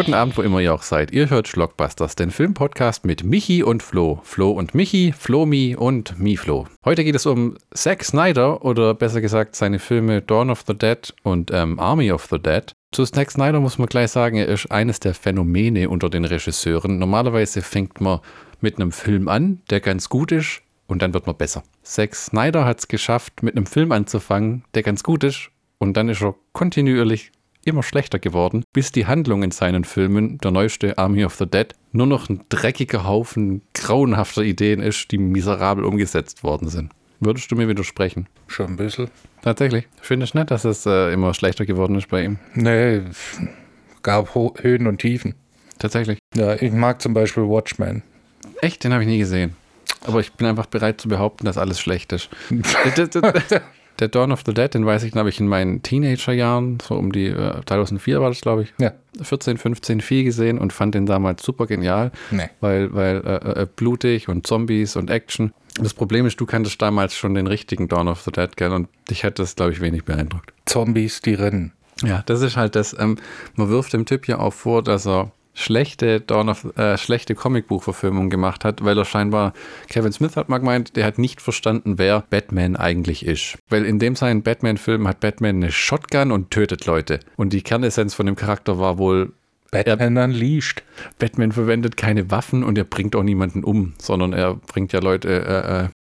Guten Abend, wo immer ihr auch seid. Ihr hört Schlockbusters, den Filmpodcast mit Michi und Flo. Flo und Michi, Flomi und Miflo. Heute geht es um Zack Snyder oder besser gesagt seine Filme Dawn of the Dead und ähm, Army of the Dead. Zu Zack Snyder muss man gleich sagen, er ist eines der Phänomene unter den Regisseuren. Normalerweise fängt man mit einem Film an, der ganz gut ist und dann wird man besser. Zack Snyder hat es geschafft, mit einem Film anzufangen, der ganz gut ist und dann ist er kontinuierlich immer schlechter geworden, bis die Handlung in seinen Filmen, der neueste Army of the Dead, nur noch ein dreckiger Haufen grauenhafter Ideen ist, die miserabel umgesetzt worden sind. Würdest du mir widersprechen? Schon ein bisschen. Tatsächlich. Finde ich nicht, dass es äh, immer schlechter geworden ist bei ihm. Nee, gab Ho Höhen und Tiefen. Tatsächlich. Ja, ich mag zum Beispiel Watchmen. Echt? Den habe ich nie gesehen. Aber ich bin einfach bereit zu behaupten, dass alles schlecht ist. Der Dawn of the Dead, den weiß ich, glaube ich, in meinen Teenagerjahren, so um die äh, 2004 war das, glaube ich. Ja. 14, 15 viel gesehen und fand den damals super genial, Nee. weil, weil äh, äh, blutig und Zombies und Action. Das Problem ist, du kanntest damals schon den richtigen Dawn of the Dead, gell? Und dich hat das, glaube ich, wenig beeindruckt. Zombies, die rennen. Ja, das ist halt das, ähm, man wirft dem Typ ja auch vor, dass er schlechte Dawn of, äh, schlechte Comicbuchverfilmung gemacht hat, weil er scheinbar, Kevin Smith hat mal gemeint, der hat nicht verstanden, wer Batman eigentlich ist. Weil in dem seinen Batman-Film hat Batman eine Shotgun und tötet Leute. Und die Kernessenz von dem Charakter war wohl, Batman unleashed. Batman verwendet keine Waffen und er bringt auch niemanden um, sondern er bringt ja Leute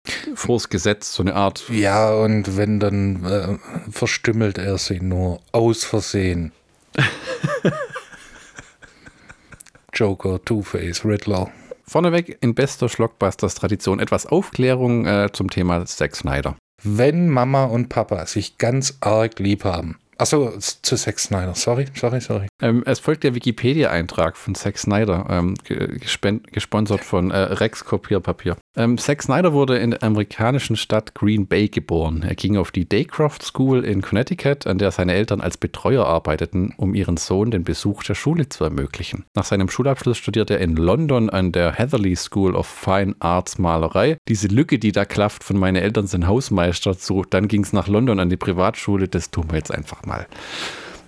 äh, äh, vors Gesetz, so eine Art. Ja, und wenn, dann äh, verstümmelt er sie nur aus Versehen. Joker, Two-Face, Riddler. Vorneweg in bester Schlockbusters-Tradition etwas Aufklärung äh, zum Thema Zack Snyder. Wenn Mama und Papa sich ganz arg lieb haben. Achso, zu Zack Snyder. Sorry, sorry, sorry. Ähm, es folgt der Wikipedia-Eintrag von Zack Snyder, ähm, gesponsert von äh, Rex Kopierpapier. Ähm, Zack Snyder wurde in der amerikanischen Stadt Green Bay geboren. Er ging auf die Daycroft School in Connecticut, an der seine Eltern als Betreuer arbeiteten, um ihren Sohn den Besuch der Schule zu ermöglichen. Nach seinem Schulabschluss studierte er in London an der Heatherley School of Fine Arts Malerei. Diese Lücke, die da klafft von meine Eltern sind Hausmeister zu, dann ging es nach London an die Privatschule, das tun wir jetzt einfach mal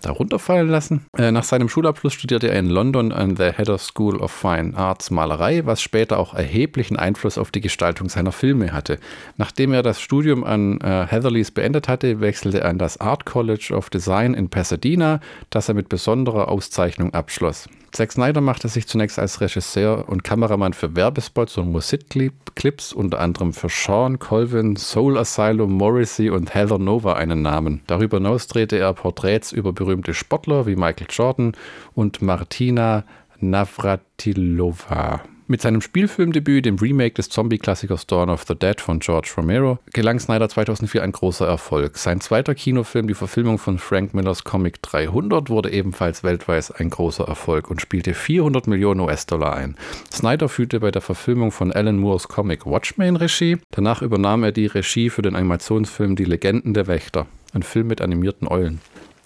da runterfallen lassen. Äh, nach seinem Schulabschluss studierte er in London an der Heather School of Fine Arts Malerei, was später auch erheblichen Einfluss auf die Gestaltung seiner Filme hatte. Nachdem er das Studium an äh, Heatherleys beendet hatte, wechselte er an das Art College of Design in Pasadena, das er mit besonderer Auszeichnung abschloss. Zack Snyder machte sich zunächst als Regisseur und Kameramann für Werbespots und Musikclips, unter anderem für Sean Colvin, Soul Asylum, Morrissey und Heather Nova einen Namen. Darüber hinaus drehte er Porträts über berühmte Sportler wie Michael Jordan und Martina Navratilova. Mit seinem Spielfilmdebüt, dem Remake des Zombie-Klassikers Dawn of the Dead von George Romero, gelang Snyder 2004 ein großer Erfolg. Sein zweiter Kinofilm, die Verfilmung von Frank Millers Comic 300, wurde ebenfalls weltweit ein großer Erfolg und spielte 400 Millionen US-Dollar ein. Snyder führte bei der Verfilmung von Alan Moores Comic Watchmen Regie. Danach übernahm er die Regie für den Animationsfilm Die Legenden der Wächter, ein Film mit animierten Eulen.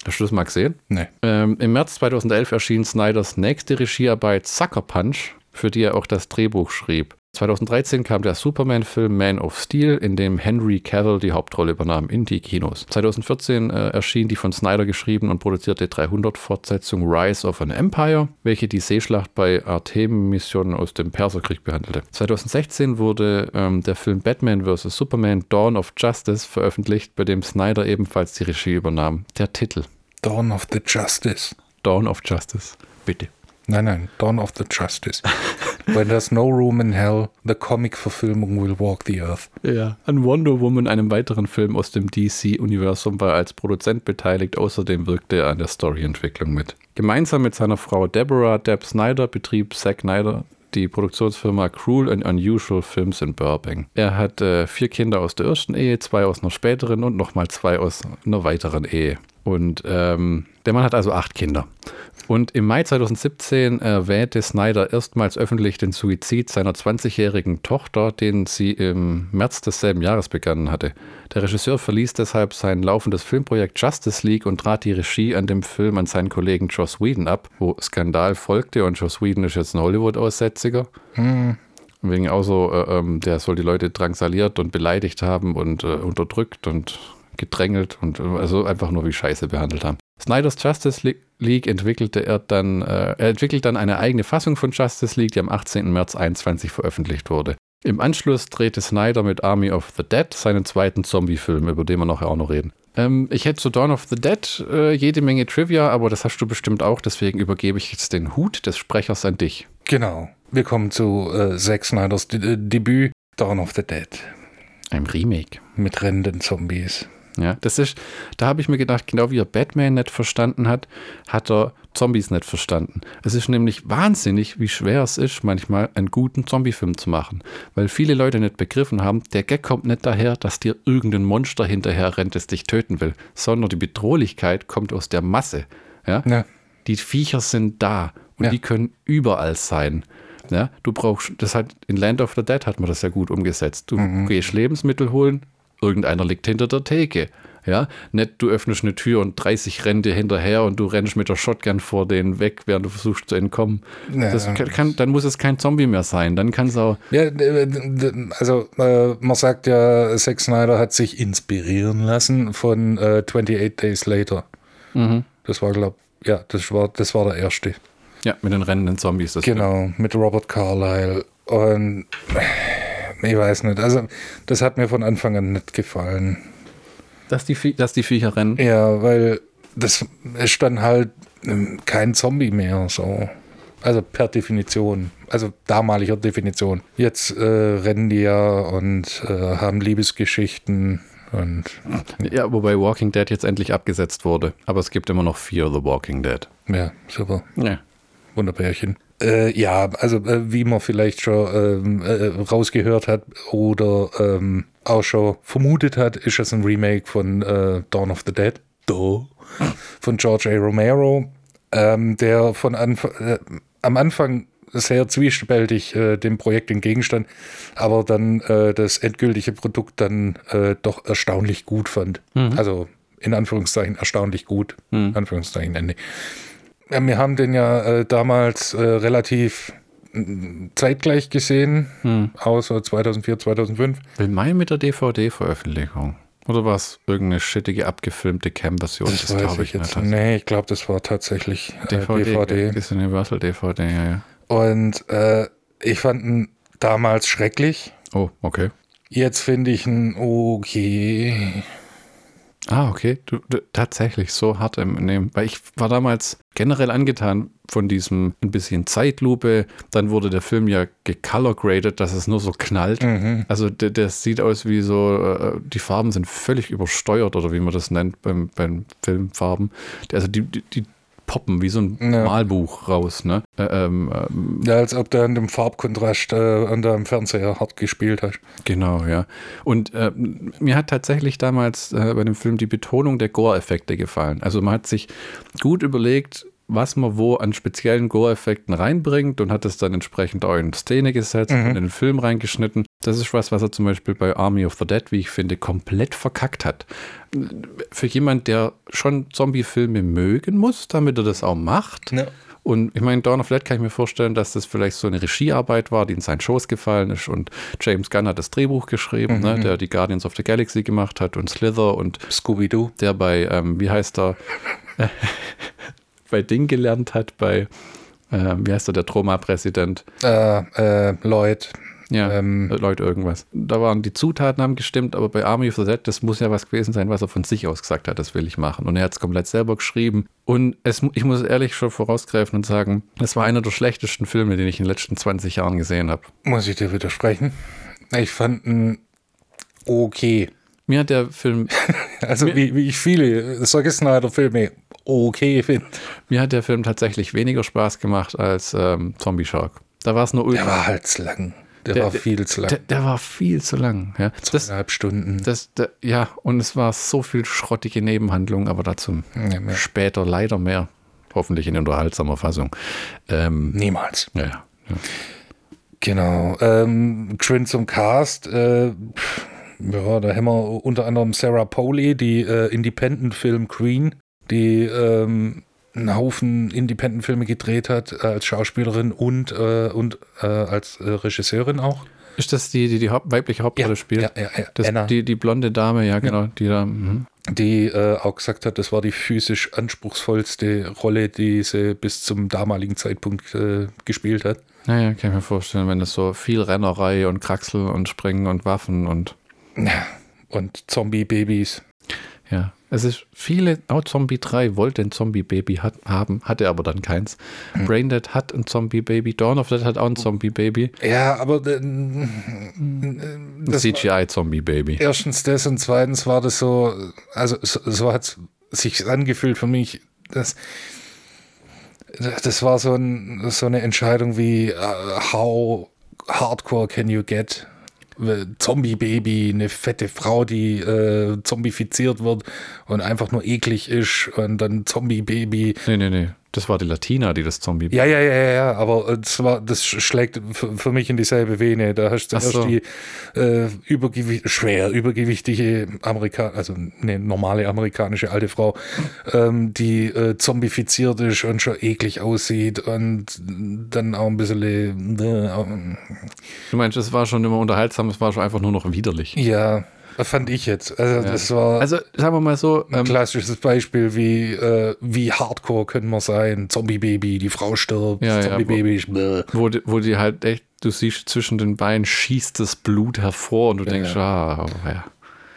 Hast du das mal gesehen? Nee. Ähm, Im März 2011 erschien Snyders nächste Regiearbeit Sucker Punch, für die er auch das Drehbuch schrieb. 2013 kam der Superman-Film Man of Steel, in dem Henry Cavill die Hauptrolle übernahm, in die Kinos. 2014 äh, erschien die von Snyder geschrieben und produzierte 300-Fortsetzung Rise of an Empire, welche die Seeschlacht bei Artemis-Missionen aus dem Perserkrieg behandelte. 2016 wurde ähm, der Film Batman vs. Superman Dawn of Justice veröffentlicht, bei dem Snyder ebenfalls die Regie übernahm. Der Titel Dawn of the Justice. Dawn of Justice. Bitte. Nein, nein, Dawn of the Justice. When there's no room in hell, the Comic-Verfilmung will walk the earth. Ja, an Wonder Woman, einem weiteren Film aus dem DC-Universum, war er als Produzent beteiligt. Außerdem wirkte er an der Storyentwicklung mit. Gemeinsam mit seiner Frau Deborah Deb Snyder betrieb Zack Snyder die Produktionsfirma Cruel and Unusual Films in Burbank. Er hat äh, vier Kinder aus der ersten Ehe, zwei aus einer späteren und nochmal zwei aus einer weiteren Ehe. Und ähm, der Mann hat also acht Kinder. Und im Mai 2017 erwähnte Snyder erstmals öffentlich den Suizid seiner 20-jährigen Tochter, den sie im März desselben Jahres begangen hatte. Der Regisseur verließ deshalb sein laufendes Filmprojekt Justice League und trat die Regie an dem Film an seinen Kollegen Joss Whedon ab, wo Skandal folgte und Joss Whedon ist jetzt ein Hollywood-Aussätziger. Wegen auch so, äh, ähm, der soll die Leute drangsaliert und beleidigt haben und äh, unterdrückt und gedrängelt und äh, also einfach nur wie Scheiße behandelt haben. Snyder's Justice League entwickelte er dann, äh, er entwickelt dann eine eigene Fassung von Justice League, die am 18. März 21 veröffentlicht wurde. Im Anschluss drehte Snyder mit Army of the Dead seinen zweiten Zombie-Film, über den wir nachher auch noch reden. Ähm, ich hätte zu Dawn of the Dead äh, jede Menge Trivia, aber das hast du bestimmt auch, deswegen übergebe ich jetzt den Hut des Sprechers an dich. Genau. Wir kommen zu äh, Zack Snyders D äh, Debüt Dawn of the Dead. Ein Remake. Mit rennenden Zombies. Ja, das ist, da habe ich mir gedacht, genau wie er Batman nicht verstanden hat, hat er Zombies nicht verstanden. Es ist nämlich wahnsinnig, wie schwer es ist, manchmal einen guten Zombiefilm zu machen. Weil viele Leute nicht begriffen haben, der Gag kommt nicht daher, dass dir irgendein Monster hinterher rennt, das dich töten will, sondern die Bedrohlichkeit kommt aus der Masse. Ja? ja. Die Viecher sind da und ja. die können überall sein. Ja, du brauchst, das hat in Land of the Dead hat man das ja gut umgesetzt. Du mhm. gehst Lebensmittel holen, irgendeiner liegt hinter der Theke. Ja, nicht du öffnest eine Tür und 30 rennen dir hinterher und du rennst mit der Shotgun vor denen weg, während du versuchst zu entkommen. Ja. Das kann, dann muss es kein Zombie mehr sein. Dann kann es auch. Ja, also äh, man sagt ja, Zack Snyder hat sich inspirieren lassen von äh, 28 Days Later. Mhm. Das war, glaube ja, das war, das war der erste. Ja, mit den rennenden Zombies. genau, mit Robert Carlyle. Und ich weiß nicht. Also, das hat mir von Anfang an nicht gefallen. Dass die, dass die Viecher rennen? Ja, weil das ist dann halt ähm, kein Zombie mehr, so. Also per Definition. Also damaliger Definition. Jetzt äh, rennen die ja und äh, haben Liebesgeschichten und. Ja, wobei Walking Dead jetzt endlich abgesetzt wurde. Aber es gibt immer noch Fear the Walking Dead. Ja, super. Ja. Wunderbärchen. Äh, ja, also äh, wie man vielleicht schon ähm, äh, rausgehört hat oder ähm, auch schon vermutet hat, ist es ein Remake von äh, Dawn of the Dead. Do. Von George A. Romero, ähm, der von Anf äh, am Anfang sehr zwiespältig äh, dem Projekt entgegenstand, aber dann das endgültige Produkt dann doch erstaunlich gut fand. Mhm. Also in Anführungszeichen erstaunlich gut. Mhm. Anführungszeichen Ende. Ja, wir haben den ja äh, damals äh, relativ zeitgleich gesehen, hm. außer 2004, 2005. Will Mai mit der DVD-Veröffentlichung? Oder war es irgendeine shittige, abgefilmte Cam-Version? Das, das glaube ich jetzt nicht. Nee, ich glaube, das war tatsächlich DVD. Äh, DVD. Das ist Universal DVD, ja, ja. Und äh, ich fand ihn damals schrecklich. Oh, okay. Jetzt finde ich ihn okay. Ah, okay. Du, du, tatsächlich so hart im Nehmen. Weil ich war damals generell angetan von diesem ein bisschen Zeitlupe. Dann wurde der Film ja gecolor-graded, dass es nur so knallt. Mhm. Also der, der, sieht aus wie so, äh, die Farben sind völlig übersteuert oder wie man das nennt beim, beim Filmfarben. Also die, die, die poppen, wie so ein ja. Malbuch raus. Ne? Äh, ähm, ähm, ja, als ob du an dem Farbkontrast äh, an deinem Fernseher hart gespielt hast. Genau, ja. Und äh, mir hat tatsächlich damals äh, bei dem Film die Betonung der Gore-Effekte gefallen. Also man hat sich gut überlegt, was man wo an speziellen Gore-Effekten reinbringt und hat es dann entsprechend auch in Szene gesetzt mhm. und in den Film reingeschnitten. Das ist was, was er zum Beispiel bei Army of the Dead, wie ich finde, komplett verkackt hat. Für jemand, der schon Zombie-Filme mögen muss, damit er das auch macht. Ja. Und ich meine, Dawn of Dead kann ich mir vorstellen, dass das vielleicht so eine Regiearbeit war, die in seinen Schoß gefallen ist. Und James Gunn hat das Drehbuch geschrieben, ne, mhm. ne, der die Guardians of the Galaxy gemacht hat und Slither und Scooby-Doo. Der bei, ähm, wie heißt er? bei Ding gelernt hat, bei, äh, wie heißt er, der Troma-Präsident? Äh, äh, Lloyd. Ja, ähm, Lloyd irgendwas. Da waren die Zutaten haben gestimmt, aber bei Army of the Dead, das muss ja was gewesen sein, was er von sich aus gesagt hat, das will ich machen. Und er hat es komplett selber geschrieben. Und es, ich muss ehrlich schon vorausgreifen und sagen, es war einer der schlechtesten Filme, den ich in den letzten 20 Jahren gesehen habe. Muss ich dir widersprechen? Ich fand ihn okay. Mir hat der Film. also, wie, wie ich viele solche Snyder-Filme okay finde. Mir hat der Film tatsächlich weniger Spaß gemacht als ähm, Zombie Shark. Da war es nur ultra. Der war halt lang. Der, der war viel zu lang. Der, der, war viel zu lang. Ja. Zweieinhalb Stunden. Das, der, ja, und es war so viel schrottige Nebenhandlung, aber dazu ja, später leider mehr. Hoffentlich in unterhaltsamer Fassung. Ähm, Niemals. Ja, ja. Genau. Ähm, Quinn zum Cast. Äh, ja, da haben wir unter anderem Sarah Poley, die äh, Independent-Film Queen die ähm, einen Haufen Independent-Filme gedreht hat äh, als Schauspielerin und, äh, und äh, als äh, Regisseurin auch. Ist das die, die die Haupt weibliche Hauptrolle ja, spielt? Ja, ja, ja. Das, Die, die blonde Dame, ja, genau. Ja. Die da, mhm. die äh, auch gesagt hat, das war die physisch anspruchsvollste Rolle, die sie bis zum damaligen Zeitpunkt äh, gespielt hat. Naja, kann ich mir vorstellen, wenn das so viel Rennerei und Kraxel und Springen und Waffen und. Und Zombie-Babys. Ja, es ist viele, auch Zombie 3 wollte ein Zombie-Baby hat, haben, hatte aber dann keins. Hm. Braindead hat ein Zombie-Baby, Dawn of Dead hat auch ein Zombie-Baby. Ja, aber äh, ein CGI-Zombie-Baby. Erstens das und zweitens war das so, also so, so hat es sich angefühlt für mich, dass das war so, ein, so eine Entscheidung wie uh, how hardcore can you get? Zombie-Baby, eine fette Frau, die äh, zombifiziert wird und einfach nur eklig ist und dann Zombie-Baby. Nee, nee, nee. Das war die Latina, die das Zombie. Ja, ja, ja, ja, aber das, war, das schlägt für, mich in dieselbe Vene. Da hast du erst so. die äh, übergewicht, schwer übergewichtige Amerika also eine normale amerikanische alte Frau, ähm, die äh, zombifiziert ist und schon eklig aussieht und dann auch ein bisschen. Äh, du meinst, es war schon immer unterhaltsam, es war schon einfach nur noch widerlich. Ja, Fand ich jetzt. Also, ja. das war also sagen wir mal so. Ein ähm, klassisches Beispiel, wie, äh, wie hardcore können wir sein. Zombie-Baby, die Frau stirbt, ja, Zombie-Baby. Ja, wo, wo, die, wo die halt echt, du siehst zwischen den Beinen schießt das Blut hervor und du denkst, ah, ja.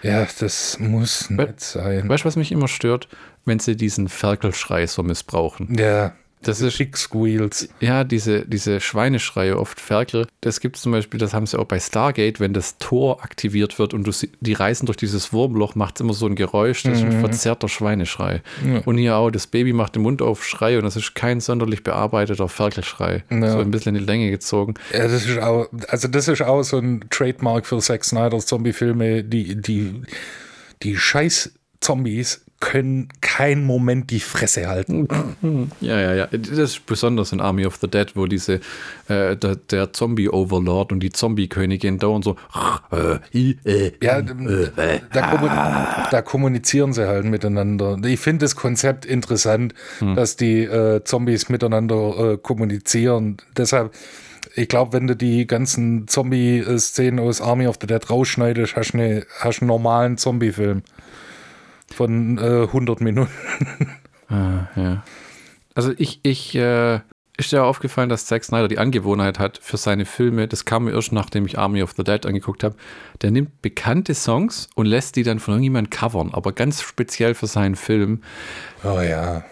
Ja, das muss nicht sein. Weißt du, was mich immer stört? Wenn sie diesen Ferkelschrei so missbrauchen. Ja. Das ist Chick Squeals. Ja, diese, diese Schweineschreie, oft Ferkel. Das gibt es zum Beispiel, das haben sie auch bei Stargate, wenn das Tor aktiviert wird und du, die reisen durch dieses Wurmloch, macht es immer so ein Geräusch, das mhm. ist ein verzerrter Schweineschrei. Ja. Und hier auch, das Baby macht den Mund auf Schrei und das ist kein sonderlich bearbeiteter Ferkelschrei. Ja. So ein bisschen in die Länge gezogen. Ja, das ist auch, also das ist auch so ein Trademark für Zack Snyder's Zombie-Filme, die, die, die scheiß Zombies können keinen Moment die Fresse halten. Ja, ja, ja. Das ist besonders in Army of the Dead, wo diese äh, der, der Zombie-Overlord und die Zombie-Königin dauernd so äh, äh, ja, äh, da, kommun da, kommunizieren sie halt miteinander. Ich finde das Konzept interessant, hm. dass die äh, Zombies miteinander äh, kommunizieren. Deshalb ich glaube, wenn du die ganzen Zombie-Szenen aus Army of the Dead rausschneidest, hast du eine, hast einen normalen Zombie-Film von äh, 100 Minuten. ah, ja. Also ich, ich, äh, ist dir aufgefallen, dass Zack Snyder die Angewohnheit hat für seine Filme, das kam mir erst nachdem ich Army of the Dead angeguckt habe, der nimmt bekannte Songs und lässt die dann von irgendjemandem covern, aber ganz speziell für seinen Film. Oh ja.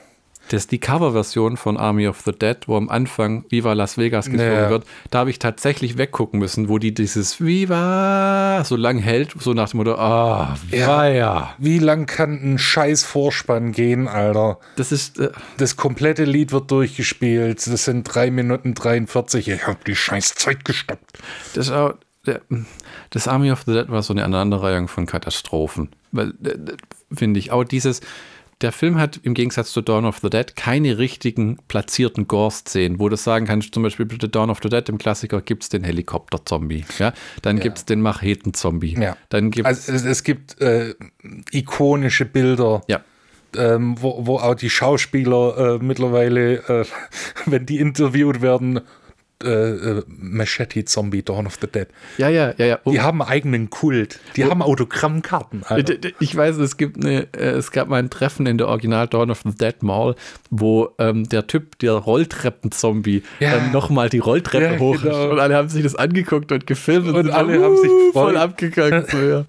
Das ist die Coverversion von Army of the Dead, wo am Anfang Viva Las Vegas gesungen ja. wird. Da habe ich tatsächlich weggucken müssen, wo die dieses Viva so lang hält, so nach dem Motto, ah, oh, ja. ja. Wie lang kann ein scheiß Vorspann gehen, Alter? Das ist. Äh, das komplette Lied wird durchgespielt. Das sind 3 Minuten 43. Ich habe die scheiß Zeit gestoppt. Das ist auch. Das Army of the Dead war so eine Aneinanderreihung von Katastrophen. Weil, finde ich, auch dieses der Film hat im Gegensatz zu Dawn of the Dead keine richtigen platzierten Gore-Szenen, wo du sagen kannst, zum Beispiel bei Dawn of the Dead im Klassiker gibt es den Helikopter-Zombie, ja? dann ja. gibt es den Macheten-Zombie. Ja. Dann gibt's also es, es gibt äh, ikonische Bilder. Ja. Ähm, wo, wo auch die Schauspieler äh, mittlerweile, äh, wenn die interviewt werden, äh, äh, Machete Zombie Dawn of the Dead. Ja, ja, ja, ja. Oh. Die haben einen eigenen Kult. Die oh. haben Autogrammkarten. Alter. Ich weiß, es gibt eine, äh, es gab mal ein Treffen in der Original Dawn of the Dead Mall, wo ähm, der Typ, der Rolltreppen-Zombie, ja. dann nochmal die Rolltreppe ja, hoch genau. und alle haben sich das angeguckt und gefilmt und, und alle haben sich uh, voll abgegangen. So, ja.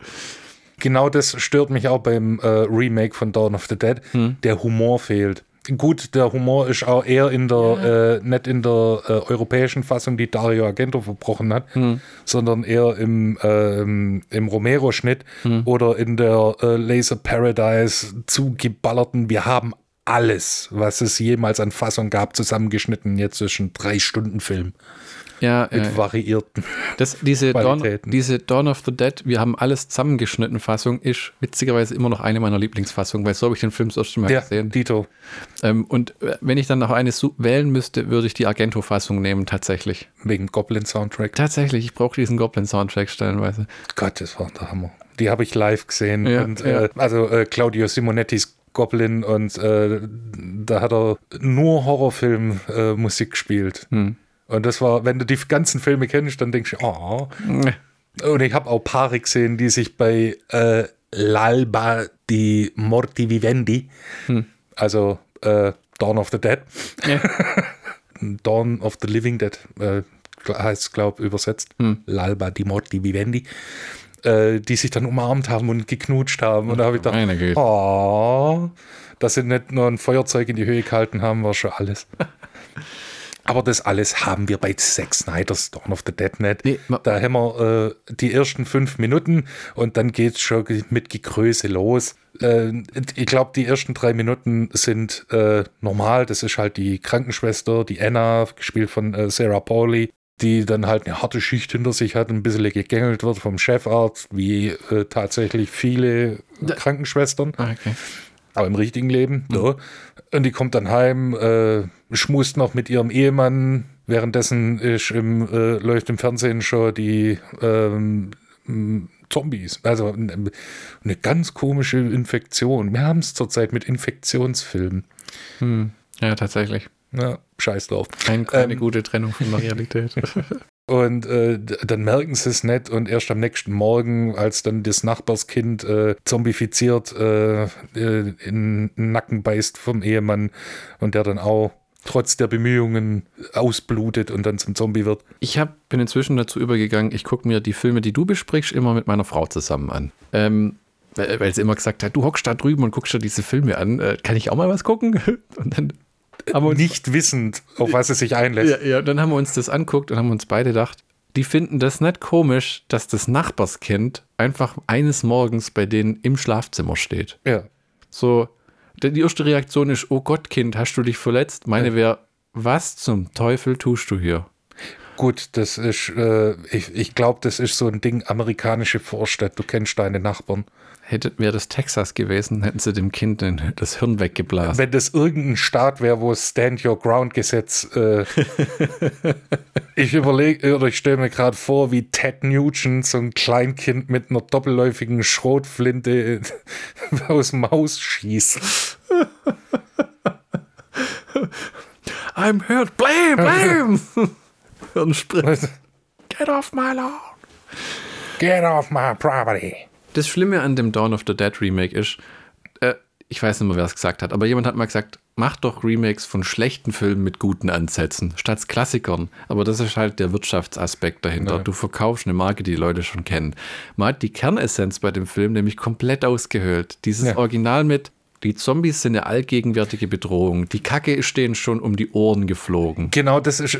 Genau das stört mich auch beim äh, Remake von Dawn of the Dead. Hm. Der Humor fehlt. Gut, der Humor ist auch eher in der, ja. äh, nicht in der äh, europäischen Fassung, die Dario Argento verbrochen hat, hm. sondern eher im, äh, im Romero-Schnitt hm. oder in der äh, Laser Paradise zugeballerten. Wir haben alles, was es jemals an Fassung gab, zusammengeschnitten. Jetzt ist ein Drei-Stunden-Film ja, mit ja, variierten das, diese, Dawn, diese Dawn of the Dead, wir haben alles zusammengeschnitten Fassung, ist witzigerweise immer noch eine meiner Lieblingsfassungen, weil so habe ich den Film das erste Mal ja, gesehen. Dito. Ähm, und äh, wenn ich dann noch eine wählen müsste, würde ich die Argento-Fassung nehmen, tatsächlich. Wegen Goblin-Soundtrack? Tatsächlich, ich brauche diesen Goblin-Soundtrack stellenweise. Gott, das war der Hammer. Die habe ich live gesehen. Ja, und, ja. Äh, also äh, Claudio Simonettis Goblin und äh, da hat er nur Horrorfilm-Musik äh, gespielt. Hm. Und das war, wenn du die ganzen Filme kennst, dann denkst du, oh. Und ich habe auch Paare gesehen, die sich bei äh, L'Alba di Morti Vivendi, also äh, Dawn of the Dead. Ja. Dawn of the Living Dead äh, heißt, glaube übersetzt. L'Alba di Morti Vivendi. Äh, die sich dann umarmt haben und geknutscht haben. Und da habe ich gedacht, oh, dass sie nicht nur ein Feuerzeug in die Höhe gehalten haben, war schon alles. Aber das alles haben wir bei Zack Snyder's Dawn of the Dead nicht. Nee, da haben wir äh, die ersten fünf Minuten und dann geht es schon mit Gegröße los. Äh, ich glaube, die ersten drei Minuten sind äh, normal. Das ist halt die Krankenschwester, die Anna, gespielt von äh, Sarah Pauli, die dann halt eine harte Schicht hinter sich hat, ein bisschen gegängelt wird vom Chefarzt, wie äh, tatsächlich viele Krankenschwestern Ah, Okay. aber im richtigen Leben. So. Und die kommt dann heim, äh, schmust noch mit ihrem Ehemann. Währenddessen ist im, äh, läuft im Fernsehen schon die ähm, Zombies. Also eine ganz komische Infektion. Wir haben es zurzeit mit Infektionsfilmen. Ja, tatsächlich. Ja, scheiß drauf. Kein, keine Ähm. gute Trennung von der Realität. Und äh, dann merken sie es nicht und erst am nächsten Morgen, als dann das Nachbarskind äh, zombifiziert äh, äh, in den Nacken beißt vom Ehemann und der dann auch trotz der Bemühungen ausblutet und dann zum Zombie wird. Ich hab, bin inzwischen dazu übergegangen, ich gucke mir die Filme, die du besprichst, immer mit meiner Frau zusammen an. Ähm, weil sie immer gesagt hat, du hockst da drüben und guckst dir diese Filme an. Äh, kann ich auch mal was gucken? Und dann uns, Nicht wissend, auf was es sich einlässt. ja, ja, dann haben wir uns das anguckt und haben uns beide gedacht, die finden das nicht komisch, dass das Nachbarskind einfach eines Morgens bei denen im Schlafzimmer steht. Ja. So, die erste Reaktion ist, oh Gott, Kind, hast du dich verletzt? Meine wäre, was zum Teufel tust du hier? Gut, das ist, äh, ich, ich glaube, das ist so ein Ding, amerikanische Vorstadt. Du kennst deine Nachbarn. Hätte, wäre das Texas gewesen, hätten sie dem Kind das Hirn weggeblasen. Wenn das irgendein Staat wäre, wo es Stand Your Ground Gesetz, äh, ich überlege, oder ich stelle mir gerade vor, wie Ted Nugent, so ein Kleinkind mit einer doppelläufigen Schrotflinte aus dem Haus schießt. I'm hurt, blam, blam! Hirnspritz. Get off my lawn! Get off my property. Das Schlimme an dem Dawn of the Dead Remake ist, äh, ich weiß nicht mehr, wer es gesagt hat, aber jemand hat mal gesagt, mach doch Remakes von schlechten Filmen mit guten Ansätzen, statt Klassikern. Aber das ist halt der Wirtschaftsaspekt dahinter. Du verkaufst eine Marke, die die Leute schon kennen. Man hat die Kernessenz bei dem Film nämlich komplett ausgehöhlt. Dieses Ja. Original mit, die Zombies sind eine allgegenwärtige Bedrohung. Die Kacke ist denen schon um die Ohren geflogen. Genau, das ist.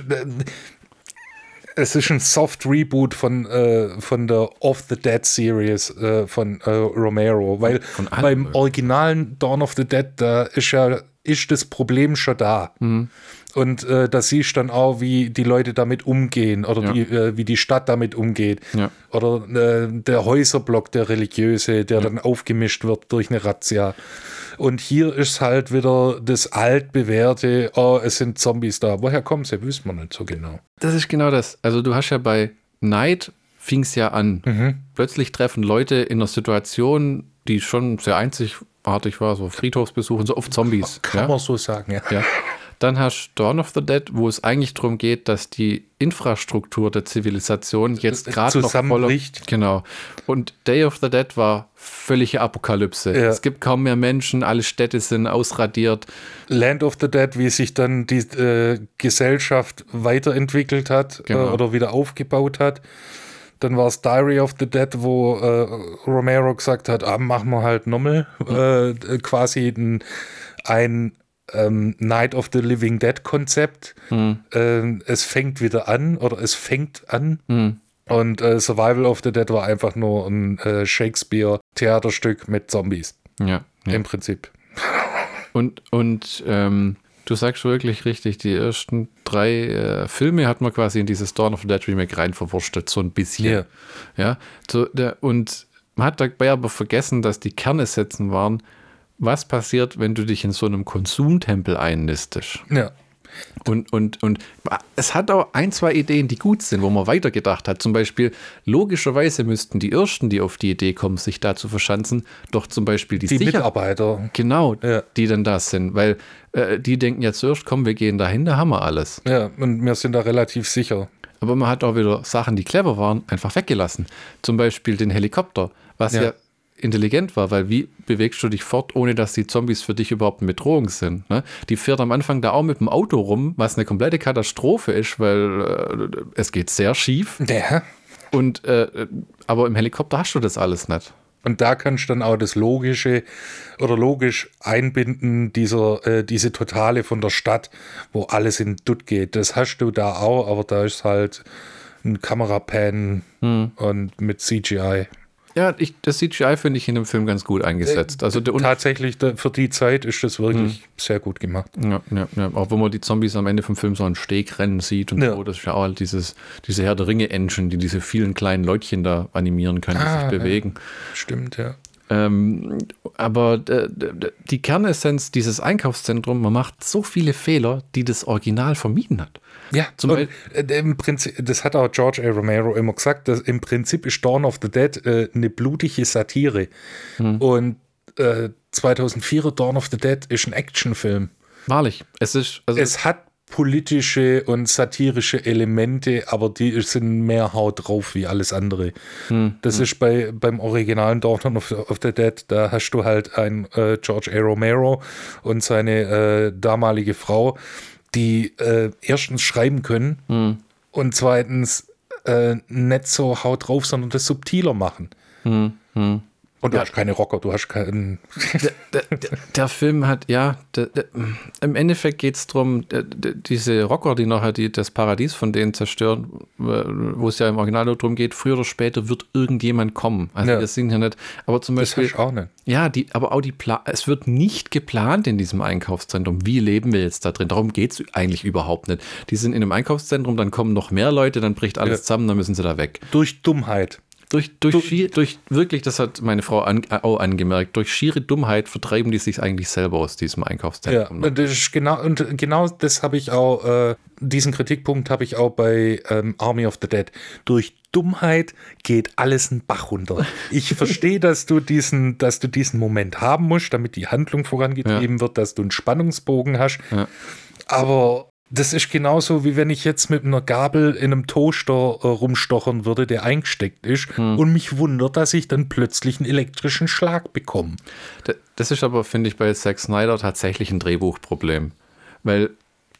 Es ist ein Soft Reboot von, äh, von der Off the Dead Series äh, von äh, Romero, weil beim originalen Dawn of the Dead, da ist ja ist das Problem schon da. Mhm. Und äh, da siehst du dann auch, wie die Leute damit umgehen oder Ja. die, äh, wie die Stadt damit umgeht. Ja. Oder äh, der Häuserblock, der religiöse, der dann aufgemischt wird durch eine Razzia. Und hier ist halt wieder das altbewährte, oh, es sind Zombies da. Woher kommen sie? Wissen wir nicht so genau. Das ist genau das. Also du hast ja bei Night fing es ja an. Mhm. Plötzlich treffen Leute in einer Situation, die schon sehr einzigartig war, so Friedhofsbesuch und so auf Zombies. Kann ja? man so sagen, ja. Ja. Dann hast du Dawn of the Dead, wo es eigentlich darum geht, dass die Infrastruktur der Zivilisation jetzt gerade noch voller... Zusammenbricht. Genau. Und Day of the Dead war völlige Apokalypse. Ja. Es gibt kaum mehr Menschen, alle Städte sind ausradiert. Land of the Dead, wie sich dann die äh, Gesellschaft weiterentwickelt hat Genau. äh, oder wieder aufgebaut hat. Dann war es Diary of the Dead, wo äh, Romero gesagt hat, ah, machen wir halt nochmal äh, quasi ein, ein ähm, Night of the Living Dead Konzept. Ähm, es fängt wieder an oder es fängt an. Und äh, Survival of the Dead war einfach nur ein äh, Shakespeare-Theaterstück mit Zombies. Ja. ja. Im Prinzip. Und, und ähm, du sagst wirklich richtig, die ersten drei äh, Filme hat man quasi in dieses Dawn of the Dead Remake rein verwurstet, so ein bisschen. Ja. Ja, so, der, und man hat dabei aber vergessen, dass die Kernessätzen waren, was passiert, wenn du dich in so einem Konsumtempel einnistest. Ja. Und, und, und es hat auch ein, zwei Ideen, die gut sind, wo man weitergedacht hat. Zum Beispiel, logischerweise müssten die Ersten, die auf die Idee kommen, sich da zu verschanzen, doch zum Beispiel die, Die Sicher Mitarbeiter. Genau, Ja. die dann das sind, weil äh, die denken ja zuerst, komm, wir gehen dahin, da haben wir alles. Ja, und wir sind da relativ sicher. Aber man hat auch wieder Sachen, die clever waren, einfach weggelassen. Zum Beispiel den Helikopter, was ja, Ja. Intelligent war, weil wie bewegst du dich fort, ohne dass die Zombies für dich überhaupt eine Bedrohung sind? Ne? Die fährt am Anfang da auch mit dem Auto rum, was eine komplette Katastrophe ist, weil äh, es geht sehr schief. Ja. Und äh, aber im Helikopter hast du das alles nicht. Und da kannst du dann auch das Logische oder logisch einbinden, dieser, äh, diese Totale von der Stadt, wo alles in Dutt geht. Das hast du da auch, aber da ist halt ein Kamerapan Hm. und mit CGI. Ja, ich, das CGI finde ich in dem Film ganz gut eingesetzt. Also der, und, Tatsächlich, für die Zeit ist das wirklich sehr gut gemacht. ja, ja, ja, auch wenn man die Zombies am Ende vom Film so einen Steg rennen sieht und Ja. so, das ist ja auch halt dieses, diese Herr der Ringe-Engine, die diese vielen kleinen Leutchen da animieren können, die Ah, sich ja. bewegen. Stimmt, ja. Ähm, aber äh, die Kernessenz dieses Einkaufszentrums, man macht so viele Fehler, die das Original vermieden hat. Ja, Zum und, äh, im Prinzip, das hat auch George A. Romero immer gesagt, dass im Prinzip ist Dawn of the Dead äh, eine blutige Satire. Hm. Und äh, 2004 Dawn of the Dead ist ein Actionfilm. Wahrlich. Es ist, also Es hat politische und satirische Elemente, aber die sind mehr Haut drauf wie alles andere. Hm, Das ist bei, beim originalen Dawn of, of the Dead, da hast du halt ein äh, George A. Romero und seine äh, damalige Frau, die äh, erstens schreiben können hm, und zweitens äh, nicht so Haut drauf, sondern das subtiler machen. hm, hm. Und du hast keine Rocker, du hast keinen. der, der, der Film hat, ja, der, im Endeffekt geht es darum, diese Rocker, die nachher die, das Paradies von denen zerstören, äh, wo es ja im Original nur darum geht, früher oder später wird irgendjemand kommen. Also Ja. wir sind ja nicht, aber zum Das Beispiel, hast du auch nicht. ja, die, aber auch die Pla es wird nicht geplant in diesem Einkaufszentrum. Wie leben wir jetzt da drin? Darum geht es eigentlich überhaupt nicht. Die sind in einem Einkaufszentrum, dann kommen noch mehr Leute, dann bricht alles Ja. zusammen, dann müssen sie da weg. Durch Dummheit. Durch, durch, schier, durch wirklich, das hat meine Frau an, auch angemerkt, durch schiere Dummheit vertreiben die sich eigentlich selber aus diesem Ja, Einkaufszentrum. ne? und das ist genau, und genau das habe ich auch, äh, diesen Kritikpunkt habe ich auch bei ähm, Army of the Dead. Durch Dummheit geht alles einen Bach runter. Ich verstehe, dass du diesen, dass du diesen Moment haben musst, damit die Handlung vorangetrieben wird, dass du einen Spannungsbogen hast. Ja. Aber das ist genauso, wie wenn ich jetzt mit einer Gabel in einem Toaster äh, rumstochern würde, der eingesteckt ist Hm. und mich wundert, dass ich dann plötzlich einen elektrischen Schlag bekomme. Das ist aber, finde ich, bei Zack Snyder tatsächlich ein Drehbuchproblem. Weil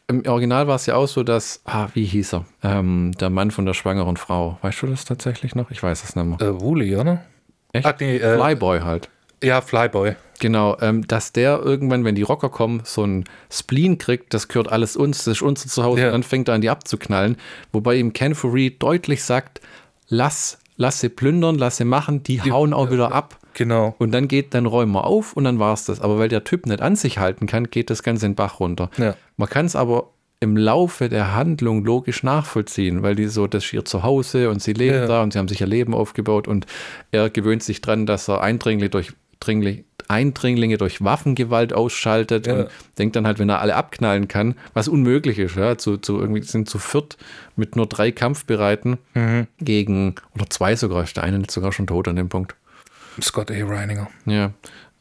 im Original war es ja auch so, dass, ah, wie hieß er? Ähm, der Mann von der schwangeren Frau. Weißt du das tatsächlich noch? Ich weiß es nicht mehr. Äh, Wooly, oder? Echt? Ach, nee, äh, Flyboy halt. Ja, Flyboy. Genau, ähm, dass der irgendwann, wenn die Rocker kommen, so ein Spleen kriegt, das gehört alles uns, das ist unser Zuhause, Ja. und dann fängt er an, die abzuknallen. Wobei ihm Ken Furry deutlich sagt, lass, lass sie plündern, lass sie machen, die hauen auch wieder ab. Genau. Und dann geht, dann räumen wir auf und dann war es das. Aber weil der Typ nicht an sich halten kann, geht das Ganze in den Bach runter. Ja. Man kann es aber im Laufe der Handlung logisch nachvollziehen, weil die so, das ist ihr Zuhause und sie leben Ja. da und sie haben sich ihr Leben aufgebaut und er gewöhnt sich dran, dass er Eindringlinge durch, Dringli- Eindringlinge durch Waffengewalt ausschaltet Ja. und denkt dann halt, wenn er alle abknallen kann, was unmöglich ist, ja, zu, zu irgendwie sind zu viert mit nur drei Kampfbereiten Mhm. gegen, oder zwei sogar, ist der eine sogar schon tot an dem Punkt. Scott A. Reininger. Ja.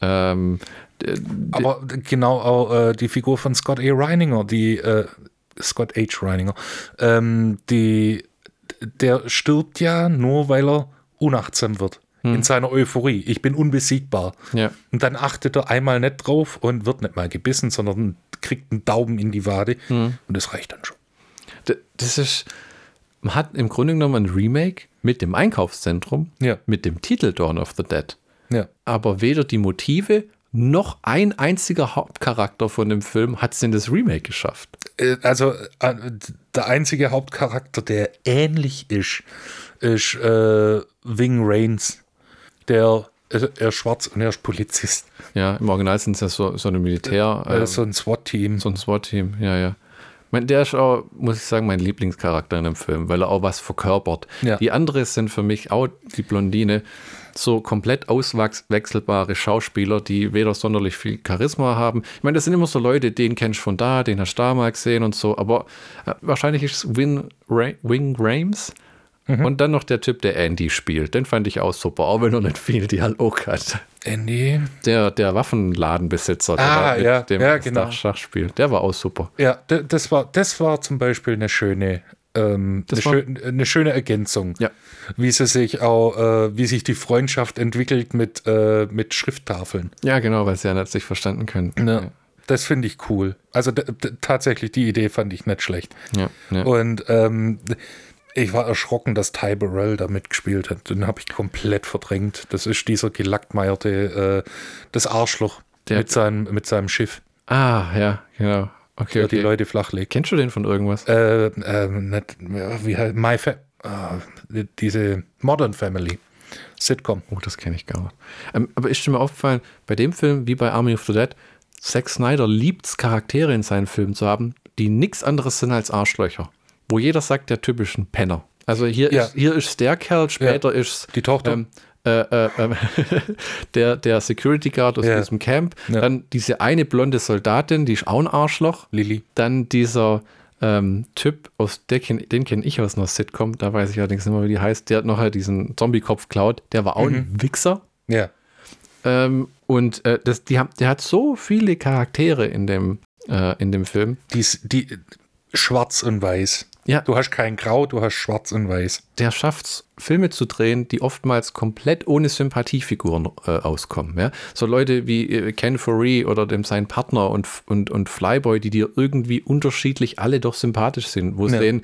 Ähm, Aber genau auch äh, die Figur von Scott A. Reininger, die äh, Scott H. Reininger, ähm, die, der stirbt ja nur, weil er unachtsam wird. In seiner Euphorie. Ich bin unbesiegbar. ja. Und dann achtet er einmal nicht drauf und wird nicht mal gebissen, sondern kriegt einen Daumen in die Wade. Und das reicht dann schon. Das ist, man hat im Grunde genommen ein Remake mit dem Einkaufszentrum, Ja. mit dem Titel Dawn of the Dead. Ja. Aber weder die Motive noch ein einziger Hauptcharakter von dem Film hat es in das Remake geschafft. Äh, Also äh, der einzige Hauptcharakter, der ähnlich ist, ist äh, Wing Rains. Der äh, er ist schwarz und er ist Polizist. Ja, im Original sind es ja so, so eine Militär, äh, ist so ein SWAT-Team. so ein SWAT-Team, ja, ja. Mein, der ist auch, muss ich sagen, mein Lieblingscharakter in dem Film, weil er auch was verkörpert. Ja. Die anderen sind für mich auch die Blondine, so komplett auswechselbare Schauspieler, die weder sonderlich viel Charisma haben. Ich meine, das sind immer so Leute, den kennst du von da, den hast du da mal gesehen und so, aber äh, wahrscheinlich ist es Win, Ra Wing Rames. Mhm. Und dann noch der Typ, der Andy spielt. Den fand ich auch super, auch wenn er nicht viel Dialog hat. Andy. Der, der Waffenladenbesitzer, der Ah, mit ja, dem ja, genau. Schach spielt, der war auch super. Ja, das war, das war zum Beispiel eine schöne ähm, eine, schön, eine schöne Ergänzung. Ja. Wie sie sich auch, äh, wie sich die Freundschaft entwickelt mit, äh, mit Schrifttafeln. Ja, genau, weil sie ja nicht sich verstanden können. Ja. Das finde ich cool. Also tatsächlich, die Idee fand ich nicht schlecht. Ja, ja. Und ähm, ich war erschrocken, dass Ty Burrell da mitgespielt hat. Den habe ich komplett verdrängt. Das ist dieser gelackmeierte, äh, das Arschloch Der- mit, seinem, mit seinem Schiff, Ah, ja, genau. Okay, der die okay. Leute flachlegt. Kennst du den von irgendwas? Äh, ähm, nicht, wie heißt My Fa ah, diese Modern Family Sitcom. Oh, das kenne ich gar nicht. Ähm, aber ist mal aufgefallen, bei dem Film wie bei Army of the Dead, Zack Snyder liebt es, Charaktere in seinen Filmen zu haben, die nichts anderes sind als Arschlöcher. Wo jeder sagt, der typischen Penner. Also hier, Ja. ist, hier ist der Kerl, später ist Die Tochter. ähm, äh, äh, ähm, der, der Security Guard aus Ja. diesem Camp. Ja. Dann diese eine blonde Soldatin, die ist auch ein Arschloch. Lilly. Dann dieser ähm, Typ, aus der kenn, den kenne ich aus einer Sitcom, da weiß ich allerdings nicht mehr, wie die heißt, der hat nachher diesen Zombie-Kopf klaut, der war auch ein Wichser. Ja. Ähm, und äh, das, die haben, der hat so viele Charaktere in dem, äh, in dem Film. Die, ist- die schwarz und weiß. Ja. Du hast kein Grau, du hast schwarz und weiß. Der schafft es, Filme zu drehen, die oftmals komplett ohne Sympathiefiguren äh, auskommen. Ja? So Leute wie äh, Ken Foree oder dem sein Partner und, und, und Flyboy, die dir irgendwie unterschiedlich alle doch sympathisch sind, wo, Ja. sehen,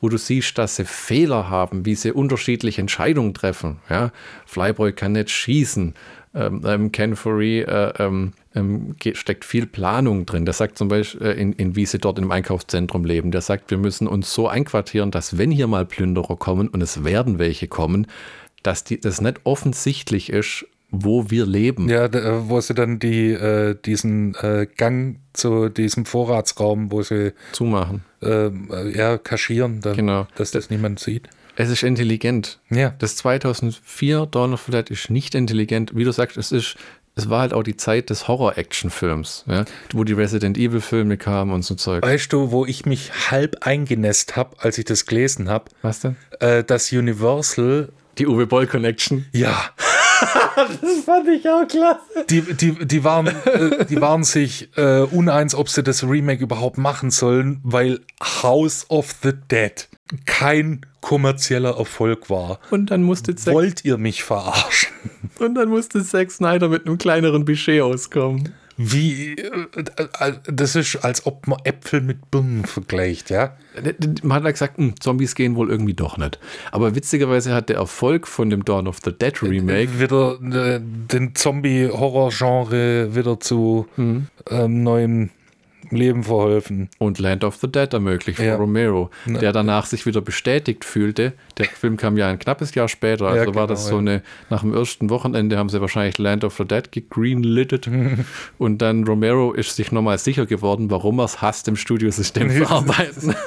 wo du siehst, dass sie Fehler haben, wie sie unterschiedliche Entscheidungen treffen. Ja? Flyboy kann nicht schießen. Ähm, ähm, Ken Foree äh, ähm, ähm, steckt viel Planung drin. Der sagt zum Beispiel, äh, in, in wie sie dort im Einkaufszentrum leben, der sagt, wir müssen uns so einquartieren, dass wenn hier mal Plünderer kommen und es werden welche kommen, dass die, das nicht offensichtlich ist, wo wir leben. Ja, äh, wo sie dann die, äh, diesen äh, Gang zu diesem Vorratsraum, wo sie Zumachen. ähm, äh, ja, kaschieren, dann, Genau. dass das niemand sieht. Es ist intelligent. Ja. Das 2004 Dawn of the Dead ist nicht intelligent. Wie du sagst, es ist, es war halt auch die Zeit des Horror-Action-Films, ja? wo die Resident Evil-Filme kamen und so Zeug. Weißt du, wo ich mich halb eingenässt habe, als ich das gelesen habe, Was denn? äh, dass Universal, Die Uwe Boll Connection. ja, Das fand ich auch klasse. die, die, die, waren, äh, die waren sich äh, uneins, ob sie das Remake überhaupt machen sollen, weil House of the Dead kein kommerzieller Erfolg war. Und dann musste Zack, Wollt ihr mich verarschen? und dann musste Zack Snyder mit einem kleineren Budget auskommen. Wie, äh, äh, das ist, als ob man Äpfel mit Birnen vergleicht, ja? Man hat ja gesagt, hm, Zombies gehen wohl irgendwie doch nicht. Aber witzigerweise hat der Erfolg von dem Dawn of the Dead Remake Wieder äh, den Zombie-Horror-Genre wieder zu Mhm. ähm, neuem Leben verholfen. und Land of the Dead ermöglicht von Ja. Romero, der danach sich wieder bestätigt fühlte. Der Film kam ja ein knappes Jahr später, also Ja, war genau, das so ja. eine, nach dem ersten Wochenende haben sie wahrscheinlich Land of the Dead gegreenlittet und dann Romero ist sich nochmal sicher geworden, warum er es hasst, im Studiosystem zu arbeiten.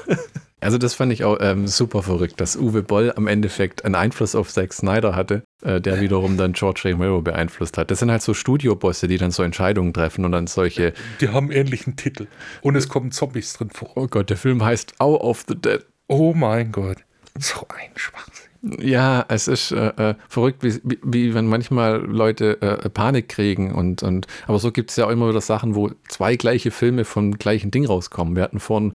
Also das fand ich auch ähm, super verrückt, dass Uwe Boll am Endeffekt einen Einfluss auf Zack Snyder hatte, äh, der wiederum dann George Romero beeinflusst hat. Das sind halt so Studiobosse, die dann so Entscheidungen treffen und dann solche, Die haben ähnlichen Titel. Und es kommen Zombies drin vor. oh Gott, der Film heißt Hour of the Dead. Oh mein Gott. So ein Schwachsinn. Ja, es ist äh, äh, verrückt, wie, wie, wie wenn manchmal Leute äh, Panik kriegen und, und aber so gibt es ja auch immer wieder Sachen, wo zwei gleiche Filme vom gleichen Ding rauskommen. Wir hatten vor ah,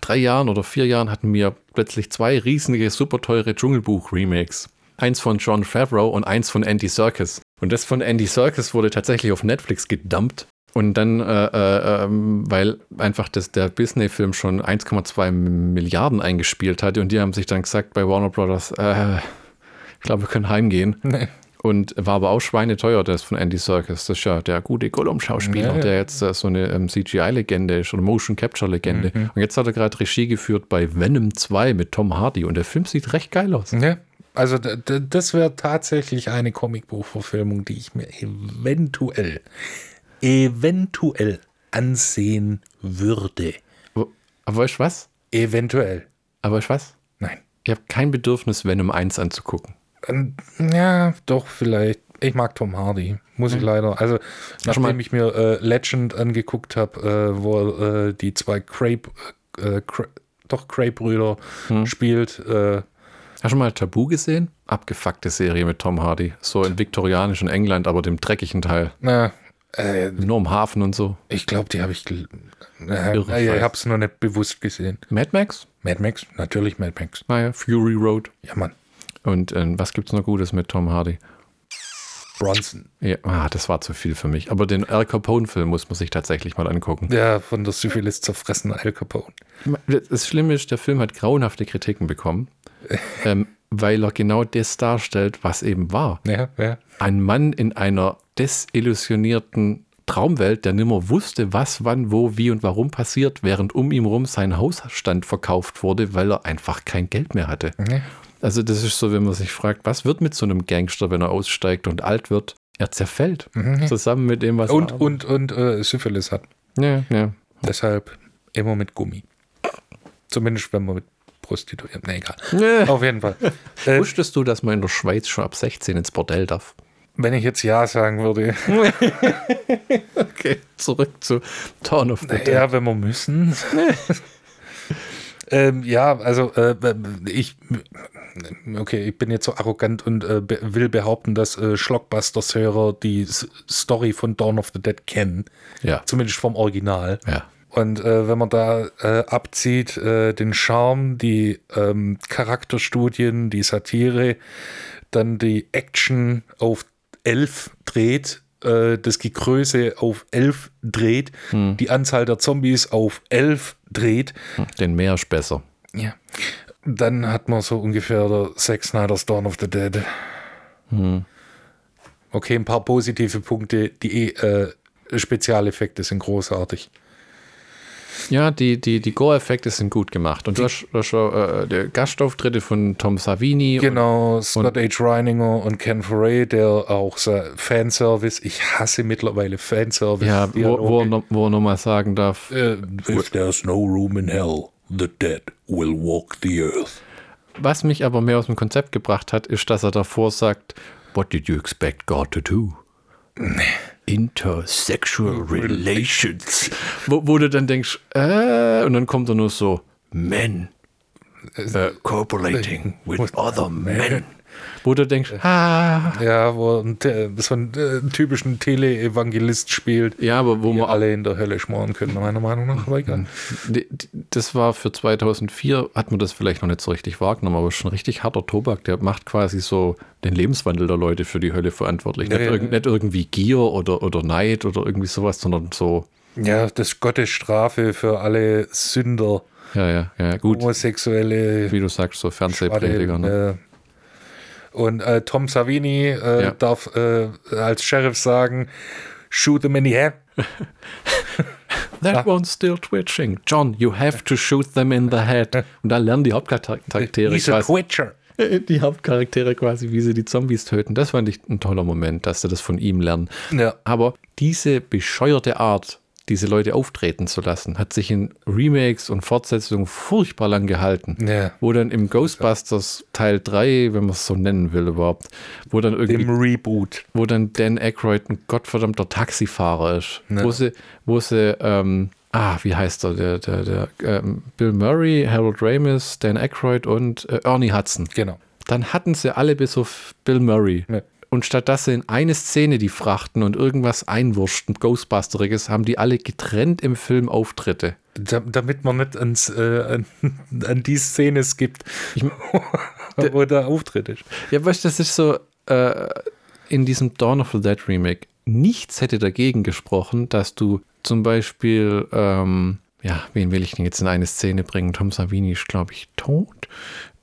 drei Jahren oder vier Jahren hatten wir plötzlich zwei riesige, super teure Dschungelbuch-Remakes. Eins von John Favreau und eins von Andy Serkis. Und das von Andy Serkis wurde tatsächlich auf Netflix gedumpt. Und dann, äh, äh, ähm, weil einfach das, der Disney-Film schon 1,2 Milliarden eingespielt hatte und die haben sich dann gesagt bei Warner Brothers, äh, ich glaube, wir können heimgehen. Nee. Und war aber auch schweineteuer, das von Andy Serkis. Das ist ja der gute Gollum-Schauspieler, Ja, ja. der jetzt äh, so eine ähm, CGI-Legende ist oder Motion-Capture-Legende. Und jetzt hat er gerade Regie geführt bei Venom 2 mit Tom Hardy und der Film sieht recht geil aus. Ja. Also das wäre tatsächlich eine Comicbuchverfilmung, die ich mir eventuell, eventuell ansehen würde. Aber, aber weißt du was? Eventuell. Aber weißt du was? Nein. Ich habe kein Bedürfnis, Venom 1 anzugucken. Ähm, Ja, doch, vielleicht. Ich mag Tom Hardy, muss ich leider. Also, nachdem ich mir äh, Legend angeguckt habe, äh, wo äh, die zwei Crape, äh, Cra doch Crape-Brüder spielt, äh, Hast du schon mal Tabu gesehen? Abgefuckte Serie mit Tom Hardy. So in viktorianischen England, aber dem dreckigen Teil. na, Äh, Nur im Hafen und so. ich glaube, die habe ich. Äh, Irre ich habe es noch nicht bewusst gesehen. Mad Max? Mad Max? Natürlich Mad Max. Naja, Fury Road. Ja, Mann. Und äh, was gibt's noch Gutes mit Tom Hardy? Bronson. Ja, ah, das war zu viel für mich. Aber den Al Capone-Film muss man sich tatsächlich mal angucken. Der von der Syphilis zerfressene Al Capone. Das Schlimme ist, der Film hat grauenhafte Kritiken bekommen, ähm, weil er genau das darstellt, was eben war. Ja, ja. Ein Mann in einer desillusionierten Traumwelt, der nimmer wusste, was, wann, wo, wie und warum passiert, während um ihn rum sein Hausstand verkauft wurde, weil er einfach kein Geld mehr hatte. Ja. Also das ist so, wenn man sich fragt, was wird mit so einem Gangster, wenn er aussteigt und alt wird? Er zerfällt. Zusammen mit dem, was Und, er... und, und äh, Syphilis hat. Ja, ja. Deshalb immer mit Gummi. Zumindest wenn man mit Prostituierten. Nee, egal. ja. Auf jeden Fall. Äh, Wusstest du, dass man in der Schweiz schon ab 16 ins Bordell darf? wenn ich jetzt Ja sagen würde. Okay, zurück zu Dawn of the. Ja, wenn wir müssen. ähm, ja, also äh, ich, okay, ich bin jetzt so arrogant und äh, be will behaupten, dass äh, Schlockbusters-Hörer die S Story von Dawn of the Dead kennen. Ja, Zumindest vom Original. ja. Und äh, wenn man da äh, abzieht, äh, den Charme, die ähm, Charakterstudien, die Satire, dann die Action auf 11 dreht, äh, das Gegröße auf 11 dreht, die Anzahl der Zombies auf 11 dreht, Den Meer ist besser. ja. Dann hat man so ungefähr der Zack Snyder's Dawn of the Dead. Okay, ein paar positive Punkte, die äh, Spezialeffekte sind großartig. Ja, die, die, die Gore-Effekte sind gut gemacht. Und du hast, du hast schon äh, die Gastauftritte von Tom Savini. Genau, Scott H. Reininger und Ken Foray, der auch Fanservice, ich hasse mittlerweile Fanservice. Und, ja, wo, wo, er wo er nochmal sagen darf, Äh, If there's no room in hell, the dead will walk the earth. was mich aber mehr aus dem Konzept gebracht hat, ist, dass er davor sagt, What did you expect God to do? Intersexual Relations. Wo, wo du dann denkst, äh, und dann kommt er nur so, Men äh, cooperating with other men. Wo du denkst, ah. Ja, wo ein, äh, so einen äh, typischen Tele-Evangelist spielt, Ja, aber wo man alle in der Hölle schmoren können, meiner Meinung nach. Aber egal. Das war für 2004, hat man das vielleicht noch nicht so richtig wahrgenommen, aber schon richtig harter Tobak. Der macht quasi so den Lebenswandel der Leute für die Hölle verantwortlich. Ja, nicht, irg nicht irgendwie Gier oder, oder Neid oder irgendwie sowas, sondern so, Ja, das ist Gottes Strafe für alle Sünder, ja, ja, ja, gut, Homosexuelle, wie du sagst, so Fernsehprediger. Ne? Äh, und äh, Tom Savini äh, Ja. darf äh, als Sheriff sagen, shoot them in the head. That one's still twitching. John, you have to shoot them in the head. Und dann lernen die Hauptcharaktere He's a quasi, twitcher. die Hauptcharaktere quasi, wie sie die Zombies töten. Das fand ich ein toller Moment, dass sie das von ihm lernen. Ja. Aber diese bescheuerte Art, diese Leute auftreten zu lassen, hat sich in Remakes und Fortsetzungen furchtbar lang gehalten. Ja. Wo dann im Ghostbusters Teil 3, wenn man es so nennen will überhaupt, wo dann irgendwie Im Reboot. wo dann Dan Aykroyd ein gottverdammter Taxifahrer ist. Wo sie, wo sie, ähm, ah, wie heißt er, der, der, der, ähm, Bill Murray, Harold Ramis, Dan Aykroyd und äh, Ernie Hudson. Genau. Dann hatten sie alle bis auf Bill Murray. Ja. Und statt dass sie in eine Szene die frachten und irgendwas einwurschten, Ghostbusteriges, haben die alle getrennt im Film Auftritte. Da, damit man nicht ans, äh, an, an die Szene skippt, wo der Auftritt ist. Ja, weißt du, das ist so, äh, in diesem Dawn of the Dead Remake, nichts hätte dagegen gesprochen, dass du zum Beispiel, ähm, ja, wen will ich denn jetzt in eine Szene bringen? Tom Savini ist, glaube ich, tot.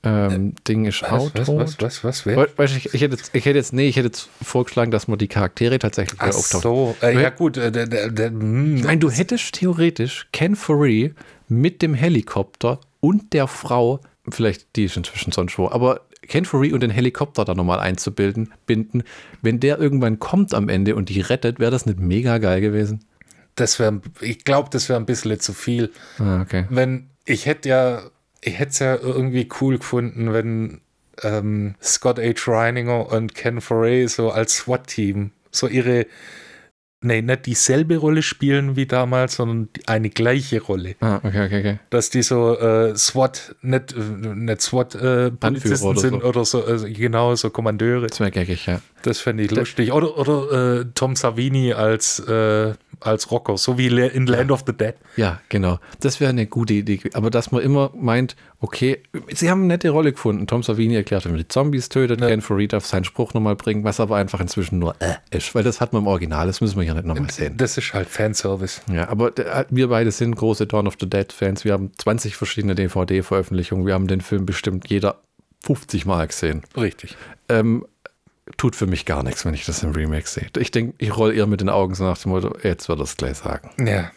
Ähm, Ding ist Was, tot. was, was, was, wer? We- Weißt du, ich, ich, hätte jetzt, ich hätte jetzt, nee, ich hätte jetzt vorgeschlagen, dass man die Charaktere tatsächlich Ach auftaucht. so, äh, ja gut, äh, der, der, der, hm, Ich meine, du hättest theoretisch Ken Foree mit dem Helikopter und der Frau, vielleicht die ist inzwischen sonst wo, aber Ken Foree und den Helikopter da nochmal einzubilden, binden, wenn der irgendwann kommt am Ende und die rettet, wäre das nicht mega geil gewesen? das wäre, ich glaube, das wäre ein bisschen zu viel. Ah, okay. Wenn, ich hätte ja, ich hätte es ja irgendwie cool gefunden, wenn ähm, Scott H. Reininger und Ken Foray so als SWAT-Team so ihre nee, nicht dieselbe Rolle spielen wie damals, sondern eine gleiche Rolle. Ah, okay, okay, okay. Dass die so äh, SWAT, nicht, äh, nicht SWAT-Polizisten oder sind so. oder so, also genau, so Kommandeure. Das wäre geckig, ja. Das fände ich lustig. Oder, oder äh, Tom Savini als, äh, als Rocker, so wie in Land of the Dead. Ja, genau. Das wäre eine gute Idee. Aber dass man immer meint, okay, sie haben eine nette Rolle gefunden. Tom Savini erklärt, wie man die Zombies tötet, Ja. Ken Farid darf seinen Spruch nochmal bringen, was aber einfach inzwischen nur äh ist, weil das hat man im Original, das müssen wir hier nicht nochmal sehen. Das ist halt Fanservice. Ja, aber der- wir beide sind große Dawn of the Dead-Fans. Wir haben 20 verschiedene DVD-Veröffentlichungen. Wir haben den Film bestimmt jeder 50 Mal gesehen. Richtig. Ähm, tut für mich gar nichts, wenn ich das im Remake sehe. Ich denke, ich roll eher mit den Augen so nach dem Motto, jetzt wird er es gleich sagen. Ja.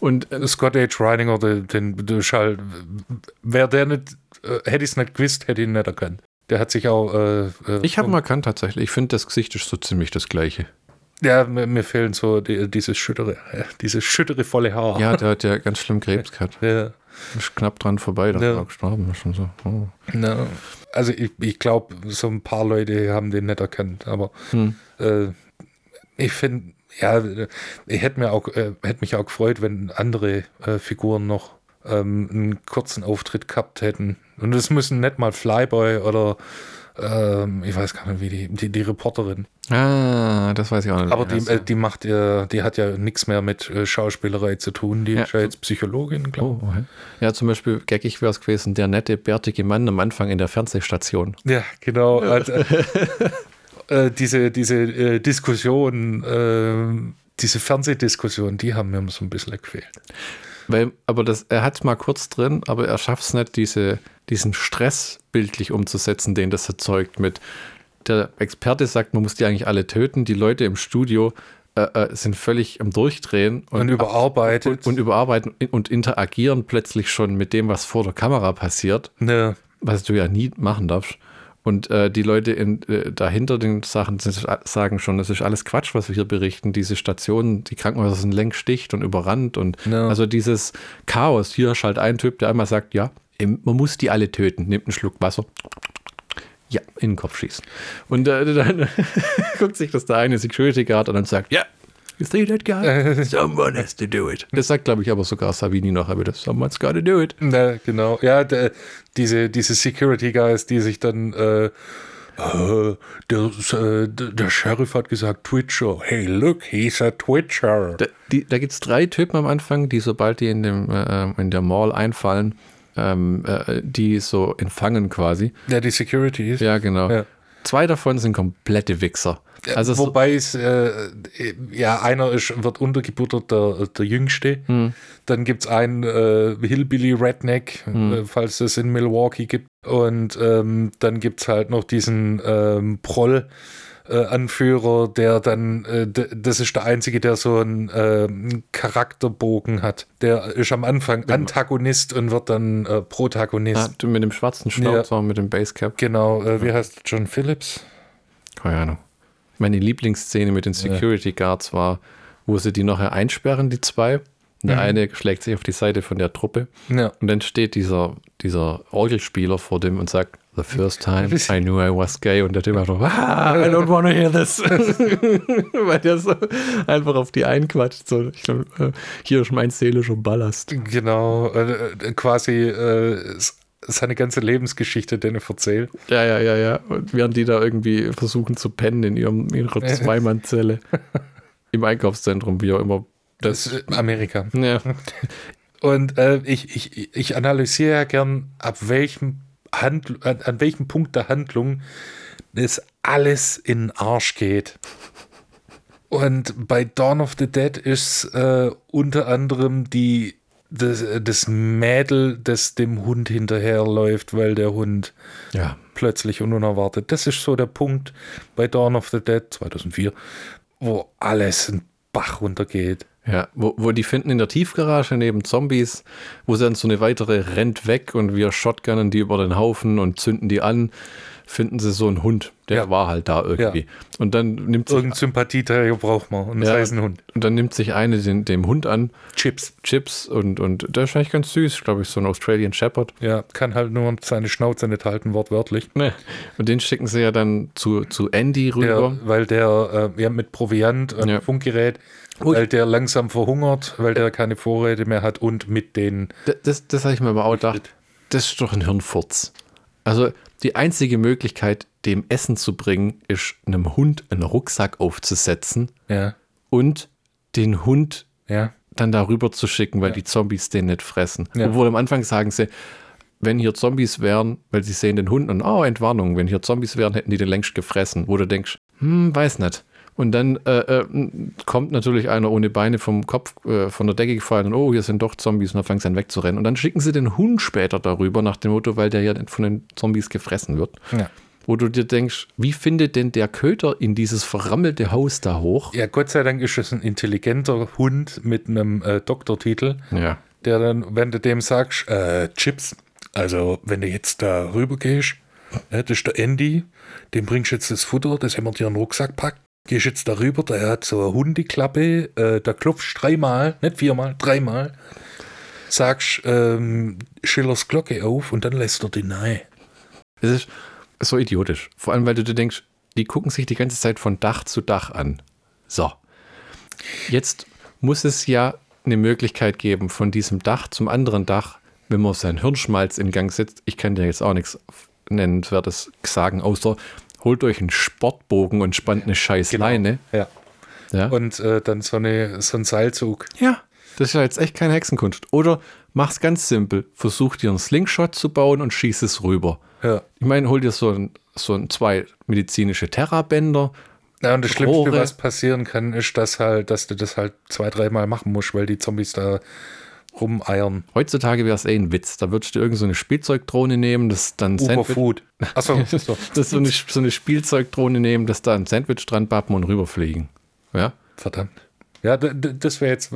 Und äh, Scott H. Reininger, den, den, den Schall, wäre der nicht, äh, hätte ich es nicht gewusst, hätte ich ihn nicht erkannt. Der hat sich auch. Äh, äh, ich habe ihn erkannt tatsächlich. Ich finde, das Gesicht ist so ziemlich das gleiche. Ja, mir, mir fehlen so die, dieses schüttere, äh, dieses schüttere volle Haar. Ja, der hat ja ganz schlimm Krebs gehabt. Ja. Ist knapp dran vorbei, dass Ja. er gestorben und so. Oh. Na, also ich, ich glaube, so ein paar Leute haben den nicht erkannt, aber Hm. äh, ich finde, ja, ich hätte mir auch, äh, hätte mich auch gefreut, wenn andere äh, Figuren noch ähm, einen kurzen Auftritt gehabt hätten. Und es müssen nicht mal Flyboy oder ähm, ich weiß gar nicht, wie die, die, die Reporterin. Ah, das weiß ich auch nicht. Aber die, Also- äh, die macht ja, die hat ja nichts mehr mit äh, Schauspielerei zu tun. Die Ja. ist ja jetzt Psychologin, glaube Oh, okay. Ja, zum Beispiel, geckig wäre es gewesen, der nette, bärtige Mann am Anfang in der Fernsehstation. ich. Ja, genau. Also, äh, diese diese äh, Diskussion, äh, diese Fernsehdiskussion, die haben mir so ein bisschen gefehlt. Weil, aber das, er hat es mal kurz drin, aber er schafft es nicht, diese, diesen Stress bildlich umzusetzen, den das erzeugt mit. Der Experte sagt, man muss die eigentlich alle töten. Die Leute im Studio äh, äh, sind völlig am Durchdrehen Und überarbeitet. und, und überarbeiten und interagieren plötzlich schon mit dem, was vor der Kamera passiert, ne, was du ja nie machen darfst. Und äh, die Leute in, äh, dahinter den Sachen sind, sagen schon, das ist alles Quatsch, was wir hier berichten. Diese Stationen, die Krankenhäuser sind längst dicht und überrannt. Und Ja. also dieses Chaos. Hier ist halt ein Typ, der einmal sagt, ja, man muss die alle töten. Nimmt einen Schluck Wasser. Ja, in den Kopf schießen. Und äh, dann guckt sich das der eine Security Guard an und sagt, ja, you see that guy? Someone has to do it. Das sagt, glaube ich, aber sogar Savini nachher wieder. Someone's gotta do it. ne, genau. Ja, der, diese, diese Security Guys, die sich dann äh, äh, der, äh, der Sheriff hat gesagt, Twitcher. Hey, look, he's a Twitcher. Da, die, da gibt es drei Typen am Anfang, die, sobald die in, dem, äh, in der Mall einfallen, ähm, äh, die so empfangen quasi. Ja, die Security ist. Ja, genau. Ja. Zwei davon sind komplette Wichser. Also so, Wobei es, äh, ja, einer ist, wird untergebuttert, der, der Jüngste. Hm. Dann gibt es einen äh, Hillbilly Redneck, Hm. äh, falls es in Milwaukee gibt. Und ähm, dann gibt es halt noch diesen ähm, Proll. Äh, Anführer, der dann, äh, das ist der einzige, der so einen ähm, Charakterbogen hat. Der ist am Anfang Antagonist und wird dann äh, Protagonist. ah, mit dem schwarzen Schnauzer, mit dem Basecap. Genau, äh, wie heißt John Phillips? Keine Ahnung. Meine Lieblingsszene mit den Security Guards war, wo sie die nachher einsperren, die zwei. Der eine schlägt sich auf die Seite von der Truppe. Ja. Und dann steht dieser, dieser Orgelspieler vor dem und sagt, The first time I knew I was gay. Und der Typ so, ah, I don't wanna hear this. Weil der so einfach auf die einquatscht. So, glaub, äh, hier ist mein seelischer Ballast. Genau, äh, äh, quasi äh, seine ganze Lebensgeschichte, den er erzählt. Ja, ja, ja, ja. Und während die da irgendwie versuchen zu pennen in ihrem, in ihrer Zweimannzelle im Einkaufszentrum, wie auch immer. Das Das, ist Amerika. ja. Und äh, ich, ich, ich analysiere ja gern, ab welchem Handl an, an welchem Punkt der Handlung es alles in den Arsch geht. Und bei Dawn of the Dead ist äh, unter anderem die, das, das Mädel, das dem Hund hinterherläuft, weil der Hund ja. plötzlich und unerwartet. Das ist so der Punkt bei Dawn of the Dead 2004, wo alles in den Bach runtergeht. Ja, wo, wo die finden in der Tiefgarage neben Zombies, wo sie dann so eine weitere rennt weg und wir shotgunnen die über den Haufen und zünden die an, finden sie so einen Hund, der Ja. war halt da irgendwie. Und dann nimmt sich, Irgendein Sympathieträger braucht man. Und das Ja. heißt ein Hund. und dann nimmt sich eine den, dem Hund an, Chips. Chips und, und der ist eigentlich ganz süß, glaube ich, so ein Australian Shepherd. Ja, kann halt nur seine Schnauze nicht halten, wortwörtlich. Ne. Und den schicken sie ja dann zu, zu Andy rüber. Der, weil der äh, ja, mit Proviant und Ja. Funkgerät, Ui. weil der langsam verhungert, weil der keine Vorräte mehr hat und mit den. D- Das, das habe ich mir aber auch gedacht, das ist doch ein Hirnfurz. Also die einzige Möglichkeit, dem Essen zu bringen, ist einem Hund einen Rucksack aufzusetzen Ja, und den Hund ja, dann darüber zu schicken, weil die Zombies den nicht fressen. Ja. Obwohl am Anfang sagen sie, wenn hier Zombies wären, weil sie sehen den Hund und oh, Entwarnung, wenn hier Zombies wären, hätten die den längst gefressen. Wo du denkst, hm, weiß nicht. Und dann äh, äh, kommt natürlich einer ohne Beine vom Kopf, äh, von der Decke gefallen und oh, hier sind doch Zombies und dann fangen sie an wegzurennen. Und dann schicken sie den Hund später darüber, nach dem Motto, weil der ja von den Zombies gefressen wird. ja. Wo du dir denkst, wie findet denn der Köter in dieses verrammelte Haus da hoch? Ja, Gott sei Dank ist es ein intelligenter Hund mit einem äh, Doktortitel, Ja. der dann, wenn du dem sagst, äh, Chips, also wenn du jetzt da rüber gehst, äh, das ist der Andy, dem bringst du jetzt das Futter, das haben wir dir in den Rucksack packt. Gehst jetzt darüber, der hat so eine Hundeklappe, äh, da klopfst dreimal, nicht viermal, dreimal, sagst ähm, Schillers Glocke auf und dann lässt er die nahe. Es ist so idiotisch. Vor allem, weil du dir denkst, die gucken sich die ganze Zeit von Dach zu Dach an. So. Jetzt muss es ja eine Möglichkeit geben, von diesem Dach zum anderen Dach, wenn man seinen Hirnschmalz in Gang setzt. Ich kann dir jetzt auch nichts Nennenswertes sagen, außer holt euch einen Sportbogen und spannt eine scheiß Leine. Ja. Ja. Und äh, dann so, eine, so ein Seilzug. ja, das ist ja jetzt echt keine Hexenkunst. Oder mach's ganz simpel. Versuch dir einen Slingshot zu bauen und schieß es rüber. Ja. Ich meine, hol dir so ein, so ein zwei medizinische Terrabänder. Ja, und das Schlimmste, Rohre. was passieren kann, ist, dass halt, dass du das halt zwei, dreimal machen musst, weil die Zombies da rumeiern. Heutzutage wäre es eh ein Witz. Da würdest du irgendeine so eine Spielzeugdrohne nehmen, das dann Sandwich, Uberfood. Achso, so. das so eine, so eine Spielzeugdrohne nehmen, das da ein Sandwich dran bappen und rüberfliegen. Ja, verdammt. Ja, das wäre jetzt.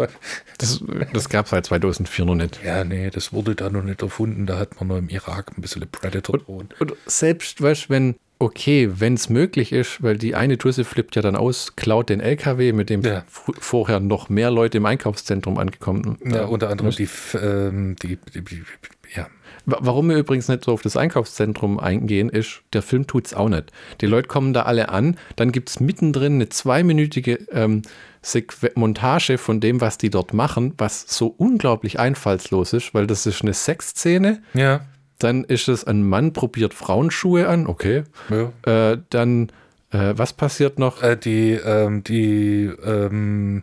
das, das gab es halt 2004 noch nicht. Ja, nee, das wurde da noch nicht erfunden. Da hat man noch im Irak ein bisschen Predator drohen. Und selbst, weißt du, wenn, okay, wenn es möglich ist, weil die eine Tusse flippt ja dann aus, klaut den LKW, mit dem Ja. vorher noch mehr Leute im Einkaufszentrum angekommen Ja, unter anderem die, ähm, die, die, die, ja. Wa- Warum wir übrigens nicht so auf das Einkaufszentrum eingehen, ist, der Film tut es auch nicht. Die Leute kommen da alle an, dann gibt es mittendrin eine zweiminütige ähm, Montage von dem, was die dort machen, was so unglaublich einfallslos ist, weil das ist eine Sexszene, Ja, dann ist es ein Mann probiert Frauenschuhe an, okay. ja. Äh, dann, äh, was passiert noch? Äh, die, ähm, die ähm,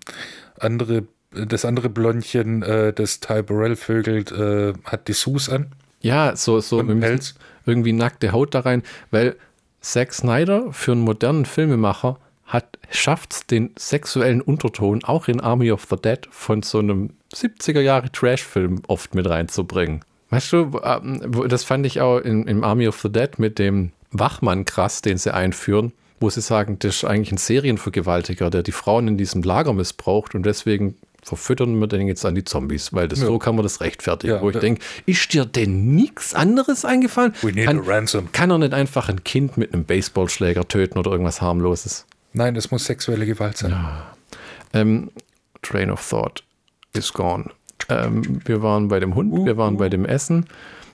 andere, das andere Blondchen, äh, das Ty Burrell vögelt, äh, hat die Sus an. Ja, so, so Pelz. irgendwie nackte Haut da rein, weil Zack Snyder für einen modernen Filmemacher hat schafft den sexuellen Unterton auch in Army of the Dead von so einem 70er Jahre Trash-Film oft mit reinzubringen. Weißt du, ähm, das fand ich auch in, im Army of the Dead mit dem Wachmann krass, den sie einführen, wo sie sagen, das ist eigentlich ein Serienvergewaltiger, der die Frauen in diesem Lager missbraucht und deswegen verfüttern wir den jetzt an die Zombies, weil das Ja. so kann man das rechtfertigen. Ja, wo ich denke, ist dir denn nichts anderes eingefallen? We need Kann, a ransom. kann er nicht einfach ein Kind mit einem Baseballschläger töten oder irgendwas harmloses? Nein, das muss sexuelle Gewalt sein. Ähm, Train of Thought is gone. Ähm, wir waren bei dem Hund, wir waren bei dem Essen.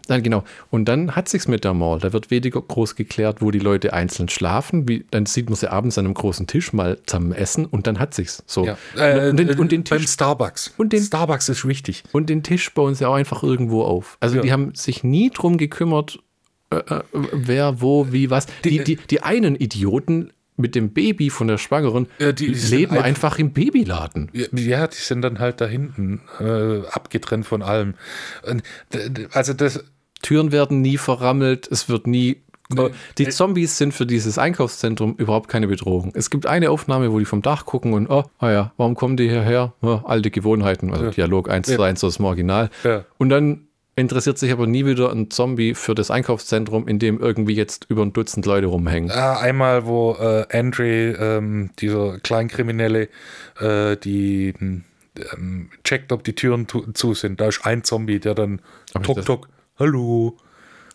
Dann genau. Und dann hat sich's mit der Mall. Da wird weniger groß geklärt, wo die Leute einzeln schlafen. Wie, dann sieht man sie abends an einem großen Tisch mal zusammen essen und dann hat sich's so. Ja. Äh, und, den, und den beim Tisch Starbucks. Und den- Starbucks ist wichtig. Und den Tisch bauen sie auch einfach irgendwo auf. Also Ja. die haben sich nie drum gekümmert, äh, äh, wer, wo, wie, was. Die, Die- die, die einen Idioten mit dem Baby von der Schwangeren Ja, die- die leben einfach- einfach im Babyladen. Ja, die sind dann halt da hinten äh, abgetrennt von allem. Also das, Türen werden nie verrammelt, es wird nie. Nee. Die Zombies sind für dieses Einkaufszentrum überhaupt keine Bedrohung. Es gibt eine Aufnahme, wo die vom Dach gucken und, oh, ah ja, warum kommen die hierher? Ja, alte Gewohnheiten, also Ja. Dialog 1 zu Ja. 1 aus dem Original. Und dann interessiert sich aber nie wieder ein Zombie für das Einkaufszentrum, in dem irgendwie jetzt über ein Dutzend Leute rumhängen. Ah, einmal, wo äh, Andre, ähm, dieser Kleinkriminelle, äh, die ähm, checkt, ob die Türen zu sind. Da ist ein Zombie, der dann Aber tok tok, hallo.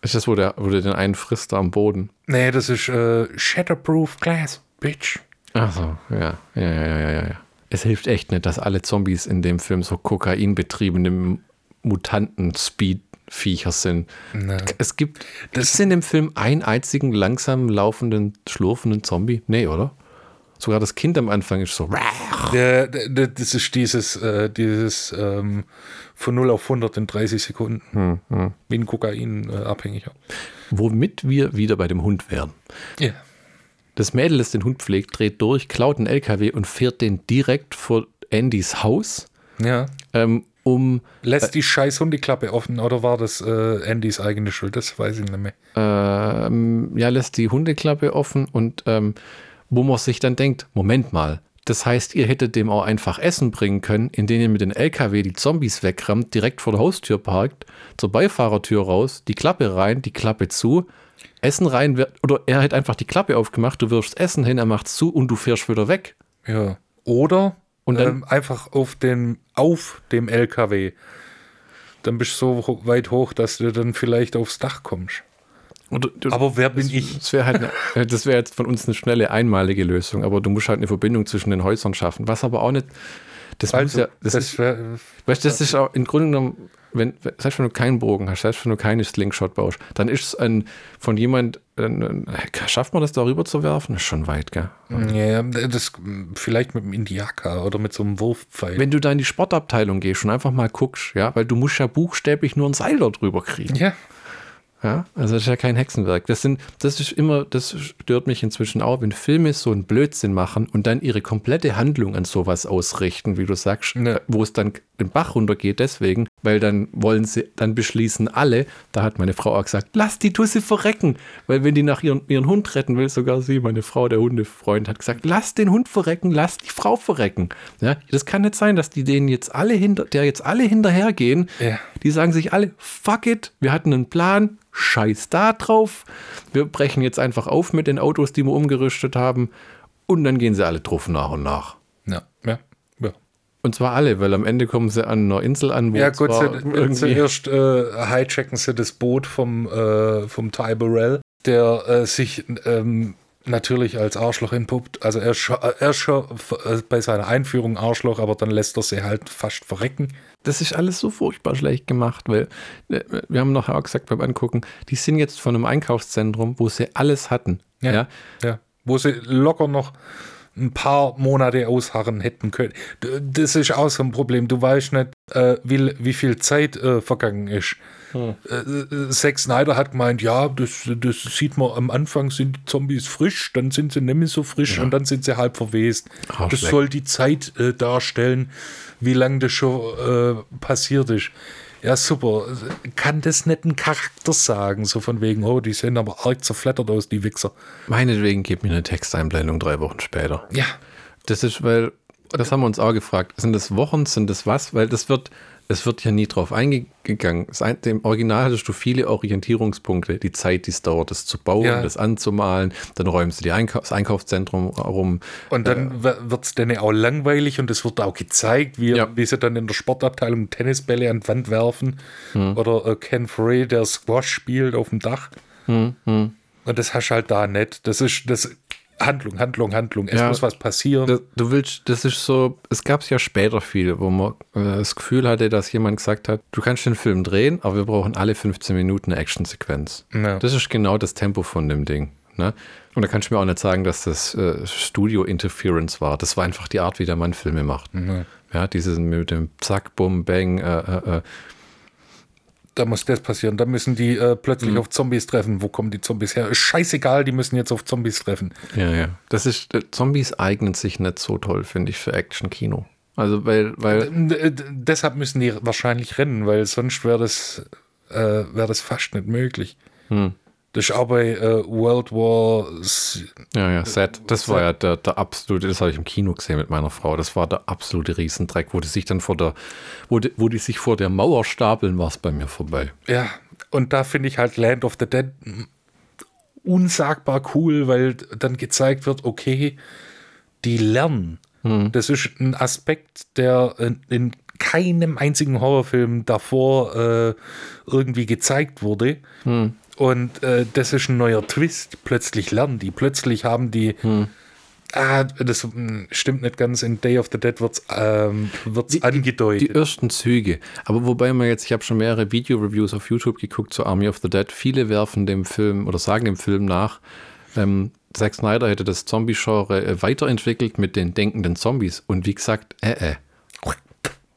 Ist das, wo der, wo der den einen frisst da am Boden? Nee, das ist äh, Shatterproof Glass, Bitch. Ach so, ja. Ja, ja, ja, ja, ja. Es hilft echt nicht, dass alle Zombies in dem Film so kokainbetriebene Mutanten-Speed-Viecher sind. Na. Es gibt, das in dem Film einen einzigen langsam laufenden, schlurfenden Zombie? Nee, oder? Sogar das Kind am Anfang ist so. Der, der, das ist dieses, äh, dieses ähm, von 0 auf 100 in 30 Sekunden. Wie ein Kokain-Abhängiger. Womit wir wieder bei dem Hund wären. Ja. Das Mädel, das den Hund pflegt, dreht durch, klaut einen LKW und fährt den direkt vor Andys Haus, Ja. ähm, um Lässt die scheiß Hundeklappe offen oder war das äh, Andys eigene Schuld? Das weiß ich nicht mehr. ähm, ja, lässt die Hundeklappe offen und ähm, wo man sich dann denkt, Moment mal, das heißt, ihr hättet dem auch einfach Essen bringen können, indem ihr mit dem LKW die Zombies wegrammt, direkt vor der Haustür parkt, zur Beifahrertür raus, die Klappe rein, die Klappe zu, Essen rein, oder er hätte einfach die Klappe aufgemacht, du wirfst Essen hin, er macht's zu und du fährst wieder weg. Ja. Oder Und dann- ähm, einfach auf, den, auf dem LKW. Dann bist du so weit hoch, dass du dann vielleicht aufs Dach kommst. Oder, du, Aber wer bin ich? Das wäre halt, eine, das wäre jetzt von uns eine schnelle, einmalige Lösung, aber du musst halt eine Verbindung zwischen den Häusern schaffen, was aber auch nicht, das muss Also, ja, das, das ist, wär, weißt, das ist auch im Grunde genommen, wenn, selbst wenn du keinen Bogen hast, selbst wenn du keine Slingshot baust, dann ist es ein, von jemand, ein, schafft man das darüber zu werfen? Das ist schon weit, gell? ja, das vielleicht mit dem Indiaka oder mit so einem Wurfpfeil. Wenn du da in die Sportabteilung gehst und einfach mal guckst, ja, weil du musst ja buchstäblich nur ein Seil da drüber kriegen. ja, Ja, also das ist ja kein Hexenwerk. Das sind, das ist immer, das stört mich inzwischen auch, wenn Filme so einen Blödsinn machen und dann ihre komplette Handlung an sowas ausrichten, wie du sagst, äh, wo es dann den Bach runtergeht, deswegen, weil dann wollen sie, dann beschließen alle, da hat meine Frau auch gesagt, lass die Tusse verrecken, weil wenn die nach ihren, ihren Hund retten will, sogar sie, meine Frau, der Hundefreund, hat gesagt, lass den Hund verrecken, lass die Frau verrecken. Ja, das kann nicht sein, dass die denen jetzt alle hinter, der jetzt alle hinterhergehen, Ja. die sagen sich alle, fuck it, wir hatten einen Plan, scheiß da drauf. Wir brechen jetzt einfach auf mit den Autos, die wir umgerüstet haben. Und dann gehen sie alle drauf nach und nach. ja, ja. ja. Und zwar alle, weil am Ende kommen sie an einer Insel an, wo Ja, gut, irgendwie zuerst äh, hijacken sie das Boot vom, äh, vom Ty Burrell, der äh, sich ähm, natürlich als Arschloch entpuppt. Also er ist schon, er ist schon äh, bei seiner Einführung Arschloch, aber dann lässt er sie halt fast verrecken. das ist alles so furchtbar schlecht gemacht, weil äh, wir haben nachher auch gesagt beim Angucken, die sind jetzt von einem Einkaufszentrum, wo sie alles hatten. Ja. Ja. Ja, wo sie locker noch ein paar Monate ausharren hätten können. Das ist auch so ein Problem. Du weißt nicht, äh, wie, wie viel Zeit äh, vergangen ist. Hm. Äh, äh, Zack Snyder hat gemeint, ja, das, das sieht man am Anfang sind die Zombies frisch, dann sind sie nicht mehr so frisch und dann sind sie halb verwest. Ah, das schlecht. soll die Zeit äh, darstellen, wie lange das schon äh, passiert ist. Ja, super. Kann das nicht ein Charakter sagen? So von wegen, oh, die sehen aber arg zerflattert aus, die Wichser. Meinetwegen gib mir eine Texteinblendung drei Wochen später. Ja, Das ist, weil, das haben wir uns auch gefragt, sind das Wochen, sind das was? Weil das wird, es wird ja nie drauf eingegangen. Im Original hattest du viele Orientierungspunkte, die Zeit, die es dauert, das zu bauen, Ja. das anzumalen, dann räumst du die Einkau das Einkaufszentrum rum. Und dann wird es dann auch langweilig und es wird auch gezeigt, wie, Ja. wie sie dann in der Sportabteilung Tennisbälle an die Wand werfen. Hm. Oder äh, Ken Frey, der Squash spielt auf dem Dach. Hm, Und das hast du halt da nicht. Das ist das Handlung, Handlung, Handlung. Es Ja. muss was passieren. Das, du willst, das ist so, es gab es ja später viel, wo man äh, das Gefühl hatte, dass jemand gesagt hat, du kannst den Film drehen, aber wir brauchen alle 15 Minuten eine Actionsequenz. Ja. Das ist genau das Tempo von dem Ding. Ne? Und da kannst du mir auch nicht sagen, dass das äh, Studio Interference war. Das war einfach die Art, wie der Mann Filme macht. Mhm. Ja, dieses mit dem Zack, Bum, Bang, äh, äh, äh. Da muss das passieren. Da müssen die äh, plötzlich Hm. auf Zombies treffen. Wo kommen die Zombies her? Ist scheißegal, die müssen jetzt auf Zombies treffen. ja, ja. Das ist, äh, Zombies eignen sich nicht so toll, finde ich, für Action-Kino. Also, weil, weil, D- d- Deshalb müssen die wahrscheinlich rennen, weil sonst wäre das, äh, wär das fast nicht möglich. Hm. Das ist auch bei äh, World War Ja, ja, Set. Das war ja der, der absolute, das habe ich im Kino gesehen mit meiner Frau. Das war der absolute Riesendreck, wo die sich dann vor der, wo die, wo die sich vor der Mauer stapeln, war es bei mir vorbei. Ja, und da finde ich halt Land of the Dead unsagbar cool, weil dann gezeigt wird, okay, die lernen. Das ist ein Aspekt, der in, in keinem einzigen Horrorfilm davor äh, irgendwie gezeigt wurde. Hm. Und äh, das ist ein neuer Twist. Plötzlich lernen die, plötzlich haben die. Hm. Ah, das hm, stimmt nicht ganz. In Day of the Dead wird es ähm, wird's Die angedeutet. ersten Züge. Aber wobei man jetzt, ich habe schon mehrere Video-Reviews auf YouTube geguckt zu Army of the Dead. Viele werfen dem Film oder sagen dem Film nach, ähm, Zack Snyder hätte das Zombie-Genre äh, weiterentwickelt mit den denkenden Zombies. Und wie gesagt, äh, äh.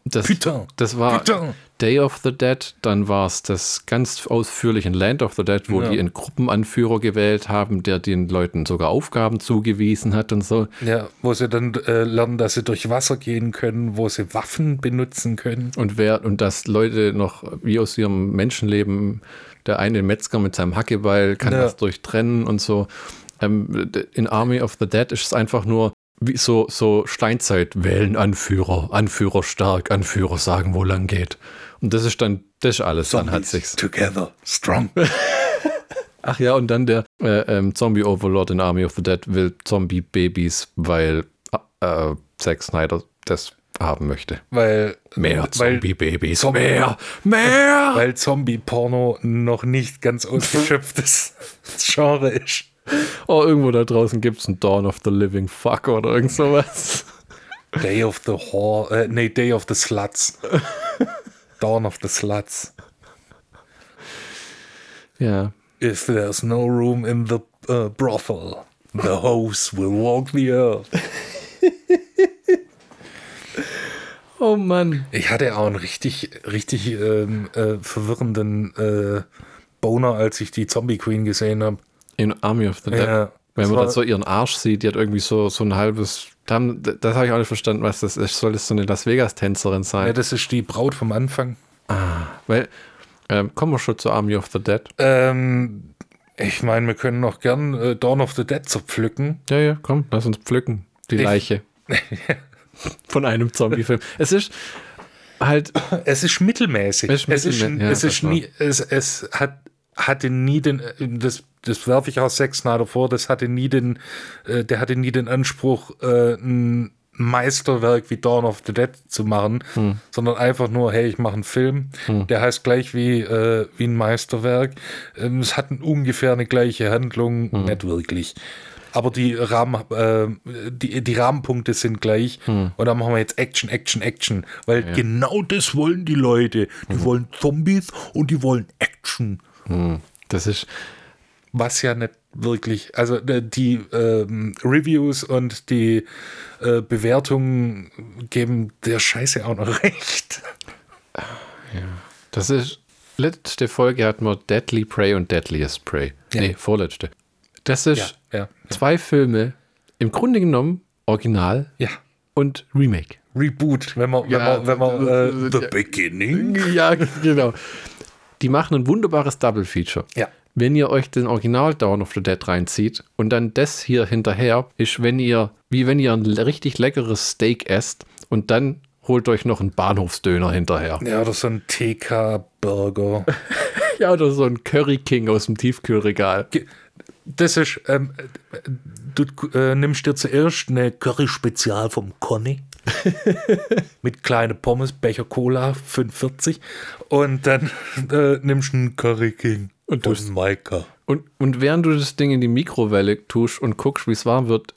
Das, Putain, das war putain. Day of the Dead, dann war es das ganz ausführlich in Land of the Dead, wo Ja. die einen Gruppenanführer gewählt haben, der den Leuten sogar Aufgaben zugewiesen hat und so. ja, wo sie dann äh, lernen, dass sie durch Wasser gehen können, wo sie Waffen benutzen können. Und wer, und dass Leute noch wie aus ihrem Menschenleben, der eine Metzger mit seinem Hackebeil kann Ja. das durchtrennen und so. Ähm, in Army of the Dead ist es einfach nur wie so, so Steinzeit wählen Anführer, Anführer stark, Anführer sagen, wo lang geht. Und das ist dann, das ist alles, dann hat sich's. Together, strong. Ach ja, und dann der äh, ähm, Zombie-Overlord in Army of the Dead will Zombie-Babys, weil äh, Zack Snyder das haben möchte. weil, Mehr weil, Zombie-Babys. Zombie- mehr, mehr. weil Zombie-Porno noch nicht ganz ausgeschöpftes Genre ist. Oh, irgendwo da draußen gibt es ein Dawn of the Living Fuck oder irgend sowas. Day of the Whore, äh, nee, Day of the Sluts. Dawn of the Sluts. Ja. If there's no room in the uh, brothel, the host will walk the earth. Oh Mann. Ich hatte auch einen richtig, richtig ähm, äh, verwirrenden äh, Boner, als ich die Zombie Queen gesehen habe. In Army of the Dead. Ja, Wenn man dann so ihren Arsch sieht, die hat irgendwie so, so ein halbes. Dann, das habe ich auch nicht verstanden, was das ist. Soll das so eine Las Vegas-Tänzerin sein? Ja, das ist die Braut vom Anfang. Weil, ähm, kommen wir schon zu Army of the Dead. Ähm, ich meine, wir können noch gern äh, Dawn of the Dead zerpflücken. Ja, ja, komm, lass uns pflücken. Die Ich- Leiche. Von einem Zombie-Film. Es ist halt. Es ist mittelmäßig. Es ist Es ist, ja, es ist nie, es, es hat, hatte nie den, das, das werfe ich auch Zack Snyder vor, das hatte nie den, äh, der hatte nie den Anspruch, äh, ein Meisterwerk wie Dawn of the Dead zu machen, Hm. sondern einfach nur, hey, ich mache einen Film, der heißt gleich wie, äh, wie ein Meisterwerk. Ähm, es hat ungefähr eine gleiche Handlung, Hm. nicht wirklich. Aber die, Rahmen, äh, die, die Rahmenpunkte sind gleich. Hm. Und dann machen wir jetzt Action, Action, Action. Weil genau das wollen die Leute. Die wollen Zombies und die wollen Action. Das ist. Was ja nicht wirklich, also äh, die ähm, Reviews und die äh, Bewertungen geben der Scheiße auch noch recht. Das ist. Letzte Folge hatten wir Deadly Prey und Deadliest Prey. Ja. Nee, vorletzte. Das ist ja. zwei Filme, im Grunde genommen Original Ja. und Remake. Reboot, wenn man, Ja, wenn man, wenn man äh, The ja. Beginning. Ja, genau. Die machen ein wunderbares Double-Feature. Ja. Wenn ihr euch den Original Dawn of the Dead reinzieht und dann das hier hinterher, ist, wenn ihr, wie wenn ihr ein richtig leckeres Steak esst und dann holt euch noch einen Bahnhofsdöner hinterher. Ja, oder so ein TK-Burger. Ja, oder so ein Curry King aus dem Tiefkühlregal. Das ist, ähm, du äh, nimmst dir zuerst eine Curry-Spezial vom Conny. mit kleinen Pommes, Becher Cola, 45. Und dann äh, nimmst du einen Curry King Und von tust- Maika. Und, und während du das Ding in die Mikrowelle tust und guckst, wie es warm wird,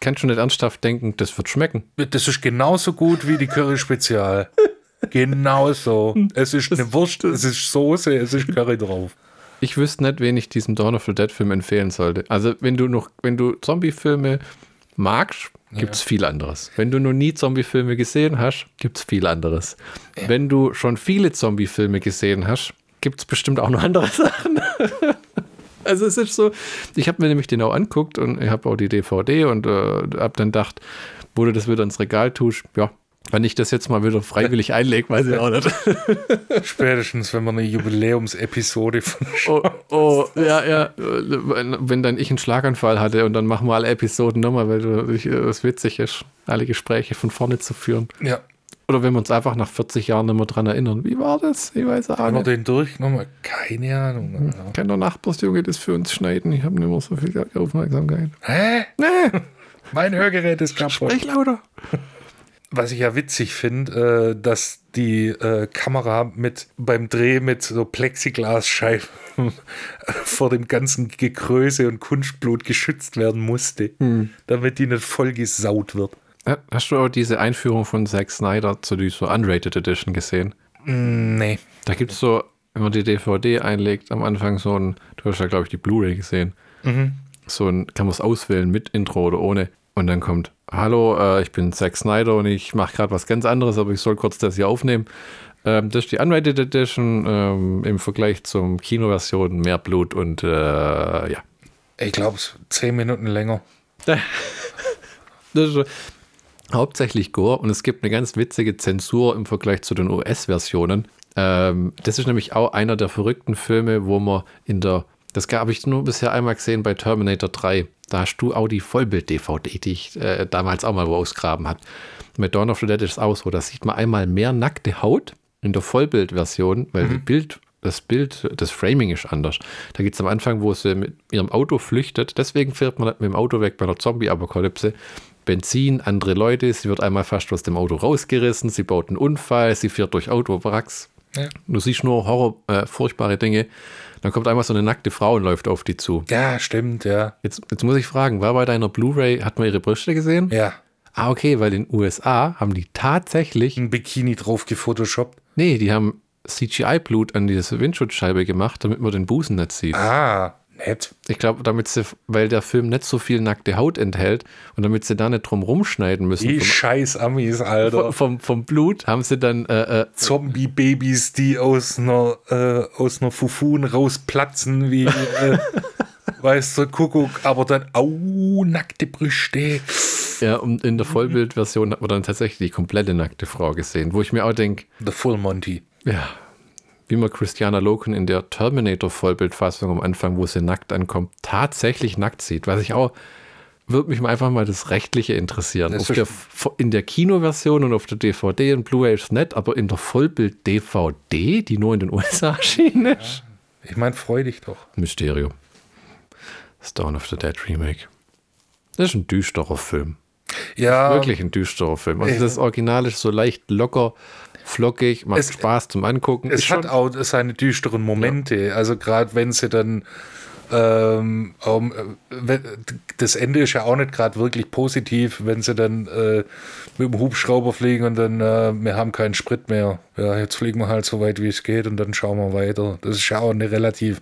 kannst du nicht ernsthaft denken, das wird schmecken. Das ist genauso gut wie die Curry-Spezial. genauso. Es ist eine Wurst, es ist Soße, es ist Curry drauf. Ich wüsste nicht, wen ich diesen Dawn of the Dead Film empfehlen sollte. Also, wenn du noch, wenn du Zombie-Filme magst, gibt es viel anderes. Wenn du noch nie Zombie-Filme gesehen hast, gibt es viel anderes. Wenn du schon viele Zombie-Filme gesehen hast, gibt es bestimmt auch noch andere Sachen. also es ist so, ich habe mir nämlich den auch anguckt und ich habe auch die DVD und äh, habe dann gedacht, wo du das wieder ins Regal tust, ja, wenn ich das jetzt mal wieder freiwillig einlege, weiß ich auch nicht. Spätestens, wenn man eine Jubiläumsepisode von Oh, oh, ja, ja. Wenn dann ich einen Schlaganfall hatte und dann machen wir alle Episoden nochmal, weil ich, äh, es witzig ist, alle Gespräche von vorne zu führen. Ja, Oder wenn wir uns einfach nach 40 Jahren nicht mehr dran erinnern. Wie war das? Ich weiß auch haben wir nicht. den durchgenommen? Keine Ahnung. Ja. Kann der Nachbarsjunge das für uns schneiden? Ich habe nicht mehr so viel Aufmerksamkeit. Hä? Nee, Mein Hörgerät ist kaputt. sprich lauter. Was ich ja witzig finde, äh, dass die äh, Kamera mit beim Dreh mit so Plexiglasscheiben vor dem ganzen Gekröse und Kunstblut geschützt werden musste, hm. damit die nicht voll gesaut wird. Hast du auch diese Einführung von Zack Snyder zu dieser Unrated Edition gesehen? Mm, nee. Da gibt es so, wenn man die DVD einlegt, am Anfang so ein, du hast ja, glaube ich, die Blu-ray gesehen. Mhm. So ein, kann man es auswählen mit Intro oder ohne. Und dann kommt, hallo, äh, ich bin Zack Snyder und ich mache gerade was ganz anderes, aber ich soll kurz das hier aufnehmen. Ähm, das ist die Unrated Edition ähm, im Vergleich zum Kinoversion, mehr Blut und äh, ja. Ich glaube, es zehn Minuten länger. das ist, hauptsächlich Gore und es gibt eine ganz witzige Zensur im Vergleich zu den US-Versionen. Ähm, das ist nämlich auch einer der verrückten Filme, wo man in der, das habe ich nur bisher einmal gesehen bei Terminator 3. Da hast du auch die Vollbild-DVD, die ich äh, damals auch mal ausgraben hat. Mit Dawn of the Dead ist es auch so, da sieht man einmal mehr nackte Haut in der Vollbild-Version, weil mhm. Bild, das Bild, das Framing ist anders. Da geht es am Anfang, wo sie mit ihrem Auto flüchtet. Deswegen fährt man mit dem Auto weg bei der Zombie-Apokalypse. Benzin, andere Leute, sie wird einmal fast aus dem Auto rausgerissen, sie baut einen Unfall, sie fährt durch Autowracks. Ja. Du siehst nur Horror, äh, furchtbare Dinge. Dann kommt einmal so eine nackte Frau und läuft auf die zu. Ja, stimmt, ja. Jetzt, jetzt muss ich fragen, war bei deiner Blu-ray, hat man ihre Brüste gesehen? Ja. Ah, okay, weil in den USA haben die tatsächlich. Ein Bikini drauf gefotoshoppt. Nee, die haben CGI-Blut an diese Windschutzscheibe gemacht, damit man den Busen nicht sieht. Ah, nett. Ich glaube, damit sie, weil der Film nicht so viel nackte Haut enthält und damit sie da nicht drum rumschneiden müssen. Die scheiß Amis, Alter. Vom, vom, Blut haben sie dann äh, äh, Zombie-Babys, die aus einer, äh, aus einer Fufun rausplatzen, wie äh, weißt du, Kuckuck, aber dann, au, nackte Brüste. Ja, und in der Vollbildversion hat man dann tatsächlich die komplette nackte Frau gesehen, wo ich mir auch denke. The Full Monty. Ja, wie man Christiana Loken in der Terminator-Vollbildfassung am Anfang, wo sie nackt ankommt, tatsächlich nackt sieht. Was ich auch, würde mich einfach mal das Rechtliche interessieren. Auf der, in der Kinoversion und auf der DVD und Blu-ray ist nett, aber in der Vollbild-DVD, die nur in den USA erschienen ist. Ja. Ich meine, freu dich doch. Mysterium. Das Dawn of the Dead Remake. Das ist ein düsterer Film. Ja. Wirklich ein düsterer Film. Also das Original ist so leicht locker flockig, macht es, Spaß zum Angucken. Es hat auch seine düsteren Momente. Ja. Also gerade wenn sie dann ähm, um, das Ende ist ja auch nicht gerade wirklich positiv, wenn sie dann äh, mit dem Hubschrauber fliegen und dann, äh, wir haben keinen Sprit mehr. Ja, jetzt fliegen wir halt so weit, wie es geht und dann schauen wir weiter. Das ist ja auch eine relativ.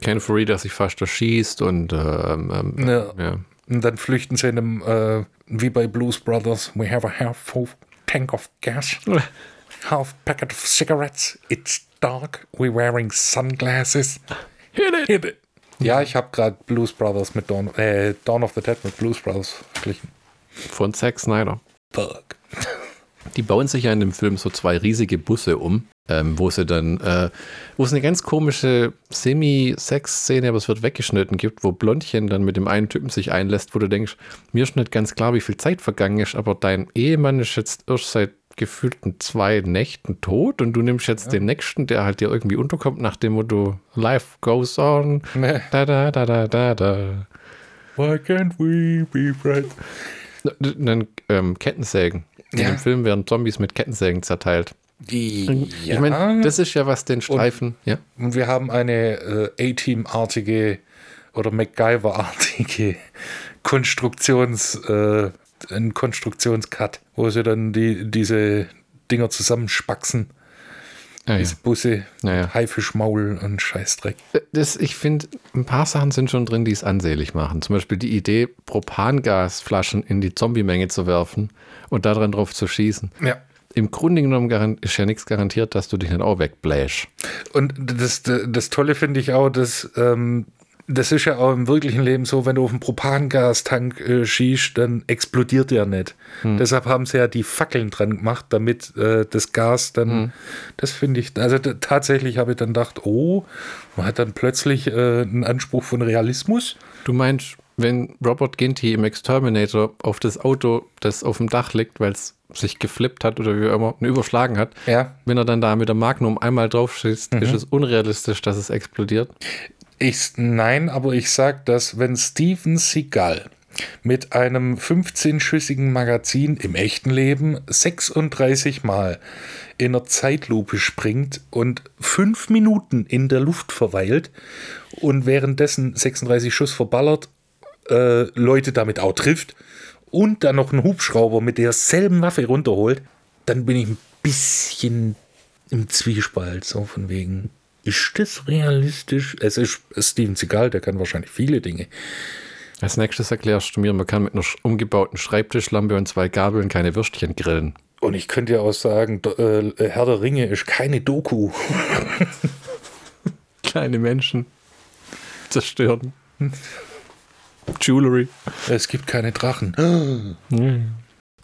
Ken Free, dass sich fast erschießt und ähm, ähm, ja. ja. Und dann flüchten sie in einem, äh, wie bei Blues Brothers, we have a half full tank of gas. half packet of cigarettes. It's dark. We're wearing sunglasses. Hit it. Hit it. Ja, ich habe gerade Blues Brothers mit Dawn, äh, Dawn of the Dead mit Blues Brothers verglichen. Von Zack Snyder. Fuck. Die bauen sich ja in dem Film so zwei riesige Busse um, ähm, wo sie dann, äh, wo es eine ganz komische Semi-Sex-Szene, aber es wird weggeschnitten gibt, wo Blondchen dann mit dem einen Typen sich einlässt, wo du denkst, mir ist nicht ganz klar, wie viel Zeit vergangen ist, aber dein Ehemann ist jetzt erst seit gefühlten zwei Nächten tot und du nimmst jetzt ja. den nächsten, der halt dir irgendwie unterkommt, nach dem Motto Life goes on. Nee. Da, da, da, da, da, da. Why can't we be friends? Dann ähm, Kettensägen. In ja. dem Film werden Zombies mit Kettensägen zerteilt. Die, ich meine, das ist ja was den Streifen. Und, ja. Und wir haben eine äh, A-Team-artige oder MacGyver-artige Konstruktions, äh, ein Konstruktionscut, wo sie dann die, diese Dinger zusammenspaxen. Ja, diese. Busse, ja, Haifischmaul und Scheißdreck. Das, ich finde, ein paar Sachen sind schon drin, die es ansehlich machen. Zum Beispiel die Idee, Propangasflaschen in die Zombie-Menge zu werfen und daran drauf zu schießen. Ja. Im Grunde genommen ist ja nichts garantiert, dass du dich nicht auch wegbläsch. Und das, das Tolle finde ich auch, dass ähm, das ist ja auch im wirklichen Leben so, wenn du auf einen Propangastank äh, schießt, dann explodiert der nicht. Hm. Deshalb haben sie ja die Fackeln dran gemacht, damit äh, das Gas dann, hm. das finde ich, also tatsächlich habe ich dann gedacht, oh, man hat dann plötzlich äh, einen Anspruch von Realismus. Du meinst, wenn Robert Ginty im Exterminator auf das Auto, das auf dem Dach liegt, weil es sich geflippt hat oder wie immer, überschlagen hat, ja. wenn er dann da mit der Magnum einmal drauf schießt, mhm. ist es unrealistisch, dass es explodiert. Ich, nein, aber ich sag, dass wenn Steven Seagal mit einem 15-schüssigen Magazin im echten Leben 36 Mal in einer Zeitlupe springt und fünf Minuten in der Luft verweilt und währenddessen 36 Schuss verballert, äh, Leute damit auch trifft und dann noch einen Hubschrauber mit derselben Waffe runterholt, dann bin ich ein bisschen im Zwiespalt, so von wegen, ist das realistisch? Es ist Steven Seagal, der kann wahrscheinlich viele Dinge. Als nächstes erklärst du mir, man kann mit einer umgebauten Schreibtischlampe und zwei Gabeln keine Würstchen grillen. Und ich könnte ja auch sagen, äh, Herr der Ringe ist keine Doku. Kleine Menschen zerstören. Jewelry. Es gibt keine Drachen.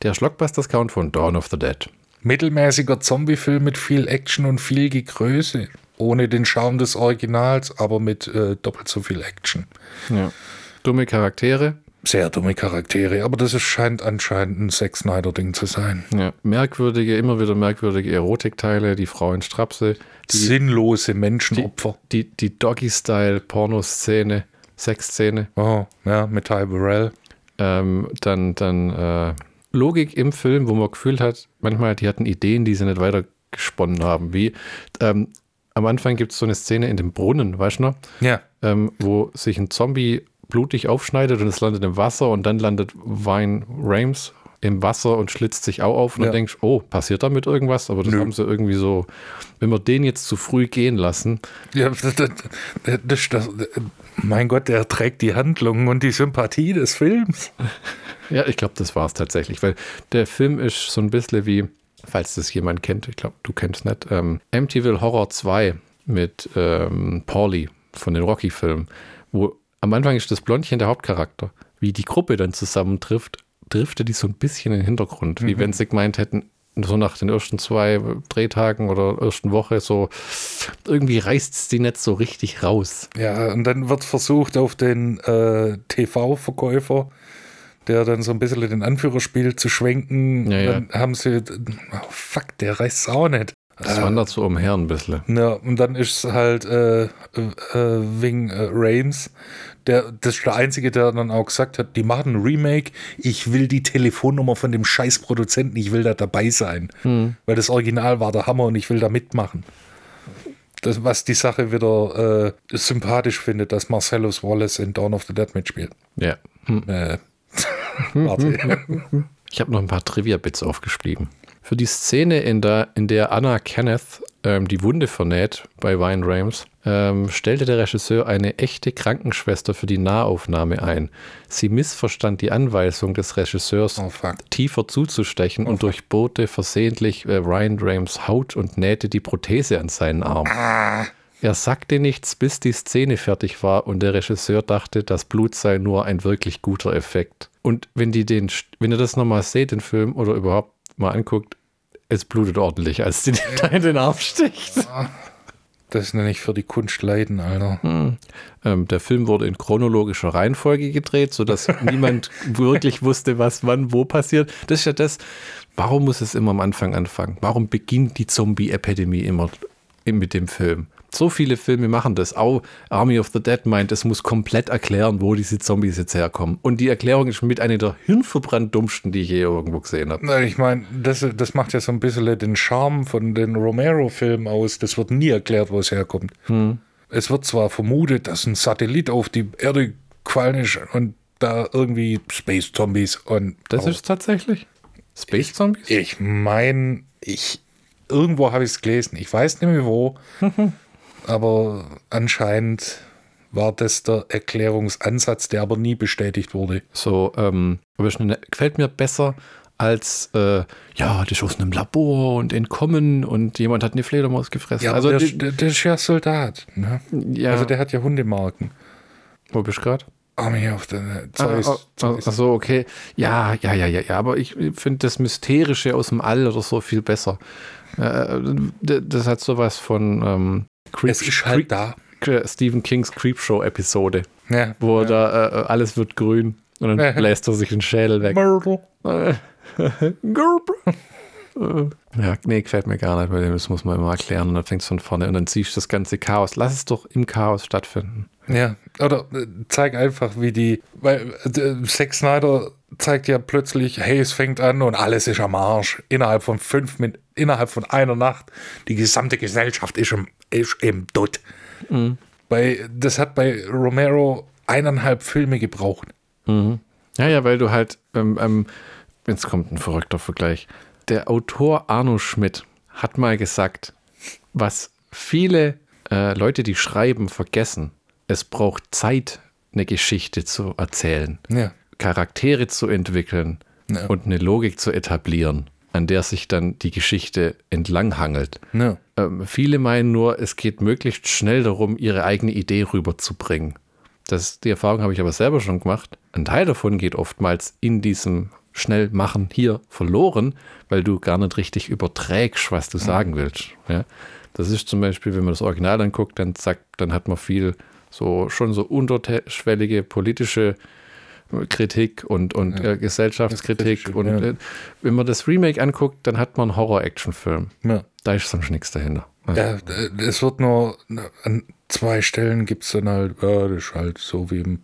Der Schlockbusters-Count von Dawn of the Dead. Mittelmäßiger Zombie-Film mit viel Action und viel Gegröße. Ohne den Charme des Originals, aber mit äh, doppelt so viel Action. Ja. Dumme Charaktere. Sehr dumme Charaktere, aber das ist, scheint anscheinend ein Zack Snyder-Ding zu sein. Ja. Merkwürdige, immer wieder merkwürdige Erotikteile, die Frau in Strapse. Die, Sinnlose Menschenopfer. Die, die, die Doggy-Style-Pornoszene, Sexszene. Oh, ja, mit Ty Burrell. Ähm, dann dann äh, Logik im Film, wo man gefühlt hat, manchmal, die hatten Ideen, die sie nicht weitergesponnen haben. Wie ähm, am Anfang gibt es so eine Szene in dem Brunnen, weißt du noch? Ja. Ähm, wo sich ein Zombie blutig aufschneidet und es landet im Wasser und dann landet Vine Rames im Wasser und schlitzt sich auch auf und Ja. dann denkst oh, passiert damit irgendwas? Aber das Nö. haben sie irgendwie so, wenn wir den jetzt zu früh gehen lassen, Ja, das, das, das, das, mein Gott, der trägt die Handlung und die Sympathie des Films. Ja, ich glaube, das war es tatsächlich, weil der Film ist so ein bisschen wie, falls das jemand kennt, ich glaube, du kennst nicht, ähm, Amityville Horror 2 mit ähm, Pauli von den Rocky-Filmen, wo am Anfang ist das Blondchen der Hauptcharakter. Wie die Gruppe dann zusammentrifft, driftet die so ein bisschen in den Hintergrund. Wie wenn sie gemeint hätten, so nach den ersten zwei Drehtagen oder ersten Woche, so irgendwie reißt es die nicht so richtig raus. Ja, und dann wird versucht, auf den äh, TV-Verkäufer, der dann so ein bisschen den Anführer spielt, zu schwenken. Ja, ja. Dann haben sie, oh, fuck, der reißt auch nicht. Das wandert so umher ein bisschen. Ja, und dann ist es halt äh, äh, wegen äh, Rames, der, das ist der Einzige, der dann auch gesagt hat, die machen ein Remake, ich will die Telefonnummer von dem scheiß Produzenten, ich will da dabei sein. Weil das Original war der Hammer und ich will da mitmachen. Das, was die Sache wieder äh, sympathisch findet, dass Marcellus Wallace in Dawn of the Dead mitspielt. Ja. Hm. Äh, warte. Ich habe noch ein paar Trivia-Bits aufgeschrieben. Für die Szene, in der, in der Anna Kenneth ähm, die Wunde vernäht bei Ryan Rames, ähm, stellte der Regisseur eine echte Krankenschwester für die Nahaufnahme ein. Sie missverstand die Anweisung des Regisseurs, Oh, tiefer zuzustechen und durchbohrte versehentlich äh, Ryan Rames Haut und nähte die Prothese an seinen Arm. Er sagte nichts, bis die Szene fertig war und der Regisseur dachte, das Blut sei nur ein wirklich guter Effekt. Und wenn die den, wenn ihr das nochmal seht, den Film, oder überhaupt mal anguckt, es blutet ordentlich, als die da in den Arm sticht. Das nenne ich für die Kunst leiden, Alter. Ähm, der Film wurde in chronologischer Reihenfolge gedreht, sodass niemand wirklich wusste, was wann wo passiert. Das ist ja das, warum muss es immer am Anfang anfangen? Warum beginnt die Zombie-Epidemie immer mit dem Film? So viele Filme machen das. Auch Army of the Dead meint, es muss komplett erklären, wo diese Zombies jetzt herkommen. Und die Erklärung ist mit einer der hirnverbrannt dummsten, die ich je irgendwo gesehen habe. Ich meine, das, das macht ja so ein bisschen den Charme von den Romero-Filmen aus. Das wird nie erklärt, wo es herkommt. Es wird zwar vermutet, dass ein Satellit auf die Erde gefallen ist und da irgendwie Space-Zombies und. Das aber ist tatsächlich Space Zombies? Ich meine, ich. Irgendwo habe ich es gelesen. Ich weiß nicht mehr wo. aber anscheinend war das der Erklärungsansatz, der aber nie bestätigt wurde. So, ähm, aber es gefällt mir besser als, äh, ja, das ist aus einem Labor und entkommen und jemand hat eine Fledermaus gefressen. Ja, also, der, die, der, der ist ja Soldat. Ne? ja, Also der hat ja Hundemarken. wo bist du gerade? Army of the Ah, Zeus. ah, ah, ach so, okay. Ja, ja, ja, ja, ja, aber ich finde das Mysterische aus dem All oder so viel besser. Äh, das hat sowas von ähm, Creep, es ist halt da. Stephen Kings Creepshow-Episode, Ja. wo ja. da äh, alles wird grün und dann bläst er sich den Schädel weg. Myrtle. Äh, ja, nee, gefällt mir gar nicht, weil das muss man immer erklären und dann fängt es von vorne und dann siehst du das ganze Chaos. Lass es doch im Chaos stattfinden. Ja, oder äh, zeig einfach, wie die, weil äh, Zack Snyder zeigt ja plötzlich, hey, es fängt an und alles ist am Arsch. Innerhalb von fünf Minuten, innerhalb von einer Nacht, die gesamte Gesellschaft ist im, ist im Dutt. Mhm. Bei, das hat bei Romero eineinhalb Filme gebraucht. Mhm. Ja, ja, weil du halt, ähm, ähm, jetzt kommt ein verrückter Vergleich. Der Autor Arno Schmidt hat mal gesagt, was viele äh, Leute, die schreiben, vergessen. Es braucht Zeit, eine Geschichte zu erzählen, ja. Charaktere zu entwickeln ja. und eine Logik zu etablieren, an der sich dann die Geschichte entlanghangelt. Ja. Ähm, viele meinen nur, es geht möglichst schnell darum, ihre eigene Idee rüberzubringen. Das, die Erfahrung habe ich aber selber schon gemacht. Ein Teil davon geht oftmals in diesem Schnellmachen hier verloren, weil du gar nicht richtig überträgst, was du sagen willst. Ja? Das ist zum Beispiel, wenn man das Original anguckt, dann sagt, dann hat man viel so schon so unterschwellige politische Kritik und, und ja, äh, Gesellschaftskritik. Und ja. äh, wenn man das Remake anguckt, dann hat man einen Horror-Action-Film. Ja. Da ist sonst nichts dahinter. Ja, es wird nur an zwei Stellen gibt es dann halt, ja, das ist halt so wie im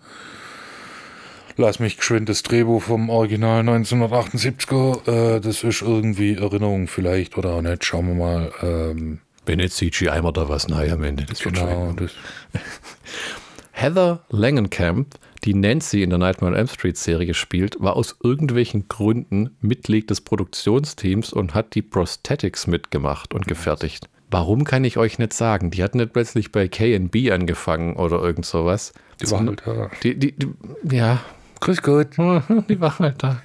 Lass mich geschwind das Drehbuch vom Original 1978er. Äh, das ist irgendwie Erinnerung vielleicht oder auch nicht. Schauen wir mal. Ähm, wenn jetzt CGI mal da was nahe am Ende. Das genau. Das. Heather Langenkamp, die Nancy in der Nightmare on Elm Street Serie gespielt, war aus irgendwelchen Gründen Mitglied des Produktionsteams und hat die Prosthetics mitgemacht und gefertigt. Warum kann ich euch nicht sagen? Die hat nicht plötzlich bei KB angefangen oder irgend sowas. Die war halt da. Die, die, die, ja. Grüß Gott. Die war halt da.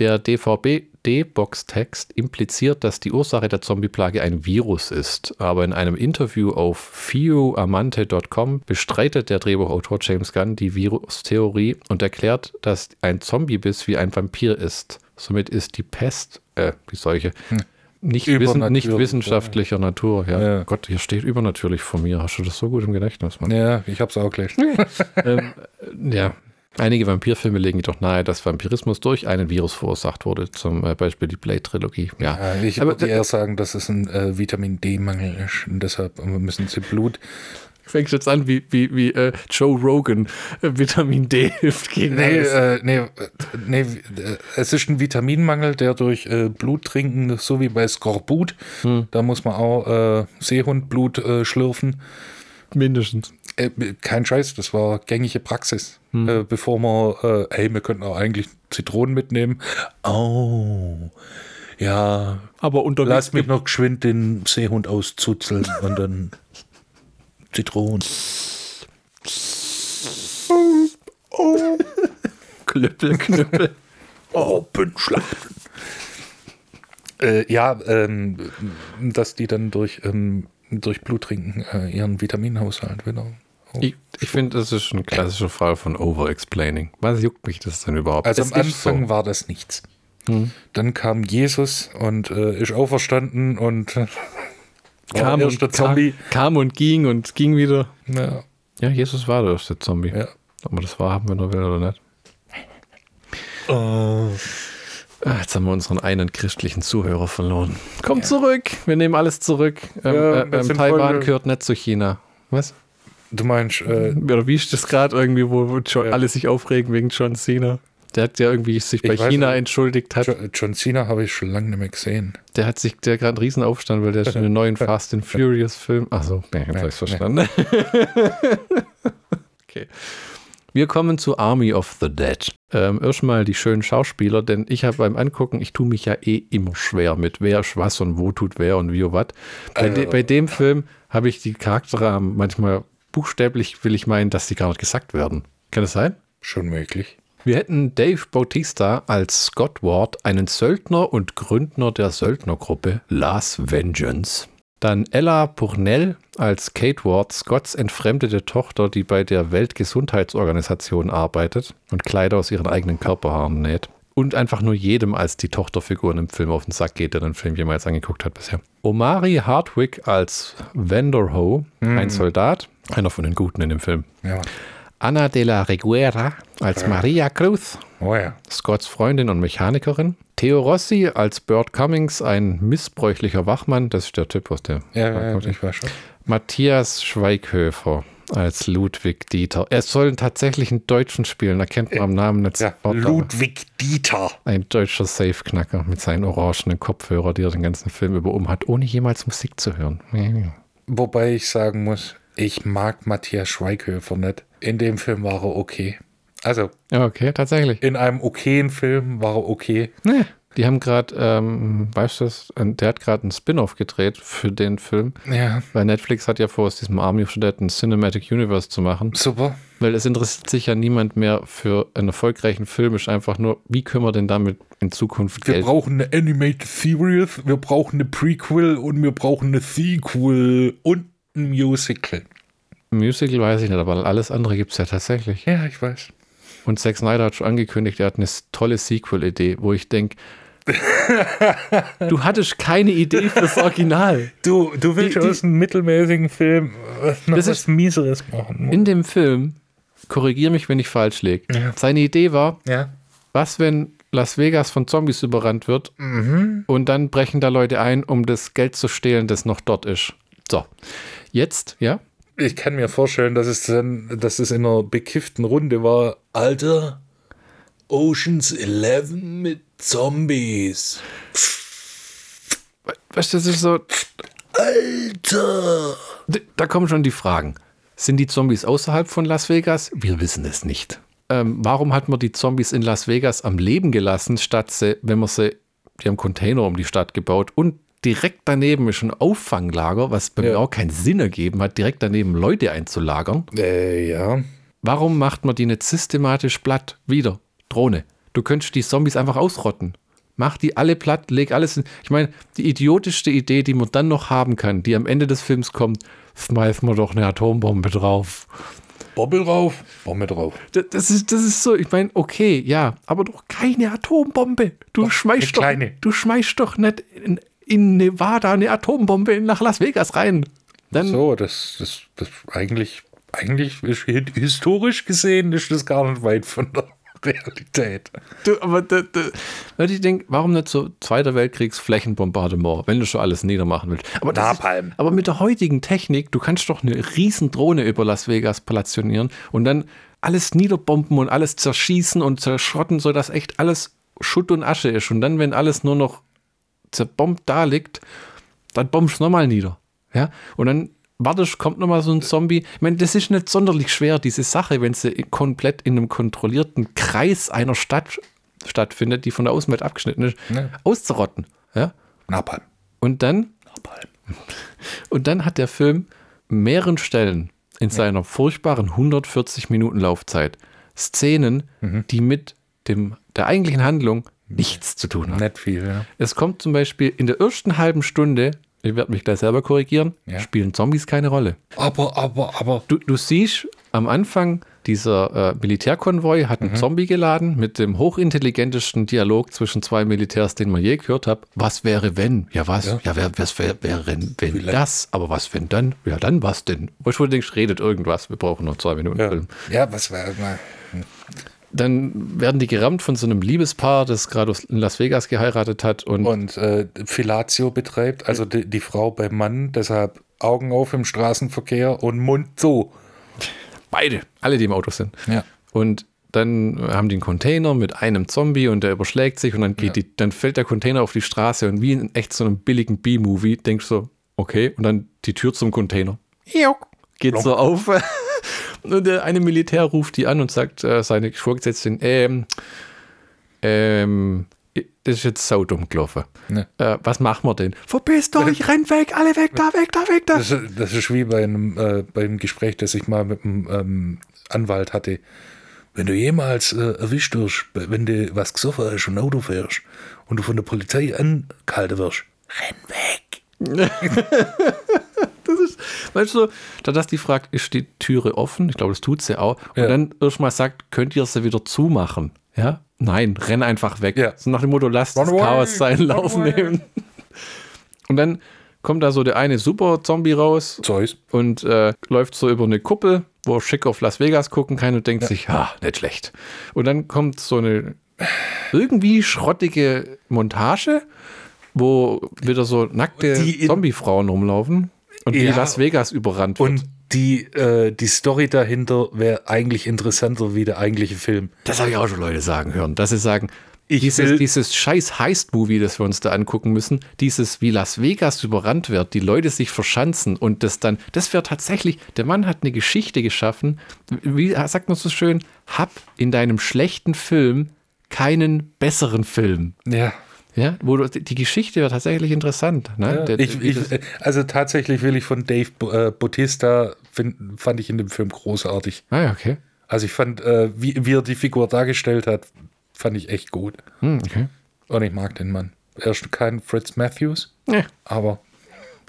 Der DVB-D-Box-Text impliziert, dass die Ursache der Zombie-Plage ein Virus ist. Aber in einem Interview auf fioamante.com bestreitet der Drehbuchautor James Gunn die Virustheorie und erklärt, dass ein Zombie-Biss wie ein Vampir ist. Somit ist die Pest, äh, die Seuche, hm. nicht, wissen, nicht wissenschaftlicher ja. Natur. Ja. ja. Gott, hier steht übernatürlich vor mir. Hast du das so gut im Gedächtnis, Mann? Ja, ich hab's auch gleich. ähm, ja, Einige Vampirfilme legen jedoch nahe, dass Vampirismus durch einen Virus verursacht wurde, zum äh, Beispiel die Blade-Trilogie. Ja. ja. ich würde eher sagen, dass es ein äh, Vitamin D-Mangel ist und deshalb müssen sie Blut. Fängst jetzt an, wie, wie, wie äh, Joe Rogan äh, Vitamin D hilft gegen nee, äh, nee, nee, es ist ein Vitaminmangel, der durch Blut trinken, so wie bei Skorbut, hm. da muss man auch Seehundblut schlürfen. Mindestens. Äh, kein Scheiß, das war gängige Praxis. Hm. Äh, bevor wir, äh, hey, wir könnten auch eigentlich Zitronen mitnehmen. Oh, ja. Aber unterwegs. Lass mich noch geschwind den Seehund auszuzeln und dann Zitronen. Oh. Knüppel, Knüppel. Openschlachten. äh, ja, ähm, dass die dann durch ähm, durch Bluttrinken äh, ihren Vitaminhaushalt wieder. Ich, ich finde, das ist eine klassische Frage von Overexplaining. Was juckt mich das denn überhaupt? Also am Anfang so. war das nichts. Hm. Dann kam Jesus und äh, ist auferstanden und äh, kam, und Zombie. Kam, kam, und ging und ging wieder. Ja, ja Jesus war der erste Zombie. Ja. Ob man das wahrhaben will oder nicht. Oh. Ah, jetzt haben wir unseren einen christlichen Zuhörer verloren. Kommt ja. zurück, wir nehmen alles zurück. Ähm, ja, äh, ähm, Taiwan gehört nicht zu China. Was? Du meinst. Äh, Oder wie ist das gerade irgendwie, wo, wo John, ja. alle sich aufregen wegen John Cena? Der hat ja irgendwie sich bei China nicht. entschuldigt hat. John Cena habe ich schon lange nicht mehr gesehen. Der hat sich, der gerade einen Riesenaufstand, weil der schon einen neuen Fast and Furious Film. Achso, ja, jetzt habe ich verstanden. okay. Wir kommen zu Army of the Dead. Ähm, erstmal die schönen Schauspieler, denn ich habe beim Angucken, ich tue mich ja eh immer schwer mit wer ist was und wo tut wer und wie und was. Bei, de, bei dem Film habe ich die Charakterrahmen manchmal buchstäblich, will ich meinen, dass die gar nicht gesagt werden. Kann das sein? Schon möglich. Wir hätten Dave Bautista als Scott Ward, einen Söldner und Gründner der Söldnergruppe Last Vengeance. Dann Ella Purnell als Kate Ward, Scotts entfremdete Tochter, die bei der Weltgesundheitsorganisation arbeitet und Kleider aus ihren eigenen Körperhaaren näht. Und einfach nur jedem als die Tochterfiguren im Film auf den Sack geht, der den Film jemals angeguckt hat bisher. Omari Hardwick als Vanderho, mhm. ein Soldat, einer von den Guten in dem Film. Ja. Anna de la Reguera als ja. Maria Cruz, oh ja. Scotts Freundin und Mechanikerin. Theo Rossi als Bert Cummings, ein missbräuchlicher Wachmann, das ist der Typ aus der. Ja, ja ich war schon. Matthias Schweighöfer als Ludwig Dieter. Er soll einen tatsächlichen Deutschen spielen, da kennt man am Namen nicht Ja, Ludwig Dieter. Ein deutscher Safeknacker mit seinen orangenen Kopfhörer, die er den ganzen Film über um hat, ohne jemals Musik zu hören. Wobei ich sagen muss, ich mag Matthias Schweighöfer nicht. In dem Film war er okay. Also, okay, tatsächlich. in einem okayen Film war er okay. Nee. Die haben gerade, ähm, weißt du das, der hat gerade einen Spin-off gedreht für den Film, Ja, weil Netflix hat ja vor, aus diesem Army of the Dead ein Cinematic Universe zu machen, super. weil es interessiert sich ja niemand mehr für einen erfolgreichen Film, ist einfach nur, wie können wir denn damit in Zukunft Wir Geld brauchen eine Animated Series, wir brauchen eine Prequel und wir brauchen eine Sequel und ein Musical. Musical weiß ich nicht, aber alles andere gibt es ja tatsächlich. Ja, ich weiß. Und Zack Snyder hat schon angekündigt, er hat eine tolle Sequel-Idee, wo ich denke, du hattest keine Idee fürs Original. Du, du willst Die- die- aus einem mittelmäßigen Film was, noch Das was ist- Mieseres machen. In dem Film, korrigier mich, wenn ich falsch liege, Ja. seine Idee war, Ja. was, wenn Las Vegas von Zombies überrannt wird und dann brechen da Leute ein, um das Geld zu stehlen, das noch dort ist. So, jetzt, ja, Ich kann mir vorstellen, dass es dann, dass es in einer bekifften Runde war. Alter, Oceans 11 mit Zombies. weißt du, das ist so, Alter! Da kommen schon die Fragen. Sind die Zombies außerhalb von Las Vegas? Wir wissen es nicht. Ähm, warum hat man die Zombies in Las Vegas am Leben gelassen, statt sie, wenn man sie, die haben Container um die Stadt gebaut und direkt daneben ist ein Auffanglager, was bei mir Ja. auch keinen Sinn ergeben hat, direkt daneben Leute einzulagern. Äh, ja. Warum macht man die nicht systematisch platt? Wieder, Drohne. Du könntest die Zombies einfach ausrotten. Mach die alle platt, leg alles in. Ich meine, die idiotischste Idee, die man dann noch haben kann, die am Ende des Films kommt, schmeiß mal doch eine Atombombe drauf. Bobbel drauf, Bombe drauf. D- Das ist, das ist so, ich meine, okay, ja, aber doch keine Atombombe. Du schmeißt eine doch, kleine. du schmeißt doch nicht in, in Nevada eine Atombombe nach Las Vegas rein. Dann, So, das, das, das eigentlich, eigentlich ist hi- historisch gesehen ist das gar nicht weit von der Realität. Du, aber da, da, ich denke, warum nicht so Zweiter Weltkriegs Flächenbombardement, wenn du schon alles niedermachen willst. Aber, das ist, Napalm. aber mit der heutigen Technik, du kannst doch eine riesen Drohne über Las Vegas platzionieren und dann alles niederbomben und alles zerschießen und zerschrotten, sodass echt alles Schutt und Asche ist. Und dann, wenn alles nur noch zerbombt da liegt, dann bombst du nochmal nieder. Ja? Und dann wartest, kommt nochmal so ein Zombie. Ich meine, das ist nicht sonderlich schwer, diese Sache, wenn sie komplett in einem kontrollierten Kreis einer Stadt stattfindet, die von der Außenwelt abgeschnitten ist, Ja. auszurotten. Ja? Napalm. Und dann, Napalm. und dann hat der Film mehreren Stellen in seiner furchtbaren 140 Minuten Laufzeit Szenen, die mit dem, der eigentlichen Handlung nichts zu tun haben. Nicht viel, ja. Es kommt zum Beispiel in der ersten halben Stunde, ich werde mich gleich selber korrigieren, Ja. spielen Zombies keine Rolle. Aber, aber, aber. Du, du siehst am Anfang, dieser äh, Militärkonvoi hat einen Zombie geladen mit dem hochintelligentesten Dialog zwischen zwei Militärs, den man je gehört hat. Was wäre, wenn? Ja, was? Ja, wer, was wär, wäre, wenn Vielleicht- das? Aber was, wenn dann? Ja, dann was denn? Wo du denkst, redet irgendwas. Wir brauchen noch zwei Minuten Ja, Film. ja was war mal. Dann werden die gerammt von so einem Liebespaar, das gerade in Las Vegas geheiratet hat und Und äh, Filatio betreibt, also die, die Frau beim Mann, deshalb Augen auf im Straßenverkehr und Mund zu. beide, alle, die im Auto sind. Ja. Und dann haben die einen Container mit einem Zombie und der überschlägt sich und dann geht die, dann fällt der Container auf die Straße und wie in echt so einem billigen B-Movie denkst du so, okay, und dann die Tür zum Container. Juck, Geht so auf. Und der eine Militär ruft die an und sagt, äh, seine Vorgesetzten, ähm, ähm, das ist jetzt saudumm gelaufen. Ne. Äh, was machen wir denn? Verpisst euch, rennt weg, alle weg, da, weg, da, weg, da. Das, ist- das ist wie bei einem, äh, beim Gespräch, das ich mal mit einem ähm, Anwalt hatte. Wenn du jemals äh, erwischt wirst, wenn du was gesoffen hast und Auto fährst und du von der Polizei angehalten wirst, renn weg. Weißt du, da dass die fragt, ist die Türe offen? Ich glaube, das tut sie auch. Und Ja. dann erstmal sagt, könnt ihr sie wieder zumachen? Ja? Nein, renn einfach weg. Ja. So nach dem Motto, lasst Run das Chaos seinen Lauf nehmen. Und dann kommt da so der eine Super-Zombie raus Zeus. und äh, läuft so über eine Kuppel, wo er schick auf Las Vegas gucken kann und denkt sich, ah, nicht schlecht. Und dann kommt so eine irgendwie schrottige Montage, wo wieder so nackte Zombie-Frauen rumlaufen und wie Ja. Las Vegas überrannt wird. Und die, äh, die Story dahinter wäre eigentlich interessanter wie der eigentliche Film. Das habe ich auch schon Leute sagen hören, dass sie sagen, Ich dieses, dieses scheiß Heist-Movie, das wir uns da angucken müssen, dieses wie Las Vegas überrannt wird, die Leute sich verschanzen und das dann, das wäre tatsächlich, der Mann hat eine Geschichte geschaffen, wie sagt man so schön, hab in deinem schlechten Film keinen besseren Film. Ja. Ja, wo du, die Geschichte wäre tatsächlich interessant. Ne? Ja, Der- ich, ich, also tatsächlich will ich von Dave äh, Bautista, find, fand ich in dem Film großartig. ah, ja, okay. Also ich fand, äh, wie, wie er die Figur dargestellt hat, fand ich echt gut. Hm, okay. Und ich mag den Mann. Er ist kein Fritz Matthews, Ja. aber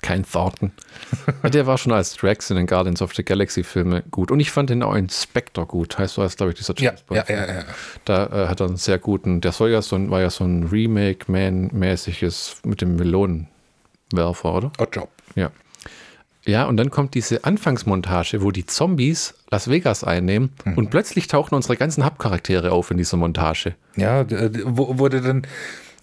Kein Thornton. der war schon als Drax in den Guardians of the Galaxy Filme gut. Und ich fand den auch in Spectre gut. Heißt so, als glaube ich dieser ja, James Bond. ja, ja, ja. Da äh, hat er einen sehr guten, der soll ja so ein, war ja so ein Remake-Man-mäßiges mit dem Melonenwerfer, oder? Odd Job. Ja. Ja, und dann kommt diese Anfangsmontage, wo die Zombies Las Vegas einnehmen und plötzlich tauchen unsere ganzen Hauptcharaktere auf in dieser Montage. Ja, wo, wurde dann,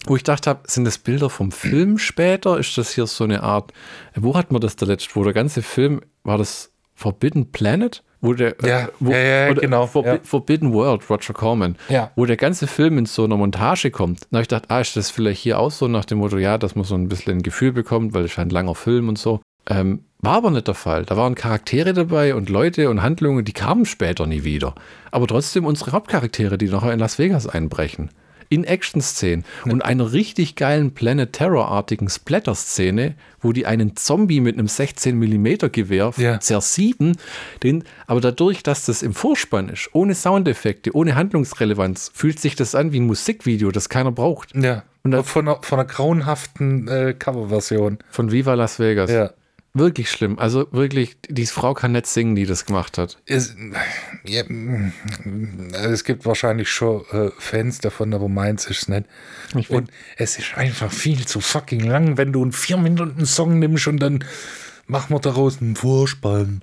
Wo ich dachte, hab, sind das Bilder vom Film später? Ist das hier so eine Art, wo hat man das da letzt, wo der ganze Film, war das Forbidden Planet? Wo der, Ja, äh, wo, ja, ja, genau, Forbi ja. Forbidden World, Roger Corman. Ja. Wo der ganze Film in so einer Montage kommt. Da habe ich gedacht, ah, ist das vielleicht hier auch so nach dem Motto, ja, dass man so ein bisschen ein Gefühl bekommt, weil es ein langer Film und so. Ähm, war aber nicht der Fall. Da waren Charaktere dabei und Leute und Handlungen, die kamen später nie wieder. Aber trotzdem unsere Hauptcharaktere, die nachher in Las Vegas einbrechen. In Action-Szenen und einer richtig geilen Planet Terror-artigen Splatter-Szene, wo die einen Zombie mit einem 16mm Gewehr Ja. zersieben, den, aber dadurch, dass das im Vorspann ist, ohne Soundeffekte, ohne Handlungsrelevanz, fühlt sich das an wie ein Musikvideo, das keiner braucht. ja, Und da- von, einer, von einer grauenhaften äh, Coverversion. Von Viva Las Vegas. Ja. Wirklich schlimm. Also wirklich, diese Frau kann nicht singen, die das gemacht hat. Es, ja, also es gibt wahrscheinlich schon äh, Fans davon, aber meins ist es nicht. Ich und es ist einfach viel zu fucking lang, wenn du einen vier Minuten Song nimmst und dann machen wir daraus einen Vorspann.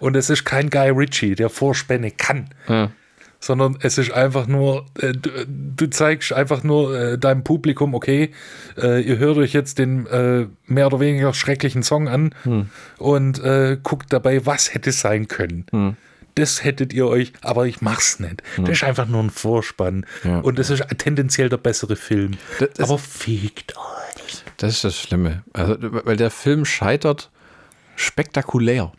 Und es ist kein Guy Ritchie, der Vorspänne kann. Ja. Sondern es ist einfach nur, äh, du, du zeigst einfach nur äh, deinem Publikum, okay, äh, ihr hört euch jetzt den äh, mehr oder weniger schrecklichen Song an und äh, guckt dabei, was hätte sein können. Das hättet ihr euch, aber ich mach's nicht. Das ist einfach nur ein Vorspann. Ja. Und das ist tendenziell der bessere Film. Das- das- aber fickt euch. Das ist das Schlimme. Also, weil der Film scheitert spektakulär.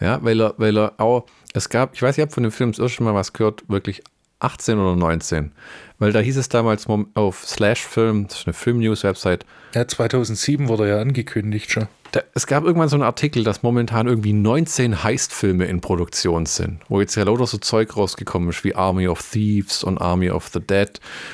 Ja, weil er, weil er auch, es gab, ich weiß, ich habe von dem Film das erste Mal was gehört, wirklich 18 oder 19. Weil da hieß es damals auf Slash Film, das ist eine Film-News-Website, Ja, 2007 wurde ja angekündigt schon. Da, es gab irgendwann so einen Artikel, dass momentan irgendwie 19 Heist-Filme in Produktion sind, wo jetzt ja lauter so Zeug rausgekommen ist, wie Army of Thieves und Army of the Dead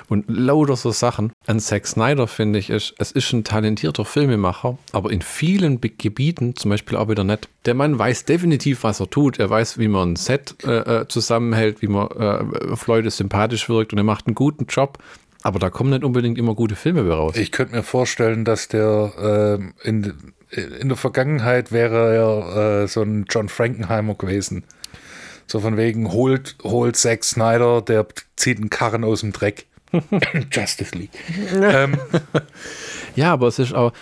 und lauter so Sachen. An Zack Snyder finde ich, ist, es ist ein talentierter Filmemacher, aber in vielen Be Gebieten, zum Beispiel auch wieder nicht. Der Mann weiß definitiv, was er tut. Er weiß, wie man ein Set äh, äh, zusammenhält, wie man äh, auf Leute sympathisch wirkt und er macht einen guten Job. Aber da kommen nicht unbedingt immer gute Filme raus. Ich könnte mir vorstellen, dass der ähm, in, in der Vergangenheit wäre er äh, so ein John Frankenheimer gewesen. So von wegen, holt, holt Zack Snyder, der zieht einen Karren aus dem Dreck. Justice League. ähm, Ja, aber es ist auch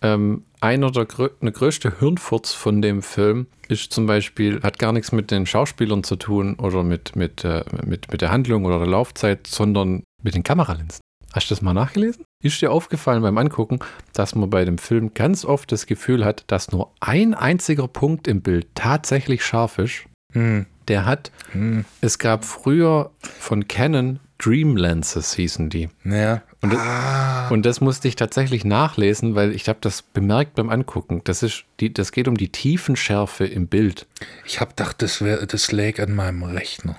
ähm, einer der eine größte Hirnfurz von dem Film ist zum Beispiel, hat gar nichts mit den Schauspielern zu tun oder mit, mit, äh, mit, mit der Handlung oder der Laufzeit, sondern mit den Kameralinsen. Hast du das mal nachgelesen? Ist dir aufgefallen beim Angucken, dass man bei dem Film ganz oft das Gefühl hat, dass nur ein einziger Punkt im Bild tatsächlich scharf ist? hm, Der hat, es gab früher von Canon Dream Lenses hießen die. ja. Und das, ah, und das musste ich tatsächlich nachlesen, weil ich habe das bemerkt beim Angucken. Das, ist die, das geht um die Tiefenschärfe im Bild. ich habe gedacht, das, wär, das lag an meinem Rechner.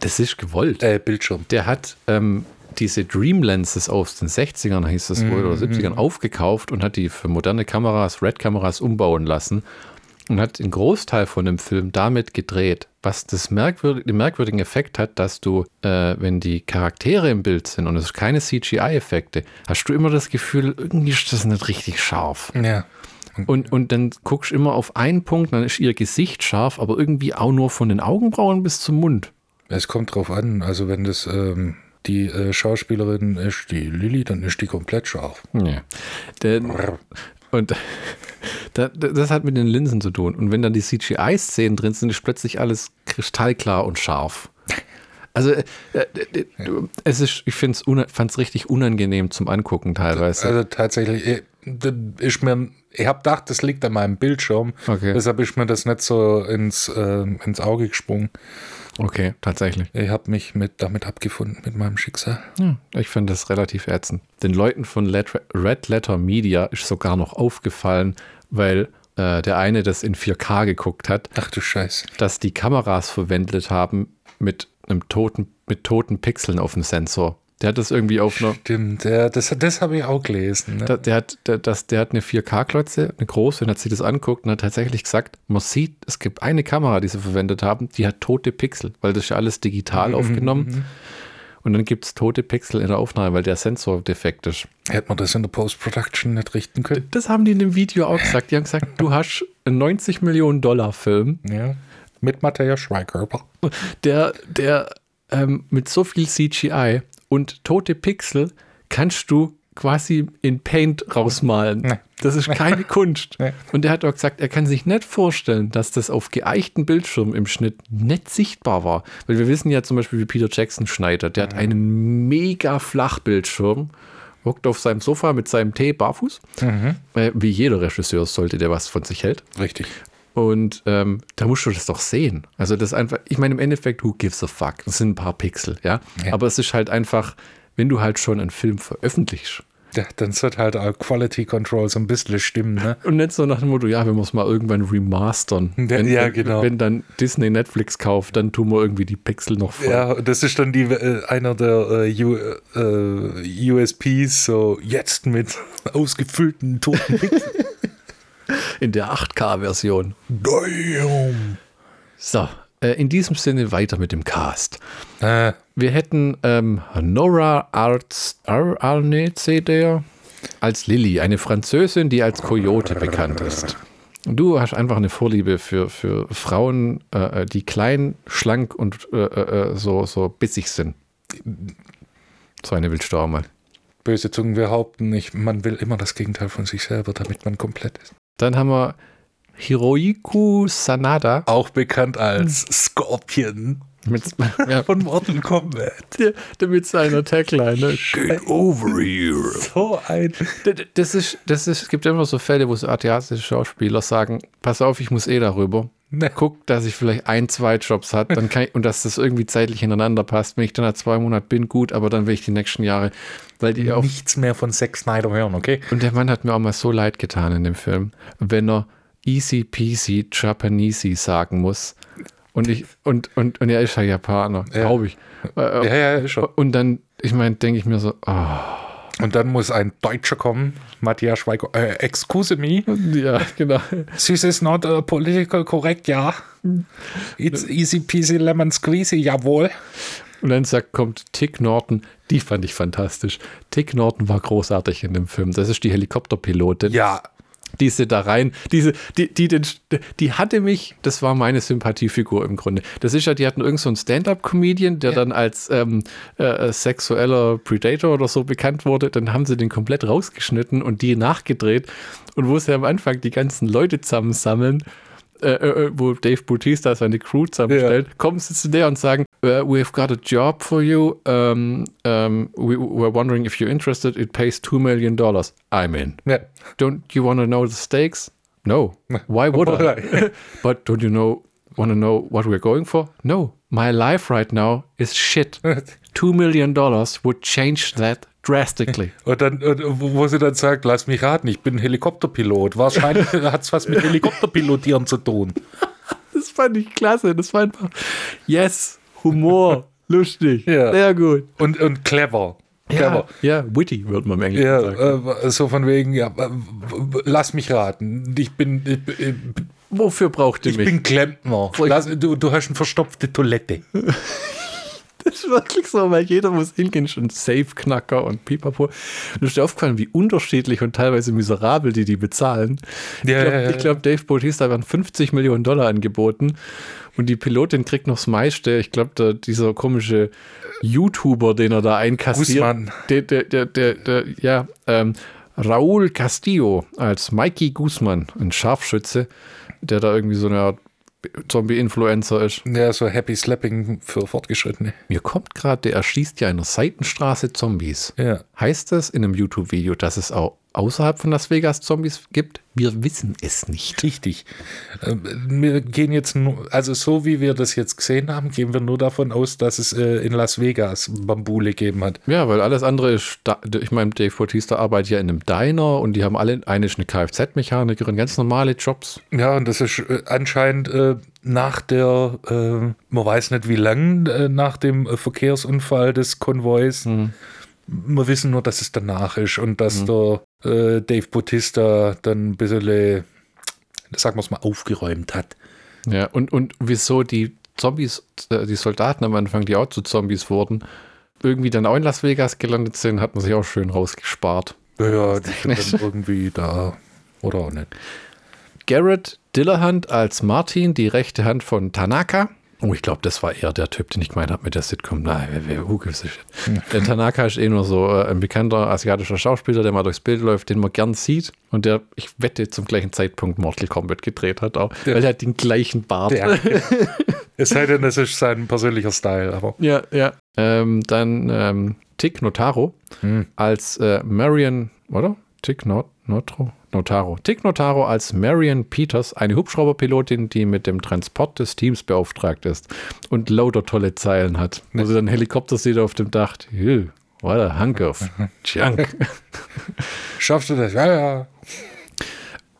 Das ist gewollt. Äh, Bildschirm. Der hat ähm, diese Dream Lenses aus den 60ern, hieß es wohl, oder 70ern, aufgekauft und hat die für moderne Kameras, Red-Kameras umbauen lassen und hat den Großteil von dem Film damit gedreht. Was das merkwürdig, den merkwürdigen Effekt hat, dass du, äh, wenn die Charaktere im Bild sind und es keine CGI-Effekte, hast du immer das Gefühl, irgendwie ist das nicht richtig scharf. Ja. Und, und dann guckst du immer auf einen Punkt, dann ist ihr Gesicht scharf, aber irgendwie auch nur von den Augenbrauen bis zum Mund. Es kommt drauf an. Also, wenn das ähm, die äh, Schauspielerin ist, die Lilly, dann ist die komplett scharf. Ja. Der, Und da, das hat mit den Linsen zu tun. Und wenn dann die CGI-Szenen drin sind, ist plötzlich alles kristallklar und scharf. Also äh, äh, es ist, ich fand es richtig unangenehm zum Angucken teilweise. Also tatsächlich, ich, ich mir, ich habe gedacht, das liegt an meinem Bildschirm. Okay. Deshalb ist mir das nicht so ins, äh, ins Auge gesprungen. Okay, tatsächlich. Ich habe mich mit, damit abgefunden, mit meinem Schicksal. Ja, ich finde das relativ ätzend. Den Leuten von Red Letter Media ist sogar noch aufgefallen, weil äh, der eine das in 4K geguckt hat. Ach du Scheiße. Dass die Kameras verwendet haben mit einem toten, mit toten Pixeln auf dem Sensor. Der hat das irgendwie auf einer. Stimmt, der, das, das habe ich auch gelesen. Ne? Der, der, hat, der, das, der hat eine 4K-Klotze, eine große, und hat sich das anguckt und hat tatsächlich gesagt, man sieht, es gibt eine Kamera, die sie verwendet haben, die hat tote Pixel, weil das ist ja alles digital mhm, aufgenommen. Mhm. Und dann gibt es tote Pixel in der Aufnahme, weil der Sensor defekt ist. Hätte man das in der Post-Production nicht richten können? Das haben die in dem Video auch gesagt. Die haben gesagt, du hast einen 90 Millionen Dollar Film. Ja. Mit Matthias Schweighöfer. Der, der ähm, mit so viel CGI und tote Pixel kannst du quasi in Paint rausmalen. Nee. Das ist keine Kunst. Nee. Und er hat auch gesagt, er kann sich nicht vorstellen, dass das auf geeichten Bildschirmen im Schnitt nicht sichtbar war. Weil wir wissen ja zum Beispiel, wie Peter Jackson schneidet. Der mhm. hat einen mega Flachbildschirm, hockt auf seinem Sofa mit seinem Tee barfuß. Mhm. Wie jeder Regisseur sollte, der was von sich hält. Richtig. Und ähm, da musst du das doch sehen. Also das einfach, ich meine im Endeffekt, who gives a fuck? Das sind ein paar Pixel, ja. ja. Aber es ist halt einfach, wenn du halt schon einen Film veröffentlichst. Ja, dann wird halt auch Quality Control so ein bisschen stimmen, ne? Und nicht so nach dem Motto, ja, wir müssen mal irgendwann remastern. Wenn, ja, genau. Wenn dann Disney Netflix kauft, dann tun wir irgendwie die Pixel noch voll. Ja, das ist dann die, äh, einer der äh, U, äh, USPs, so jetzt mit ausgefüllten toten Pixeln. In der 8K-Version. Damn. So, äh, in diesem Sinne weiter mit dem Cast. Äh. Wir hätten ähm, Nora Arts, Ar als Lilly, eine Französin, die als Coyote bekannt ist. Du hast einfach eine Vorliebe für, für Frauen, äh, die klein, schlank und äh, äh, so, so bissig sind. So eine mal. Böse Zungen behaupten, ich, man will immer das Gegenteil von sich selber, damit man komplett ist. Dann haben wir Hiroiku Sanada. Auch bekannt als Scorpion. Mit, ja. Von Mortal Kombat. Der, der mit seiner Tagline. Ne? Get over here. So ein. Das ist, das ist, es gibt immer so Fälle, wo so asiatische Schauspieler sagen: Pass auf, ich muss eh darüber. Ne. Guck, dass ich vielleicht ein, zwei Jobs hat, dann kann ich, und dass das irgendwie zeitlich ineinander passt. Wenn ich dann nach zwei Monaten bin, gut, aber dann will ich die nächsten Jahre, weil die auch. Nichts mehr von Zack Snyder hören, okay? Und der Mann hat mir auch mal so leid getan in dem Film, wenn er easy peasy Japanese sagen muss. Und ich, und, und, und er ist ja Japaner, ja. glaube ich. Ja, ja, ist schon. Und dann, ich meine, denke ich mir so, oh. Und dann muss ein Deutscher kommen, Matthias Schweiger, äh, excuse me. Ja, genau. This is not uh, political correct, ja. It's easy peasy lemon squeezy, jawohl. Und dann sagt, kommt Tick Norton, die fand ich fantastisch. Tick Norton war großartig in dem Film. Das ist die Helikopterpilotin. Ja, diese da rein, diese, die, die, die, die hatte mich, das war meine Sympathiefigur im Grunde. Das ist ja, die hatten irgend so einen Stand-Up-Comedian, der ja. dann als ähm, äh, sexueller Predator oder so bekannt wurde. Dann haben sie den komplett rausgeschnitten und die nachgedreht. Und wo sie am Anfang die ganzen Leute zusammensammeln, äh, äh, äh, wo Dave Bautista seine Crew zusammenstellt, ja. kommen sie zu der und sagen, uh, we've got a job for you. Um, um, we were wondering if you're interested. It pays two million dollars. I'm in. Yeah. Don't you want to know the stakes? No. Why would I? but don't you know want to know what we're going for? No. My life right now is shit. Two million dollars would change that drastically. Und dann, wo sie dann sagt, lass mich raten, ich bin Helikopterpilot. Wahrscheinlich hat es was mit Helikopterpilotieren zu tun. Das fand ich klasse. Das war einfach, yes, Humor, lustig, ja. sehr gut. Und, und clever. Ja, ja, witty wird man im Englischen ja, sagen. Äh, so von wegen, ja, lass mich raten. Ich bin. Ich, ich, Wofür braucht ihr mich? Ich bin Klempner. Lass, du, du hast eine verstopfte Toilette. Das ist wirklich so, weil jeder muss hingehen, schon Safe-Knacker und pipapo. Du ist dir aufgefallen, wie unterschiedlich und teilweise miserabel die die bezahlen. Ja, ich glaube, ja, ja. glaub, Dave Bautista werden 50 Millionen Dollar angeboten und die Pilotin kriegt noch das meiste. Ich glaube, dieser komische YouTuber, den er da einkassiert, der, der, der, der, der, ja, ähm, Raúl Castillo als Mikey Guzman, ein Scharfschütze, der da irgendwie so eine Art Zombie-Influencer ist. Ja, so Happy Slapping für Fortgeschrittene. Mir kommt gerade, der erschießt ja in der Seitenstraße Zombies. Ja. Heißt das in einem YouTube-Video, dass es auch außerhalb von Las Vegas Zombies gibt? Wir wissen es nicht. Richtig. Ähm, Wir gehen jetzt nur, also so wie wir das jetzt gesehen haben, gehen wir nur davon aus, dass es äh, in Las Vegas Bambule gegeben hat. Ja, weil alles andere ist, ich meine, Dave Bautista arbeitet ja in einem Diner und die haben alle, eine ist eine Kfz-Mechanikerin, ganz normale Jobs. Ja, und das ist äh, anscheinend äh, nach der, man weiß nicht wie lang, nach dem Verkehrsunfall des Konvois. Wir wissen nur, dass es danach ist und dass der äh, Dave Bautista dann ein bisschen, äh, sagen wir es mal, aufgeräumt hat. Ja, und, und wieso die Zombies, äh, die Soldaten am Anfang, die auch zu Zombies wurden, irgendwie dann auch in Las Vegas gelandet sind, hat man sich auch schön rausgespart. Ja, ja, die sind dann irgendwie da. Oder auch nicht. Garrett Dillahunt als Martin, die rechte Hand von Tanaka. Oh, ich glaube, das war eher der Typ, den ich gemeint habe mit der Sitcom. Nein, who gives a shit? Der Tanaka ist eh nur so äh, ein bekannter asiatischer Schauspieler, der mal durchs Bild läuft, den man gern sieht und der, ich wette, zum gleichen Zeitpunkt Mortal Kombat gedreht hat auch, weil er hat den gleichen Bart. Ja. es sei denn, das ist sein persönlicher Style, aber. Ja, ja. Ähm, dann ähm, Tick Notaro als äh, Marion, oder? Tick Not Notro? Notaro. Tick Notaro als Marion Peters, eine Hubschrauberpilotin, die mit dem Transport des Teams beauftragt ist und lauter tolle Zeilen hat. Wo sie dann Helikopter sieht auf dem Dach. What a hunk of junk. Schaffst du das? Ja, ja.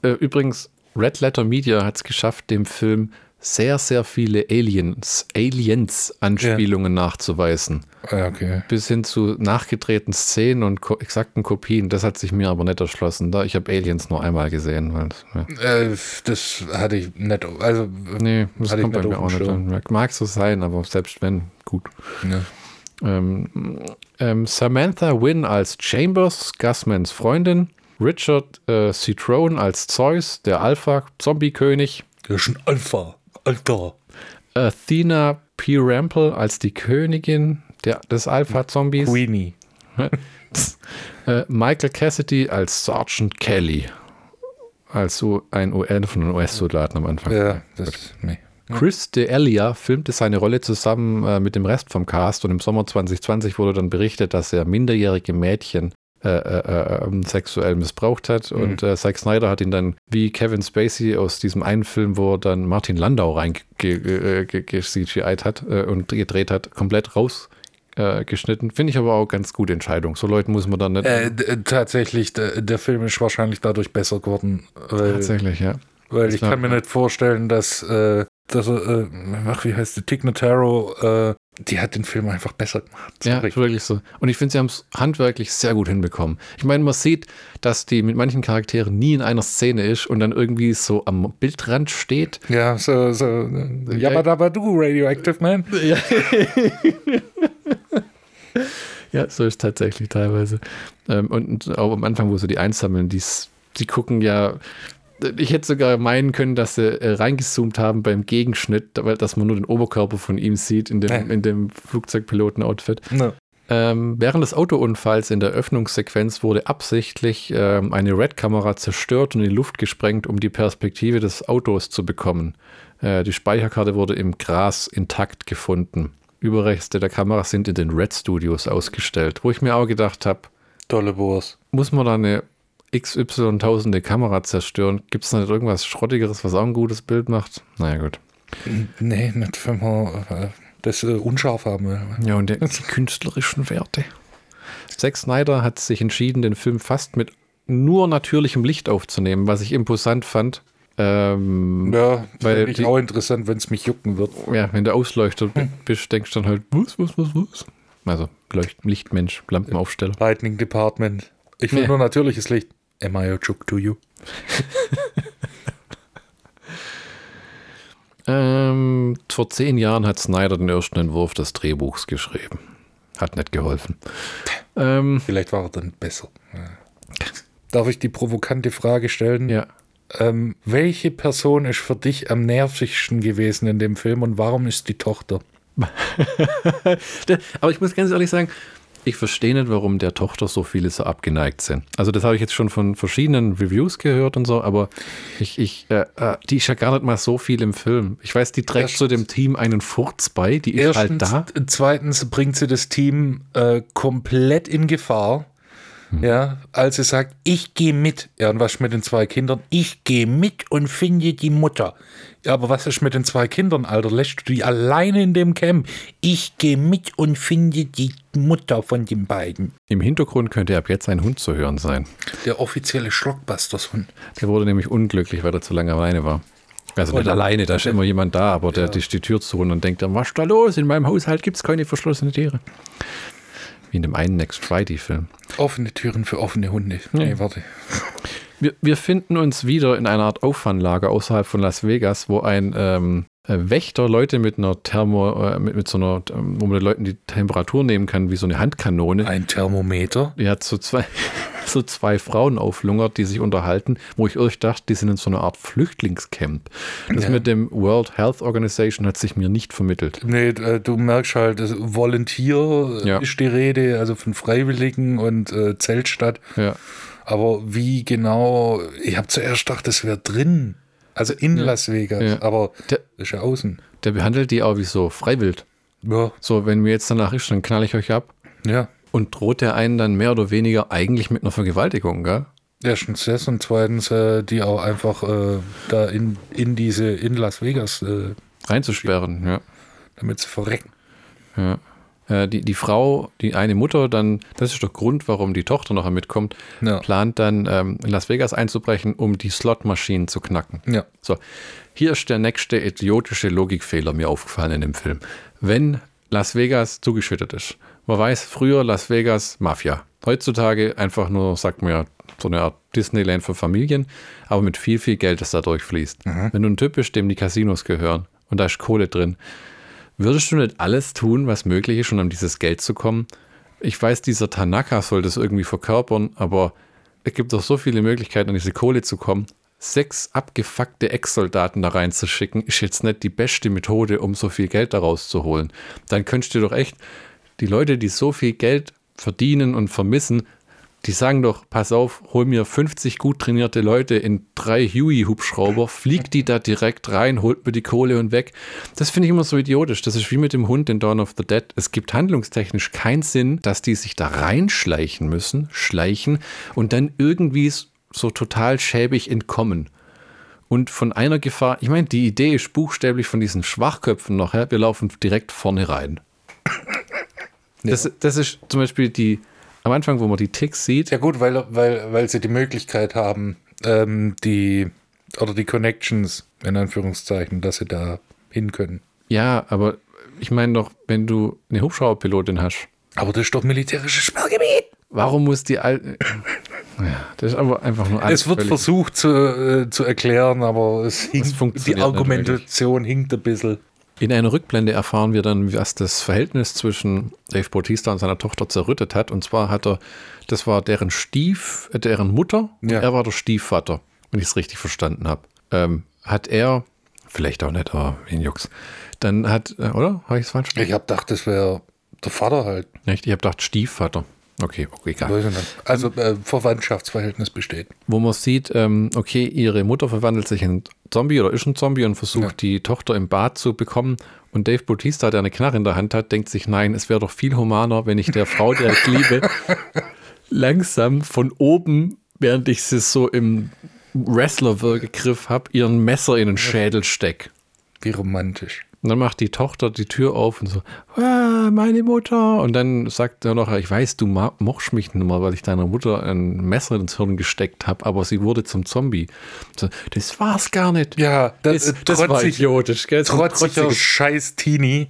äh, übrigens, Red Letter Media hat es geschafft, dem Film sehr, sehr viele Aliens, Aliens-Anspielungen nachzuweisen. Ja, okay. bis hin zu nachgedrehten Szenen und ko exakten Kopien. Das hat sich mir aber nicht erschlossen. Da ich habe Aliens nur einmal gesehen. Weil, ja. Äh, das hatte ich nicht. Also, Nee, das kommt bei mir auch nicht an. Mag so sein, aber selbst wenn, gut. ne. Ähm, ähm, Samantha Wynn als Chambers, Gusmans Freundin. Richard äh, Citrone als Zeus, der Alpha-Zombie-König. Der ist ein Alpha. Alter. Athena P. Rampel als die Königin der, des Alpha-Zombies. Queenie. Äh, Michael Cassidy als Sergeant Kelly. Als so ein UN von den US-Soldaten am Anfang. Ja, das. Nee. Chris D'Elia filmte seine Rolle zusammen äh, mit dem Rest vom Cast und im Sommer 2020 wurde dann berichtet, dass er minderjährige Mädchen äh, äh, äh, sexuell missbraucht hat und äh, Zack Snyder hat ihn dann wie Kevin Spacey aus diesem einen Film, wo er dann Martin Landau rein-CGI'd hat äh, und gedreht hat, komplett rausgeschnitten. Finde ich aber auch ganz gute Entscheidung. So Leuten muss man dann nicht... Äh, tatsächlich, der, Film ist wahrscheinlich dadurch besser geworden. Tatsächlich, ja. weil Das ich kann mir nicht vorstellen, dass, äh, dass er, äh, ach, wie heißt die, Tig Notaro, äh, die hat den Film einfach besser gemacht. Ja, wirklich so. Und ich finde, sie haben es handwerklich sehr gut hinbekommen. Ich meine, man sieht, dass die mit manchen Charakteren nie in einer Szene ist und dann irgendwie so am Bildrand steht. Ja, so, so, äh, Yabadabadu, Radioactive Man. Ja, so ist tatsächlich teilweise. Ähm, und, auch am Anfang, wo sie die einsammeln, die, die gucken ja. Ich hätte sogar meinen können, dass sie äh, reingezoomt haben beim Gegenschnitt, weil dass man nur den Oberkörper von ihm sieht in dem, Ja. in dem Flugzeugpiloten-Outfit. No. Ähm, während des Autounfalls in der Öffnungssequenz wurde absichtlich ähm, eine Red-Kamera zerstört und in die Luft gesprengt, um die Perspektive des Autos zu bekommen. Äh, die Speicherkarte wurde im Gras intakt gefunden. Überreste der Kamera sind in den Red Studios ausgestellt, wo ich mir auch gedacht habe, Tolle Wurst. muss man da eine XY tausende Kamera zerstören? Gibt es da nicht irgendwas Schrottigeres, was auch ein gutes Bild macht? Naja, gut. Nee, nicht wenn wir äh, das äh, unscharf haben. Ja, und der, die künstlerischen Werte. Zack Snyder hat sich entschieden, den Film fast mit nur natürlichem Licht aufzunehmen, was ich imposant fand. Ähm, Ja, Weil ich die- auch interessant, wenn es mich jucken wird. ja, wenn du Ausleuchter bist, denkst du dann halt, was, was, was, was? Also Leucht Lichtmensch, Lampenaufsteller. Lightning Department. Ich will Ja. nur natürliches Licht. Am I a joke to you? Ähm, vor zehn Jahren hat Snyder den ersten Entwurf des Drehbuchs geschrieben. Hat nicht geholfen. Ähm, Vielleicht war er dann besser. Darf ich die provokante Frage stellen? ja. Ähm, welche Person ist für dich am nervigsten gewesen in dem Film und warum ist die Tochter? Aber ich muss ganz ehrlich sagen, ich verstehe nicht, warum der Tochter so viele so abgeneigt sind. Also das habe ich jetzt schon von verschiedenen Reviews gehört und so, aber ich, ich, äh, äh, die ist ja gar nicht mal so viel im Film. Ich weiß, die trägt Erst- zu dem Team einen Furz bei, die ist halt Erstens, da. zweitens bringt sie das Team äh, komplett in Gefahr. Hm. Ja, als sie sagt, ich gehe mit. Ja, und was ist mit den zwei Kindern? Ich gehe mit und finde die Mutter. Ja, aber was ist mit den zwei Kindern, Alter? Lässt du die alleine in dem Camp? Ich gehe mit und finde die Mutter von den beiden. Im Hintergrund könnte ab jetzt ein Hund zu hören sein. Der offizielle Schlockbusters-Hund. Der wurde nämlich unglücklich, weil er zu lange alleine war. Also nicht alleine, da ist immer jemand da, aber der ist die Tür zu und denkt dann, was ist da los? In meinem Haushalt gibt es keine verschlossenen Tiere. Wie in dem einen Next Friday-Film. Offene Türen für offene Hunde. Nee, warte. Wir, wir finden uns wieder in einer Art Auffanglager außerhalb von Las Vegas, wo ein ähm, äh, Wächter Leute mit einer Thermo, äh, mit, mit so einer, ähm, wo man den Leuten die Temperatur nehmen kann, wie so eine Handkanone. Ein Thermometer. Die hat so zwei, so zwei Frauen auflungert, die sich unterhalten, wo ich euch dachte, die sind in so einer Art Flüchtlingscamp. Das Ja. mit dem World Health Organization hat sich mir nicht vermittelt. Nee, äh, du merkst halt, das Volunteer Ja. ist die Rede, also von Freiwilligen und äh, Zeltstadt. Ja. Aber wie genau, ich habe zuerst gedacht, das wäre drin. Also in Las Vegas, Ja. aber Der- ist ja außen. Der behandelt die auch wie so freiwillig. Ja, So, wenn mir jetzt danach ist, dann knall ich euch ab. ja. Und droht der einen dann mehr oder weniger eigentlich mit einer Vergewaltigung, gell? Erstens das und zweitens äh, die auch einfach äh, da in, in diese, in Las Vegas, äh, Reinzusperren, ja. damit sie verrecken. Ja. Äh, die, die Frau, die eine Mutter, dann, das ist der Grund, warum die Tochter noch mitkommt, Ja. plant dann ähm, in Las Vegas einzubrechen, um die Slotmaschinen zu knacken. Ja. So, hier ist der nächste idiotische Logikfehler mir aufgefallen in dem Film. Wenn Las Vegas zugeschüttet ist, man weiß früher Las Vegas Mafia. Heutzutage einfach nur, sagt man ja, so eine Art Disneyland für Familien, aber mit viel, viel Geld, das da durchfließt. Wenn du ein Typ bist, dem die Casinos gehören und da ist Kohle drin, Würdest du nicht alles tun, was möglich ist, um an dieses Geld zu kommen? Ich weiß, dieser Tanaka soll das irgendwie verkörpern, aber es gibt doch so viele Möglichkeiten, an diese Kohle zu kommen. Sechs abgefuckte Ex-Soldaten da reinzuschicken, ist jetzt nicht die beste Methode, um so viel Geld daraus zu holen. Dann könntest du doch echt, die Leute, die so viel Geld verdienen und vermissen, die sagen doch, pass auf, hol mir 50 gut trainierte Leute in drei Huey-Hubschrauber, flieg die da direkt rein, holt mir die Kohle und weg. Das finde ich immer so idiotisch. Das ist wie mit dem Hund in Dawn of the Dead. Es gibt handlungstechnisch keinen Sinn, dass die sich da reinschleichen müssen, schleichen und dann irgendwie so total schäbig entkommen. Und von einer Gefahr, ich meine, die Idee ist buchstäblich von diesen Schwachköpfen noch her, wir laufen direkt vorne rein. Das, das ist zum Beispiel die, am Anfang, wo man die Ticks sieht, Ja gut, weil, weil, weil sie die Möglichkeit haben, ähm, die oder die Connections, in Anführungszeichen, dass sie da hin können. Ja, aber ich meine doch, wenn du eine Hubschrauberpilotin hast, Aber das ist doch militärisches Sperrgebiet. warum muss die alte. Ja, das ist aber einfach nur Es wird versucht zu, äh, zu erklären, aber es hinkt, funktioniert die Argumentation hinkt ein bisschen. In einer Rückblende erfahren wir dann, was das Verhältnis zwischen Dave Bautista und seiner Tochter zerrüttet hat. Und zwar hat er, das war deren Stief, äh, deren Mutter, und Ja. er war der Stiefvater, wenn ich es richtig verstanden habe. Ähm, hat er, vielleicht auch nicht, aber wen Jux, dann hat, äh, oder? Habe ich es falsch Ich habe gedacht, das wäre der Vater halt. Nicht? Ich habe gedacht, Stiefvater. Okay, okay, egal. Ich nicht. Also äh, Verwandtschaftsverhältnis besteht. wo man sieht, ähm, okay, ihre Mutter verwandelt sich in Zombie oder ist ein Zombie und versucht, Ja. die Tochter im Bad zu bekommen. Und Dave Bautista, der eine Knarre in der Hand hat, denkt sich, nein, es wäre doch viel humaner, wenn ich der Frau, der ich liebe, langsam von oben, während ich sie so im Wrestler-Würgegriff habe, ihren Messer in den Schädel steck. Wie romantisch. Und dann macht die Tochter die Tür auf und so, ah, meine Mutter. Und dann sagt er noch, ich weiß, du mochst mich nicht mehr, weil ich deiner Mutter ein Messer ins Hirn gesteckt habe, aber sie wurde zum Zombie. So, das war's gar nicht. Ja, das, das, äh, das war trotzig, idiotisch, gell? So trotziger trotziges- scheiß Teenie.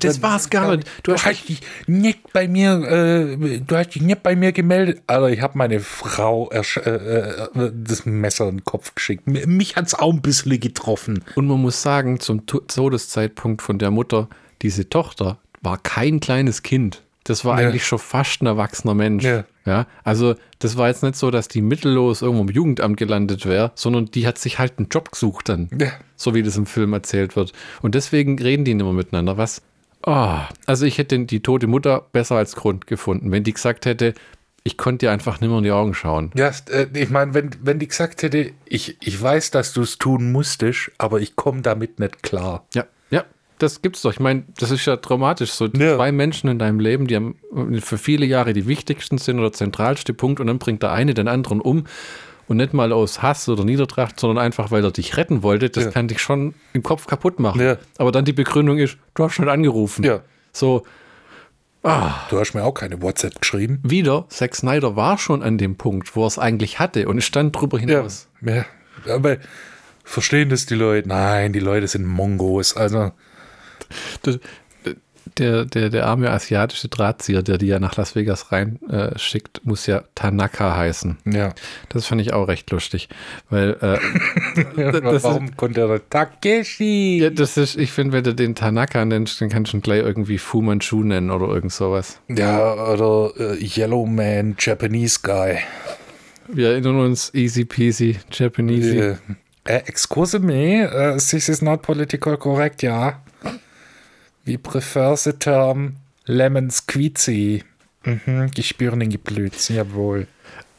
Das war's gar nicht. Du hast dich nicht bei mir, äh, du hast dich nicht bei mir gemeldet. Alter, ich habe meine Frau ersch- äh, äh, das Messer in den Kopf geschickt. Mich hat's auch ein bisschen getroffen. Und man muss sagen, zum To- Todeszeitpunkt von der Mutter, diese Tochter war kein kleines Kind. Das war Ja. eigentlich schon fast ein erwachsener Mensch. Ja. Ja, also das war jetzt nicht so, dass die mittellos irgendwo im Jugendamt gelandet wäre, sondern die hat sich halt einen Job gesucht dann. Ja. So wie das im Film erzählt wird. Und deswegen reden die nicht mehr miteinander. Was Oh, also ich hätte die tote Mutter besser als Grund gefunden, wenn die gesagt hätte, ich konnte dir einfach nicht mehr in die Augen schauen. Ja, äh, ich meine, wenn, wenn die gesagt hätte, ich, ich weiß, dass du es tun musstest, aber ich komme damit nicht klar. Ja, das gibt's doch. Ich meine, das ist ja traumatisch. So Ja. zwei Menschen in deinem Leben, die haben für viele Jahre die wichtigsten sind oder zentralste Punkt und dann bringt der eine den anderen um. Und nicht mal aus Hass oder Niedertracht, sondern einfach, weil er dich retten wollte. Das Ja. kann dich schon im Kopf kaputt machen. Ja. Aber dann die Begründung ist, du hast schon angerufen. Ja. So, Du hast mir auch keine WhatsApp geschrieben. wieder, Zack Snyder war schon an dem Punkt, wo er es eigentlich hatte und es stand drüber hinaus. Ja. Aber verstehen das die Leute? Nein, die Leute sind Mongos. Also, Das, der, der, der arme asiatische Drahtzieher, der die ja nach Las Vegas rein äh, schickt, muss ja Tanaka heißen. ja. Das fand ich auch recht lustig, weil äh, das Warum konnte er Takeshi? ja, das ist, ich finde, wenn du den Tanaka nennst, dann kannst du ihn gleich irgendwie Fu Manchu nennen oder irgend sowas. Ja, oder äh, Yellow Man, Japanese Guy. Wir erinnern uns, easy peasy, Japanese. Äh, äh, excuse me, uh, this is not political correct, ja. We prefer the term lemon squeezy. Mhm, den Geblüts, jawohl.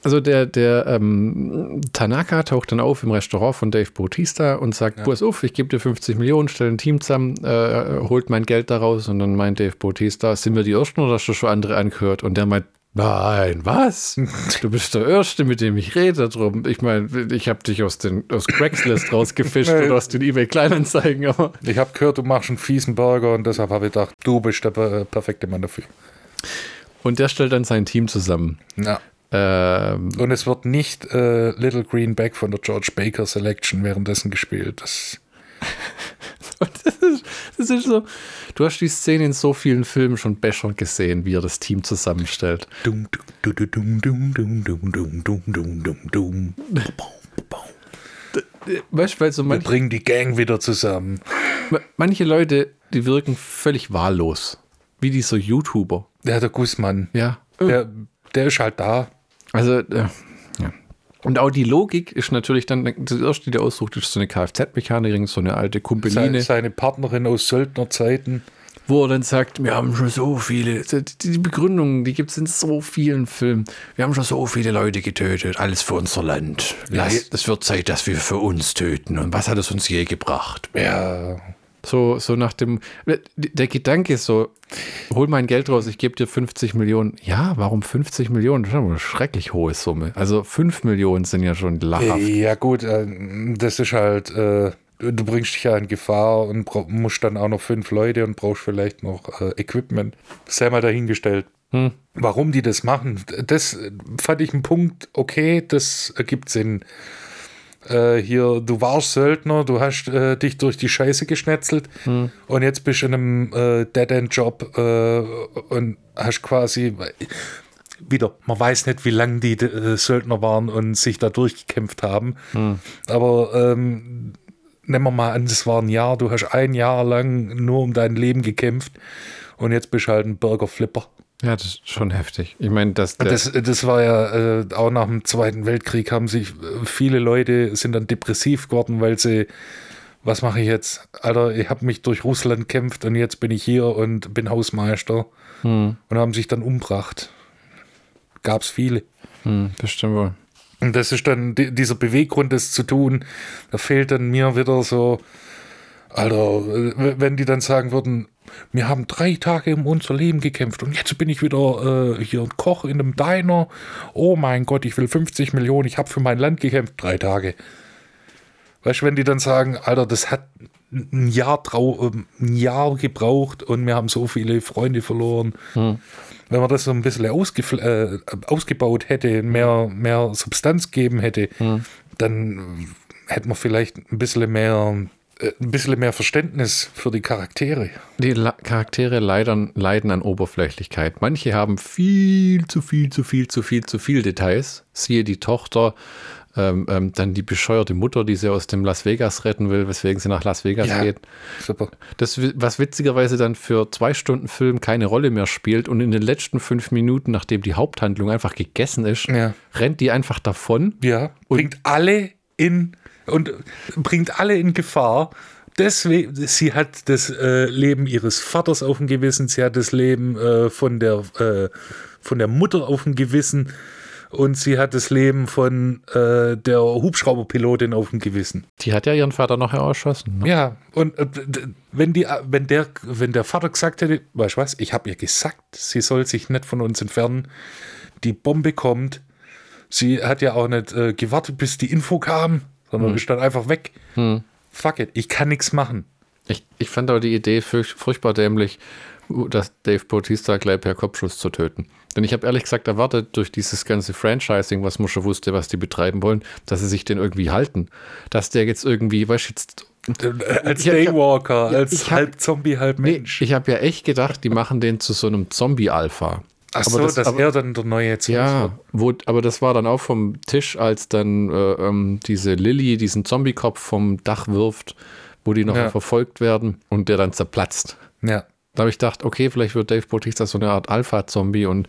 Also der, der ähm, Tanaka taucht dann auf im Restaurant von Dave Bautista und sagt, pass auf, ich gebe dir 50 Millionen, stell ein Team zusammen, äh, holt mein Geld daraus und dann meint Dave Bautista, sind wir die Ersten oder hast du schon andere angehört? Und der meint, nein, was? Du bist der Erste, mit dem ich rede drum. Ich meine, ich habe dich aus, den, aus Craigslist rausgefischt oder aus den eBay Kleinanzeigen, aber Ich habe gehört, du machst einen fiesen Burger und deshalb habe ich gedacht, du bist der per- perfekte Mann dafür. und der stellt dann sein Team zusammen. Ja. Ähm, Und es wird nicht äh, Little Greenback von der George Baker Selection währenddessen gespielt. Das, Und das, das ist so. Du hast die Szene in so vielen Filmen schon besser gesehen, wie er das Team zusammenstellt. dum, dum, dum, dum, dum, dum, dum, dum, dum, dum, dum. Weißt du, weil so Wir bringen die Gang wieder zusammen. manche Leute, die wirken völlig wahllos. Wie dieser YouTuber. Ja, der Gussmann. Ja. Der, der ist halt da. Also, äh. Und auch die Logik ist natürlich dann, das erste, die der aussucht, ist so eine Kfz-Mechanikerin, so eine alte Kumpeline, seine Partnerin aus Söldnerzeiten. wo er dann sagt, wir haben schon so viele, die, Begründungen, die gibt es in so vielen Filmen. Wir haben schon so viele Leute getötet, alles für unser Land. Ja, Lass, es wird Zeit, dass wir für uns töten. Und was hat es uns je gebracht? Ja, So, so nach dem, der Gedanke ist so, hol mein Geld raus, ich gebe dir 50 Millionen. Ja, warum 50 Millionen? Das ist eine schrecklich hohe Summe. Also 5 Millionen sind ja schon lachhaft. ja gut, äh, das ist halt, äh, du bringst dich ja in Gefahr und musst dann auch noch fünf Leute und brauchst vielleicht noch äh, Equipment. Sei mal dahingestellt. Hm. Warum die das machen, das fand ich einen Punkt, okay, das ergibt Sinn. Äh, hier, du warst Söldner, du hast äh, dich durch die Scheiße geschnetzelt Hm. und jetzt bist du in einem äh, Dead-End-Job äh, und hast quasi wieder, man weiß nicht, wie lange die äh, Söldner waren und sich da durchgekämpft haben. Hm. Aber ähm, nehmen wir mal an, das war ein Jahr, du hast ein Jahr lang nur um dein Leben gekämpft und jetzt bist du halt ein Burger-Flipper. Ja, das ist schon heftig. Ich meine, der, Das, das war ja äh, auch nach dem Zweiten Weltkrieg haben sich äh, viele Leute sind dann depressiv geworden, weil sie, was mache ich jetzt? Alter, ich habe mich durch Russland kämpft und jetzt bin ich hier und bin Hausmeister hm, und haben sich dann umgebracht. Gab es viele. hm, bestimmt wohl. Und das ist dann di- dieser Beweggrund, das zu tun. Da fehlt dann mir wieder so, Alter, wenn die dann sagen würden, wir haben drei Tage um unser Leben gekämpft und jetzt bin ich wieder äh, hier ein Koch in einem Diner. Oh mein Gott, ich will 50 Millionen, ich habe für mein Land gekämpft. Drei Tage. Weißt du, wenn die dann sagen, Alter, das hat ein Jahr, trau ähm, ein Jahr gebraucht und wir haben so viele Freunde verloren. Wenn man das so ein bisschen äh, ausgebaut hätte, mehr, mehr Substanz geben hätte, dann hätte man vielleicht ein bisschen mehr, ein bisschen mehr Verständnis für die Charaktere. Die La Charaktere leiden, leiden an Oberflächlichkeit. Manche haben viel zu viel, zu viel, zu viel, zu viel Details. Siehe die Tochter, ähm, ähm, dann die bescheuerte Mutter, die sie aus dem Las Vegas retten will, weswegen sie nach Las Vegas Ja. geht. Super. Das, was witzigerweise dann für zwei Stunden Film keine Rolle mehr spielt und in den letzten fünf Minuten, nachdem die Haupthandlung einfach gegessen ist, Ja. rennt die einfach davon. Ja, bringt alle in und bringt alle in Gefahr, deswegen, sie hat das äh, Leben ihres Vaters auf dem Gewissen, sie hat das Leben äh, von, der, äh, von der Mutter auf dem Gewissen und sie hat das Leben von äh, der Hubschrauberpilotin auf dem Gewissen. Die hat ja ihren Vater nachher erschossen. Ne? Ja, und äh, wenn, die, wenn, der, wenn der Vater gesagt hätte, weißt du was, ich habe ihr gesagt, sie soll sich nicht von uns entfernen, die Bombe kommt, sie hat ja auch nicht äh, gewartet, bis die Info kam, sondern ist dann einfach weg. Fuck it, ich kann nichts machen. Ich, ich fand aber die Idee furch- furchtbar dämlich, dass Dave Bautista gleich per Kopfschuss zu töten. Denn ich habe ehrlich gesagt erwartet, durch dieses ganze Franchising, was man schon wusste, was die betreiben wollen, dass sie sich den irgendwie halten. Dass der jetzt irgendwie, weißt du, jetzt Äh, Als Ich hab- Daywalker, Ja, als ich hab- halb Zombie, halb Nee, Mensch. ich habe ja echt gedacht, die machen den zu so einem Zombie-Alpha. Ach aber so, das- dass aber- er dann der neue Zombie Ja, wo, aber das war dann auch vom Tisch, als dann äh, ähm, diese Lilly diesen Zombie-Kopf vom Dach wirft, wo die noch Ja. verfolgt werden und der dann zerplatzt. Ja. Da habe ich gedacht, okay, vielleicht wird Dave Bautista so eine Art Alpha-Zombie und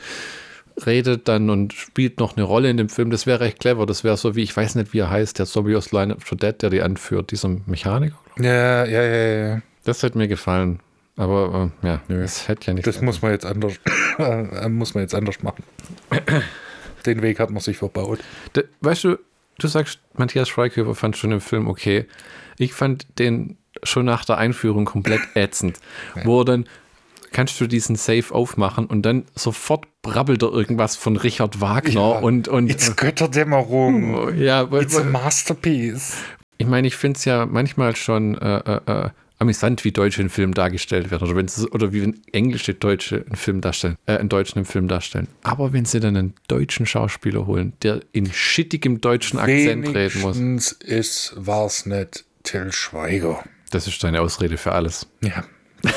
redet dann und spielt noch eine Rolle in dem Film. Das wäre recht clever. Das wäre so wie, ich weiß nicht, wie er heißt, der Zombie aus Line of the Dead, der die anführt, dieser Mechaniker. Ja, ja, ja, ja. Das hätte mir gefallen. Aber äh, ja, das hätte ja nicht. Das muss man jetzt anders, äh, muss man jetzt anders machen. Den Weg hat man sich verbaut. Da, weißt du, du sagst, Matthias Schweighöfer fand schon den Film okay. Ich fand den schon nach der Einführung komplett ätzend. Wo er dann kannst du diesen Safe aufmachen und dann sofort brabbelt er irgendwas von Richard Wagner Ja. und, und It's Götterdämmerung. ja, weil, It's a masterpiece. ich meine, ich finde es ja manchmal schon äh, äh, äh, amüsant, wie Deutsche in Filmen dargestellt werden oder, wenn's, oder wie wenn englische Deutsche einen Film darstellen, äh, einen Deutschen im Film darstellen. Aber wenn sie dann einen deutschen Schauspieler holen, der in schittigem deutschen Akzent reden muss, Wenigstens ist, war's nicht Till Schweiger. das ist deine Ausrede für alles. Ja,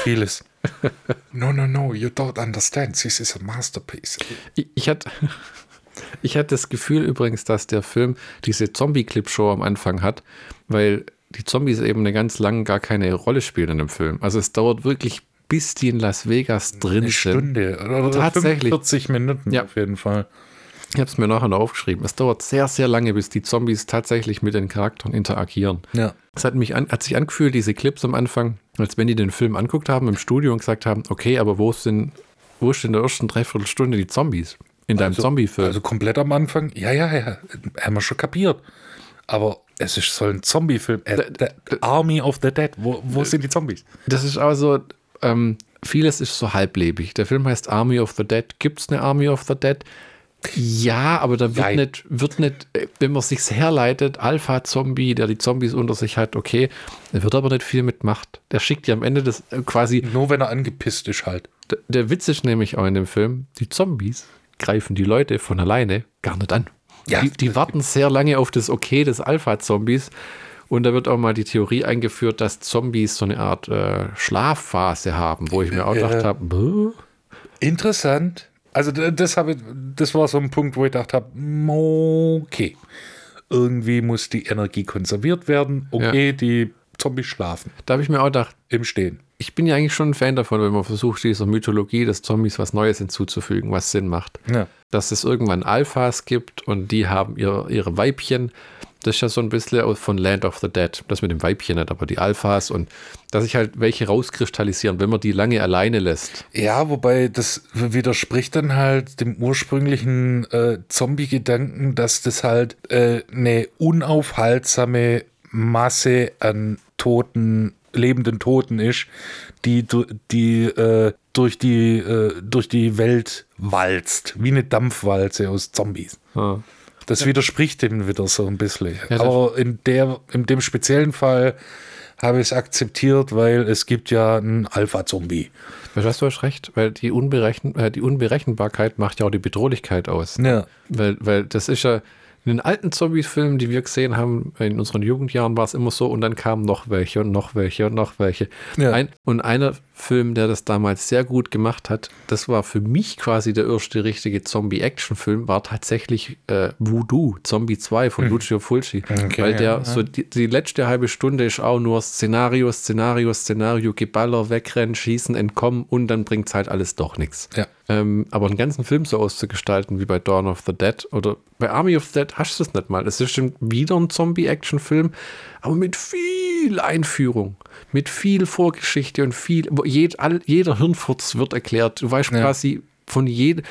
vieles. no, no, no, you don't understand. This is a masterpiece. Ich, ich hatte ich hatte das Gefühl übrigens, dass der Film diese Zombie-Clip-Show am Anfang hat, weil die Zombies eben eine ganz lange gar keine Rolle spielen in dem Film. Also es dauert wirklich, bis die in Las Vegas drin Eine sind. Stunde oder Tatsächlich. 45 Minuten Ja. auf jeden Fall. Ich habe es mir nachher noch aufgeschrieben. Es dauert sehr, sehr lange, bis die Zombies tatsächlich mit den Charakteren interagieren. Ja. Es hat mich an, hat sich angefühlt, diese Clips am Anfang, als wenn die den Film anguckt haben im Studio und gesagt haben, okay, aber wo sind, wo ist in der ersten Dreiviertelstunde die Zombies? In deinem Zombie-Film. Also komplett am Anfang, ja, ja, ja, haben wir schon kapiert. Aber es ist so ein Zombie-Film. Äh, the, Army of the Dead. Wo, wo sind die Zombies? Das ist also, ähm, vieles ist so halblebig. Der Film heißt Army of the Dead. Gibt es eine Army of the Dead? Ja, aber da wird Nein. nicht, wird nicht, äh, wenn man sich's herleitet, Alpha-Zombie, der die Zombies unter sich hat, okay, der wird aber nicht viel mit Macht. Der schickt ja am Ende das äh, quasi, Nur wenn er angepisst ist halt. d- der Witz ist nämlich auch in dem Film, die Zombies greifen die Leute von alleine gar nicht an. Ja. die, die warten sehr lange auf das Okay des Alpha-Zombies. Und da wird auch mal die Theorie eingeführt, dass Zombies so eine Art äh, Schlafphase haben, wo ich mir auch Ja. gedacht habe, Interessant. Also das, habe, das war so ein Punkt, wo ich gedacht habe, okay, irgendwie muss die Energie konserviert werden. Okay, die Zombies schlafen da habe ich mir auch gedacht, im Stehen. Ich bin ja eigentlich schon ein Fan davon, wenn man versucht, dieser Mythologie des Zombies was Neues hinzuzufügen, was Sinn macht. Ja. Dass es irgendwann Alphas gibt und die haben ihre, ihre Weibchen. Das ist ja so ein bisschen von Land of the Dead. Das mit dem Weibchen nicht, aber die Alphas und dass sich halt welche rauskristallisieren, wenn man die lange alleine lässt. Ja, wobei das widerspricht dann halt dem ursprünglichen äh, Zombie-Gedanken, dass das halt äh, eine unaufhaltsame Masse an toten, lebenden Toten ist, die, die äh, durch, die, äh, durch die Welt walzt, wie eine Dampfwalze aus Zombies. Ja. Das widerspricht dem wieder so ein bisschen. das- Aber in, der, in dem speziellen Fall habe ich es akzeptiert, weil es gibt ja einen Alpha-Zombie. Weißt du, was, du hast recht, weil die, Unberechen, äh, die Unberechenbarkeit macht ja auch die Bedrohlichkeit aus. Ja. Weil, weil das ist ja in den alten Zombie-Filmen, die wir gesehen haben, in unseren Jugendjahren war es immer so und dann kamen noch welche und noch welche und noch welche. Ja. Ein, und einer Film, der das damals sehr gut gemacht hat, das war für mich quasi der erste richtige Zombie-Action-Film, war tatsächlich äh, Voodoo, Zombie 2 von Lucio Fulci. Hm. Okay, weil der ja, ja. so die, die letzte halbe Stunde ist auch nur Szenario, Szenario, Szenario, Geballer, wegrennen, schießen, entkommen und dann bringt es halt alles doch nichts. Ja. Ähm, aber einen ganzen Film so auszugestalten wie bei Dawn of the Dead oder bei Army of the Dead hast du es nicht mal. Es ist schon wieder ein Zombie-Action-Film, aber mit viel Einführung, mit viel Vorgeschichte und viel, jed, all, jeder Hirnfurz wird erklärt. Du weißt Ja. quasi von jedem,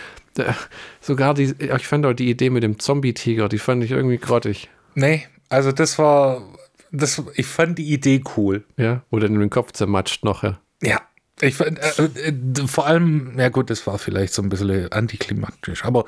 sogar die, ich fand auch die Idee mit dem Zombie-Tiger, die fand ich irgendwie grottig. Nee, also das war, das, ich fand die Idee cool. Ja, wo dann den Kopf zermatscht noch. Ja. Ja. Ich fand, äh, äh, vor allem, ja gut, das war vielleicht so ein bisschen antiklimatisch, aber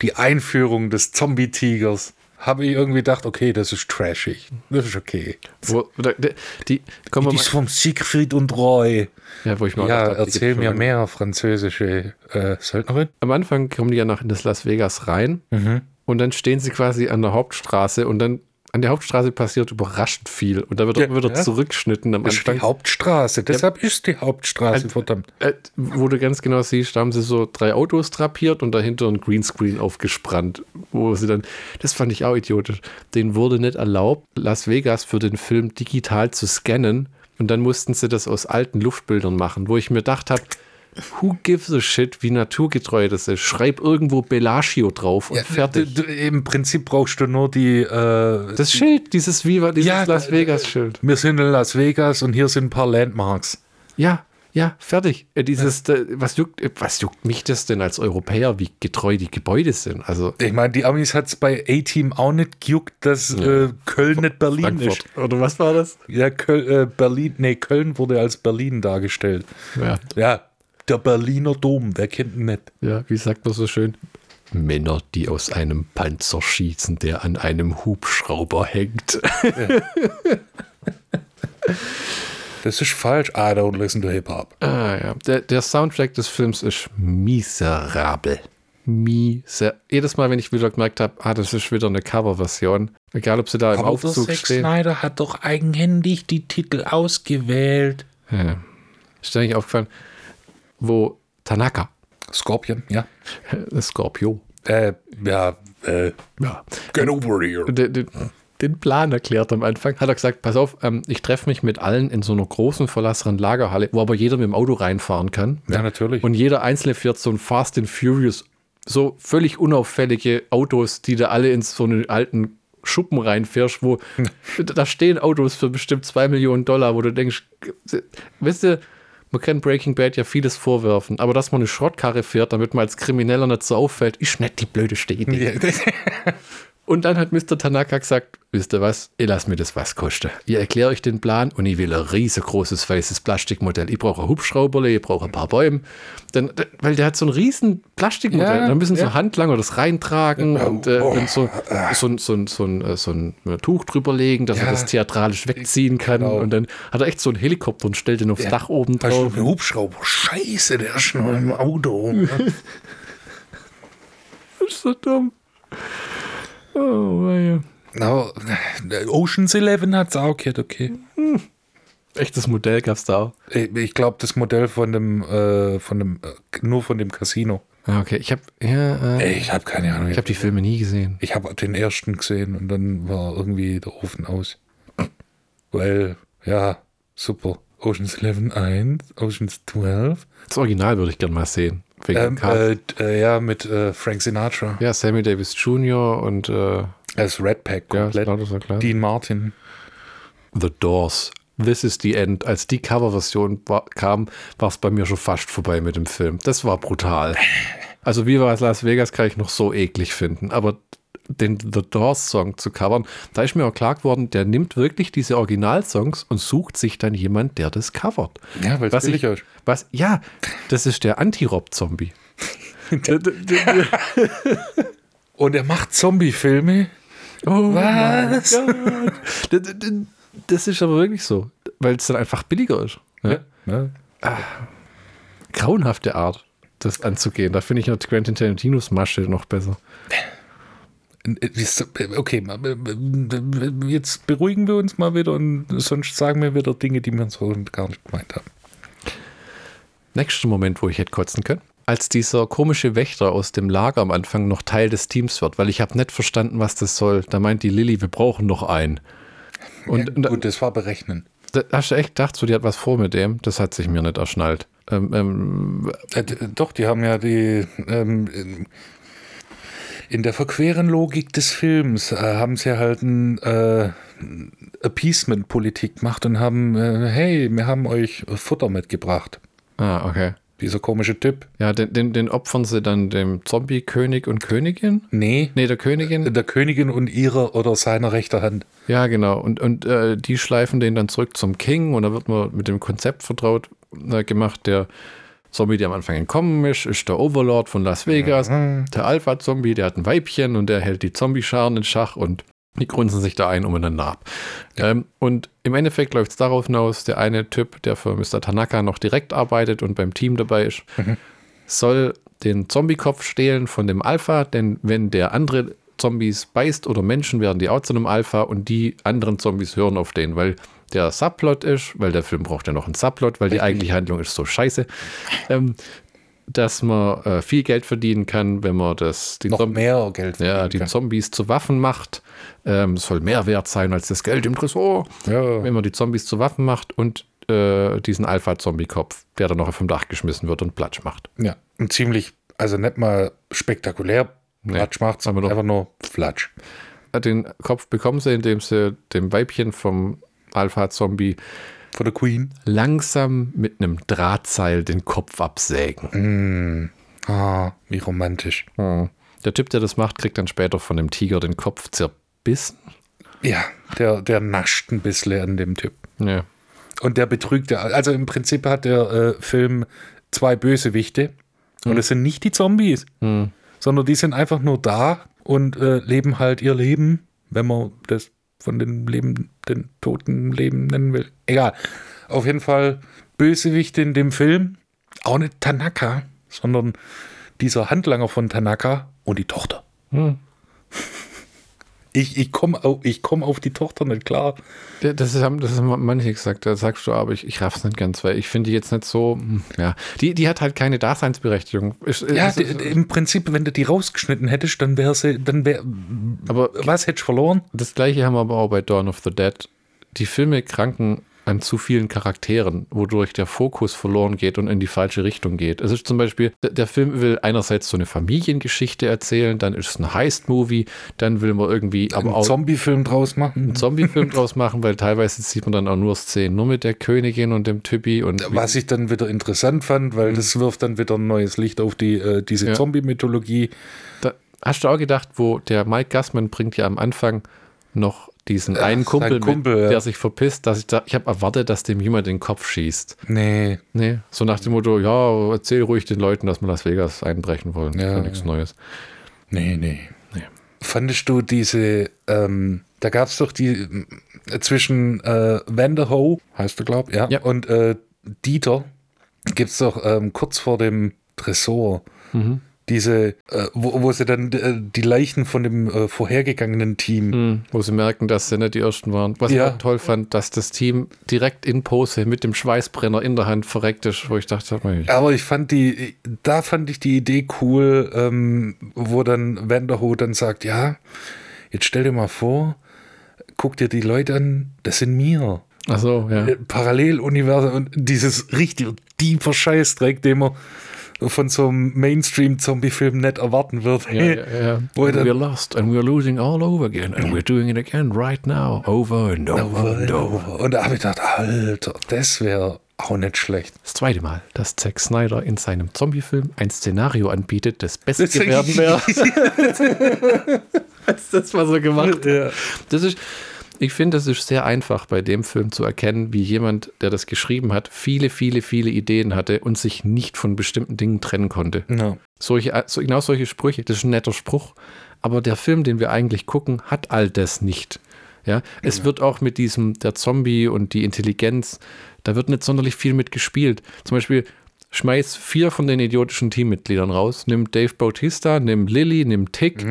die Einführung des Zombie-Tigers habe ich irgendwie gedacht, okay, das ist trashig. Das ist okay. Wo, die, die, kommen Die ist vom Siegfried und Roy. ja, wo ich mal Ja, die erzähl mir schon mehr französische äh, Söldnerin. am Anfang kommen die ja nach in das Las Vegas rein Mhm. und dann stehen sie quasi an der Hauptstraße und dann an der Hauptstraße passiert überraschend viel und da wird Ja, auch wieder ja. zurückgeschnitten am Das ist die Anfang, Hauptstraße, deshalb ist die Hauptstraße, verdammt. äh, wo du ganz genau siehst, da haben sie so drei Autos drapiert und dahinter ein Greenscreen aufgespannt, wo sie dann, das fand ich auch idiotisch, denen wurde nicht erlaubt, Las Vegas für den Film digital zu scannen und dann mussten sie das aus alten Luftbildern machen, wo ich mir gedacht habe, Who gives a shit, wie naturgetreu das ist? Schreib irgendwo Bellagio drauf und Ja, fertig. du, du, Im Prinzip brauchst du nur die. Äh, Das Schild, dieses Viva, dieses Ja, Las Vegas-Schild. wir sind in Las Vegas und hier sind ein paar Landmarks. Ja, ja, fertig. Äh, Dieses, äh, was, juckt, äh, was juckt mich das denn als Europäer, wie getreu die Gebäude sind? Also Ich meine, die Amis hat es bei A-Team auch nicht gejuckt, dass äh, Köln nicht Berlin Frankfurt. ist. Oder was war das? Ja, Köl, äh, Berlin, nee, Köln wurde als Berlin dargestellt. Ja, Ja, der Berliner Dom, wer kennt ihn nicht? ja wie sagt man so schön? Männer, die aus einem Panzer schießen, der an einem Hubschrauber hängt. Das ist falsch. I don't listen to Hip-Hop. Ah, ja. Der, der Soundtrack des Films ist miserabel. Miser Jedes Mal, wenn ich wieder gemerkt habe, ah, das ist wieder eine Coverversion, egal ob sie da im Aufzug stehen. Snyder hat doch eigenhändig die Titel ausgewählt. Ja. Ist dir eigentlich aufgefallen, wo Tanaka, Scorpion, ja. Scorpio, Äh, ja, äh, ja, get over here. den, den, den Plan erklärt am Anfang, hat er gesagt, pass auf, ähm, ich treffe mich mit allen in so einer großen verlassenen Lagerhalle, wo aber jeder mit dem Auto reinfahren kann. Ja, natürlich. Und jeder Einzelne fährt so ein Fast and Furious, so völlig unauffällige Autos, die da alle in so einen alten Schuppen reinfährst, wo da stehen Autos für bestimmt zwei Millionen Dollar, wo du denkst, weißt du, man kann Breaking Bad ja vieles vorwerfen, aber dass man eine Schrottkarre fährt, damit man als Krimineller nicht so auffällt, ist nicht die blödeste Idee. Und dann hat Mr. Tanaka gesagt, wisst ihr was, ich lasse mir das was kosten. Ich erkläre euch den Plan und ich will ein riesengroßes weißes Plastikmodell. Ich brauche ein Hubschrauberle, ich brauche ein paar Bäume. Dann, weil der hat so ein riesen Plastikmodell. Ja, da müssen so ja. Handlanger das reintragen und, äh, oh, und so, so, ein- so, ein- so, ein, äh, so ein Tuch drüberlegen, dass er Ja. das theatralisch wegziehen kann. Genau. Und dann hat er echt so einen Helikopter und stellt den aufs Dach oben Hast du drauf. einen Hubschrauber? Scheiße, der ist noch im Auto. Das ist so dumm. Oh, weia. no, Ocean's Eleven hat es auch gehört, okay. Echtes Modell gab's da auch. Ich, ich glaube, das Modell von dem, äh, von dem, äh, nur von dem Casino. Ah, Okay, ich habe ja, äh, Ich habe keine Ahnung. ich habe die Filme nie gesehen. Ich habe den ersten gesehen und dann war irgendwie der Ofen aus. Weil, ja, super. Ocean's 11 1, Ocean's 12. Das Original würde ich gerne mal sehen. Wegen Ähm, äh, äh, ja, mit äh, Frank Sinatra. ja, Sammy Davis Jr. und äh, Als Red Pack ja, komplett. das war klar. Dean Martin. The Doors. This is the End. Als die Coverversion war, kam, war es bei mir schon fast vorbei mit dem Film. Das war brutal. Also Viva Las Vegas kann ich noch so eklig finden, aber den The Doors Song zu covern, da ist mir auch klar geworden, der nimmt wirklich diese Originalsongs und sucht sich dann jemand, der das covert. Ja, weil es ich, ist. was, ja, das ist der Anti-Rob-Zombie. Und er macht Zombie-Filme. oh Was? Das ist aber wirklich so, weil es dann einfach billiger ist. Ja? Ja. Grauenhafte Art, das anzugehen. Da finde ich Quentin Tarantinos Masche noch besser. Okay, jetzt beruhigen wir uns mal wieder und sonst sagen wir wieder Dinge, die wir so gar nicht gemeint haben. Nächster Moment, wo ich hätte kotzen können. Als dieser komische Wächter aus dem Lager am Anfang noch Teil des Teams wird, weil ich habe nicht verstanden, was das soll. Da meint die Lilly, wir brauchen noch einen. Und, ja, gut, das war berechnen. da hast du echt gedacht, so, die hat was vor mit dem? Das hat sich mir nicht erschnallt. Ähm, ähm, Äh, doch, die haben ja die. Ähm, In der verqueren Logik des Films äh, haben sie halt ein äh, Appeasement-Politik gemacht und haben, äh, hey, wir haben euch Futter mitgebracht. Ah, okay. Dieser komische Typ. Ja, den, den, den opfern sie dann dem Zombie-König und Königin? Nee. Nee, der Königin. Der Königin und ihrer oder seiner rechter Hand. Ja, genau. Und, und äh, die schleifen den dann zurück zum King und da wird man mit dem Konzept vertraut äh, gemacht, der Zombie, der am Anfang entkommen ist, ist der Overlord von Las Vegas. Mhm. Der Alpha-Zombie, der hat ein Weibchen und der hält die Zombie-Scharen in Schach und die grunzen sich da ein umeinander ab. Ähm, und im Endeffekt läuft es darauf hinaus, der eine Typ, der für Mr. Tanaka noch direkt arbeitet und beim Team dabei ist, soll den Zombie-Kopf stehlen von dem Alpha, denn wenn der andere Zombies beißt oder Menschen, werden die auch zu einem Alpha und die anderen Zombies hören auf den, weil der Subplot ist, weil der Film braucht ja noch einen Subplot, weil die eigentliche Handlung ist so scheiße, ähm, dass man äh, viel Geld verdienen kann, wenn man das, die Noch Zombies mehr Geld. ja, die kann. Zombies zu Waffen macht. Ähm, es soll mehr wert sein als das Geld im Tresor. Ja. Wenn man die Zombies zu Waffen macht und äh, diesen Alpha-Zombie-Kopf, der dann noch vom Dach geschmissen wird und Platsch macht. Ja. Und ziemlich, also nicht mal spektakulär. Flatsch macht's, aber doch. einfach nur Flatsch. Äh, Den Kopf bekommen sie, indem sie dem Weibchen vom Alpha-Zombie Von der Queen. langsam mit einem Drahtseil den Kopf absägen. Ah, wie romantisch. Hm. Der Typ, der das macht, kriegt dann später von dem Tiger den Kopf zerbissen. Ja, der, der nascht ein bisschen an dem Typ. Ja. Und der betrügt ja. Also im Prinzip hat der äh, Film zwei Bösewichte. Und es sind nicht die Zombies, sondern die sind einfach nur da und äh, leben halt ihr Leben, wenn man das von den Leben, den toten Leben nennen will. Egal. Auf jeden Fall Bösewichte in dem Film. Auch nicht Tanaka, sondern dieser Handlanger von Tanaka und die Tochter. Hm. Ich, ich komme auf, ich komm auf die Tochter nicht klar. Das, ist, haben- das haben manche gesagt, da sagst du, aber ich, ich raff's nicht ganz, weil ich finde die jetzt nicht so, hm, ja, die, die hat halt keine Daseinsberechtigung. Ist, Ja, ist, die, im Prinzip, wenn du die rausgeschnitten hättest, dann wäre sie, dann wäre, aber was hättest du verloren? das gleiche haben wir aber auch bei Dawn of the Dead. Die Filme kranken an zu vielen Charakteren, wodurch der Fokus verloren geht und in die falsche Richtung geht. Es ist zum Beispiel, der- Film will einerseits so eine Familiengeschichte erzählen, dann ist es ein Heist-Movie, dann will man irgendwie aber Einen Zombie-Film draus machen? einen Zombie-Film draus machen, weil teilweise sieht man dann auch nur Szenen nur mit der Königin und dem Typi und Was ich dann wieder interessant fand, weil das wirft dann wieder ein neues Licht auf die, äh, diese Mhm. Ja. Zombie-Mythologie. Hast du auch gedacht, wo der Mike Gassman bringt ja am Anfang noch diesen einen Kumpel, Kumpel, mit, der sich verpisst, dass ich da, ich habe erwartet, dass dem jemand den Kopf schießt. Nee, Nee, so nach dem Motto, ja, erzähl ruhig den Leuten, dass wir Las Vegas einbrechen wollen. Ja, ja nichts Neues. nee, nee. Nee. Fandest du diese, ähm, da gab es doch die äh, zwischen äh, Vanderho, heißt er, glaub ja, Ja. und äh, Dieter, gibt es doch ähm, kurz vor dem Tresor Mhm. Diese, äh, wo, wo sie dann äh, die Leichen von dem äh, vorhergegangenen Team Hm, wo sie merken, dass sie nicht die Ersten waren. Was Ja. ich auch toll fand, dass das Team direkt in Pose mit dem Schweißbrenner in der Hand verreckt ist, wo ich dachte, Mensch, Aber ich fand die, da fand ich die Idee cool, ähm, wo dann Vanderho dann sagt, ja, jetzt stell dir mal vor, guck dir die Leute an, das sind mir. ach so, ja. Äh, Paralleluniversum und dieses richtig tiefer Scheißdreck, den man von so einem Mainstream-Zombie-Film nicht erwarten wird. Ja, ja, ja. Er we're lost and we're losing all over again and we're doing it again right now, over and over and over. Und da habe ich gedacht, Alter, das wäre auch nicht schlecht. Das zweite Mal, dass Zack Snyder in seinem Zombie-Film ein Szenario anbietet, das Beste werden wäre, als das, was er gemacht hat. Ja. Das ist, ich finde, das ist sehr einfach bei dem Film zu erkennen, wie jemand, der das geschrieben hat, viele, viele, viele Ideen hatte und sich nicht von bestimmten Dingen trennen konnte. Ja. Solche, so, genau solche Sprüche, das ist ein netter Spruch, aber der Film, den wir eigentlich gucken, hat all das nicht. Ja, es wird auch mit diesem, der Zombie und die Intelligenz, da wird nicht sonderlich viel mit gespielt. Zum Beispiel, schmeiß vier von den idiotischen Teammitgliedern raus, nimm Dave Bautista, nimm Lilly, nimm Tick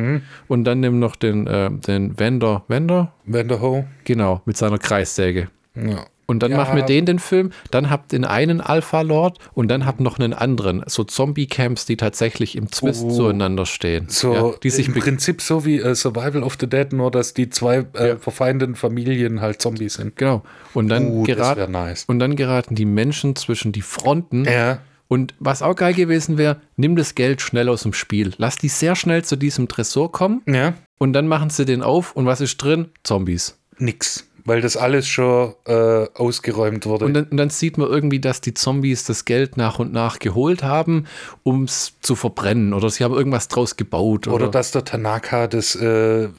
und dann nimm noch den, äh, den Wender, Wender? Vanderho. Genau, mit seiner Kreissäge. Ja. Und dann Ja. mach mit denen den Film, dann habt den einen Alpha-Lord und dann habt noch einen anderen. So Zombie-Camps, die tatsächlich im Zwist Oh. zueinander stehen. So ja, die sich im Prinzip so wie äh, Survival of the Dead, nur dass die zwei äh, verfeindeten Familien halt Zombies sind. Genau. Und dann, Uh, das gerat, wär nice. und dann geraten die Menschen zwischen die Fronten Ja. Und was auch geil gewesen wäre, nimm das Geld schnell aus dem Spiel. Lass die sehr schnell zu diesem Tresor kommen Ja. und dann machen sie den auf und was ist drin? Zombies. Nix. Weil das alles schon äh, ausgeräumt wurde. Und dann, und dann sieht man irgendwie, dass die Zombies das Geld nach und nach geholt haben, um es zu verbrennen. Oder sie haben irgendwas draus gebaut. Oder, Oder dass der Tanaka das äh, äh,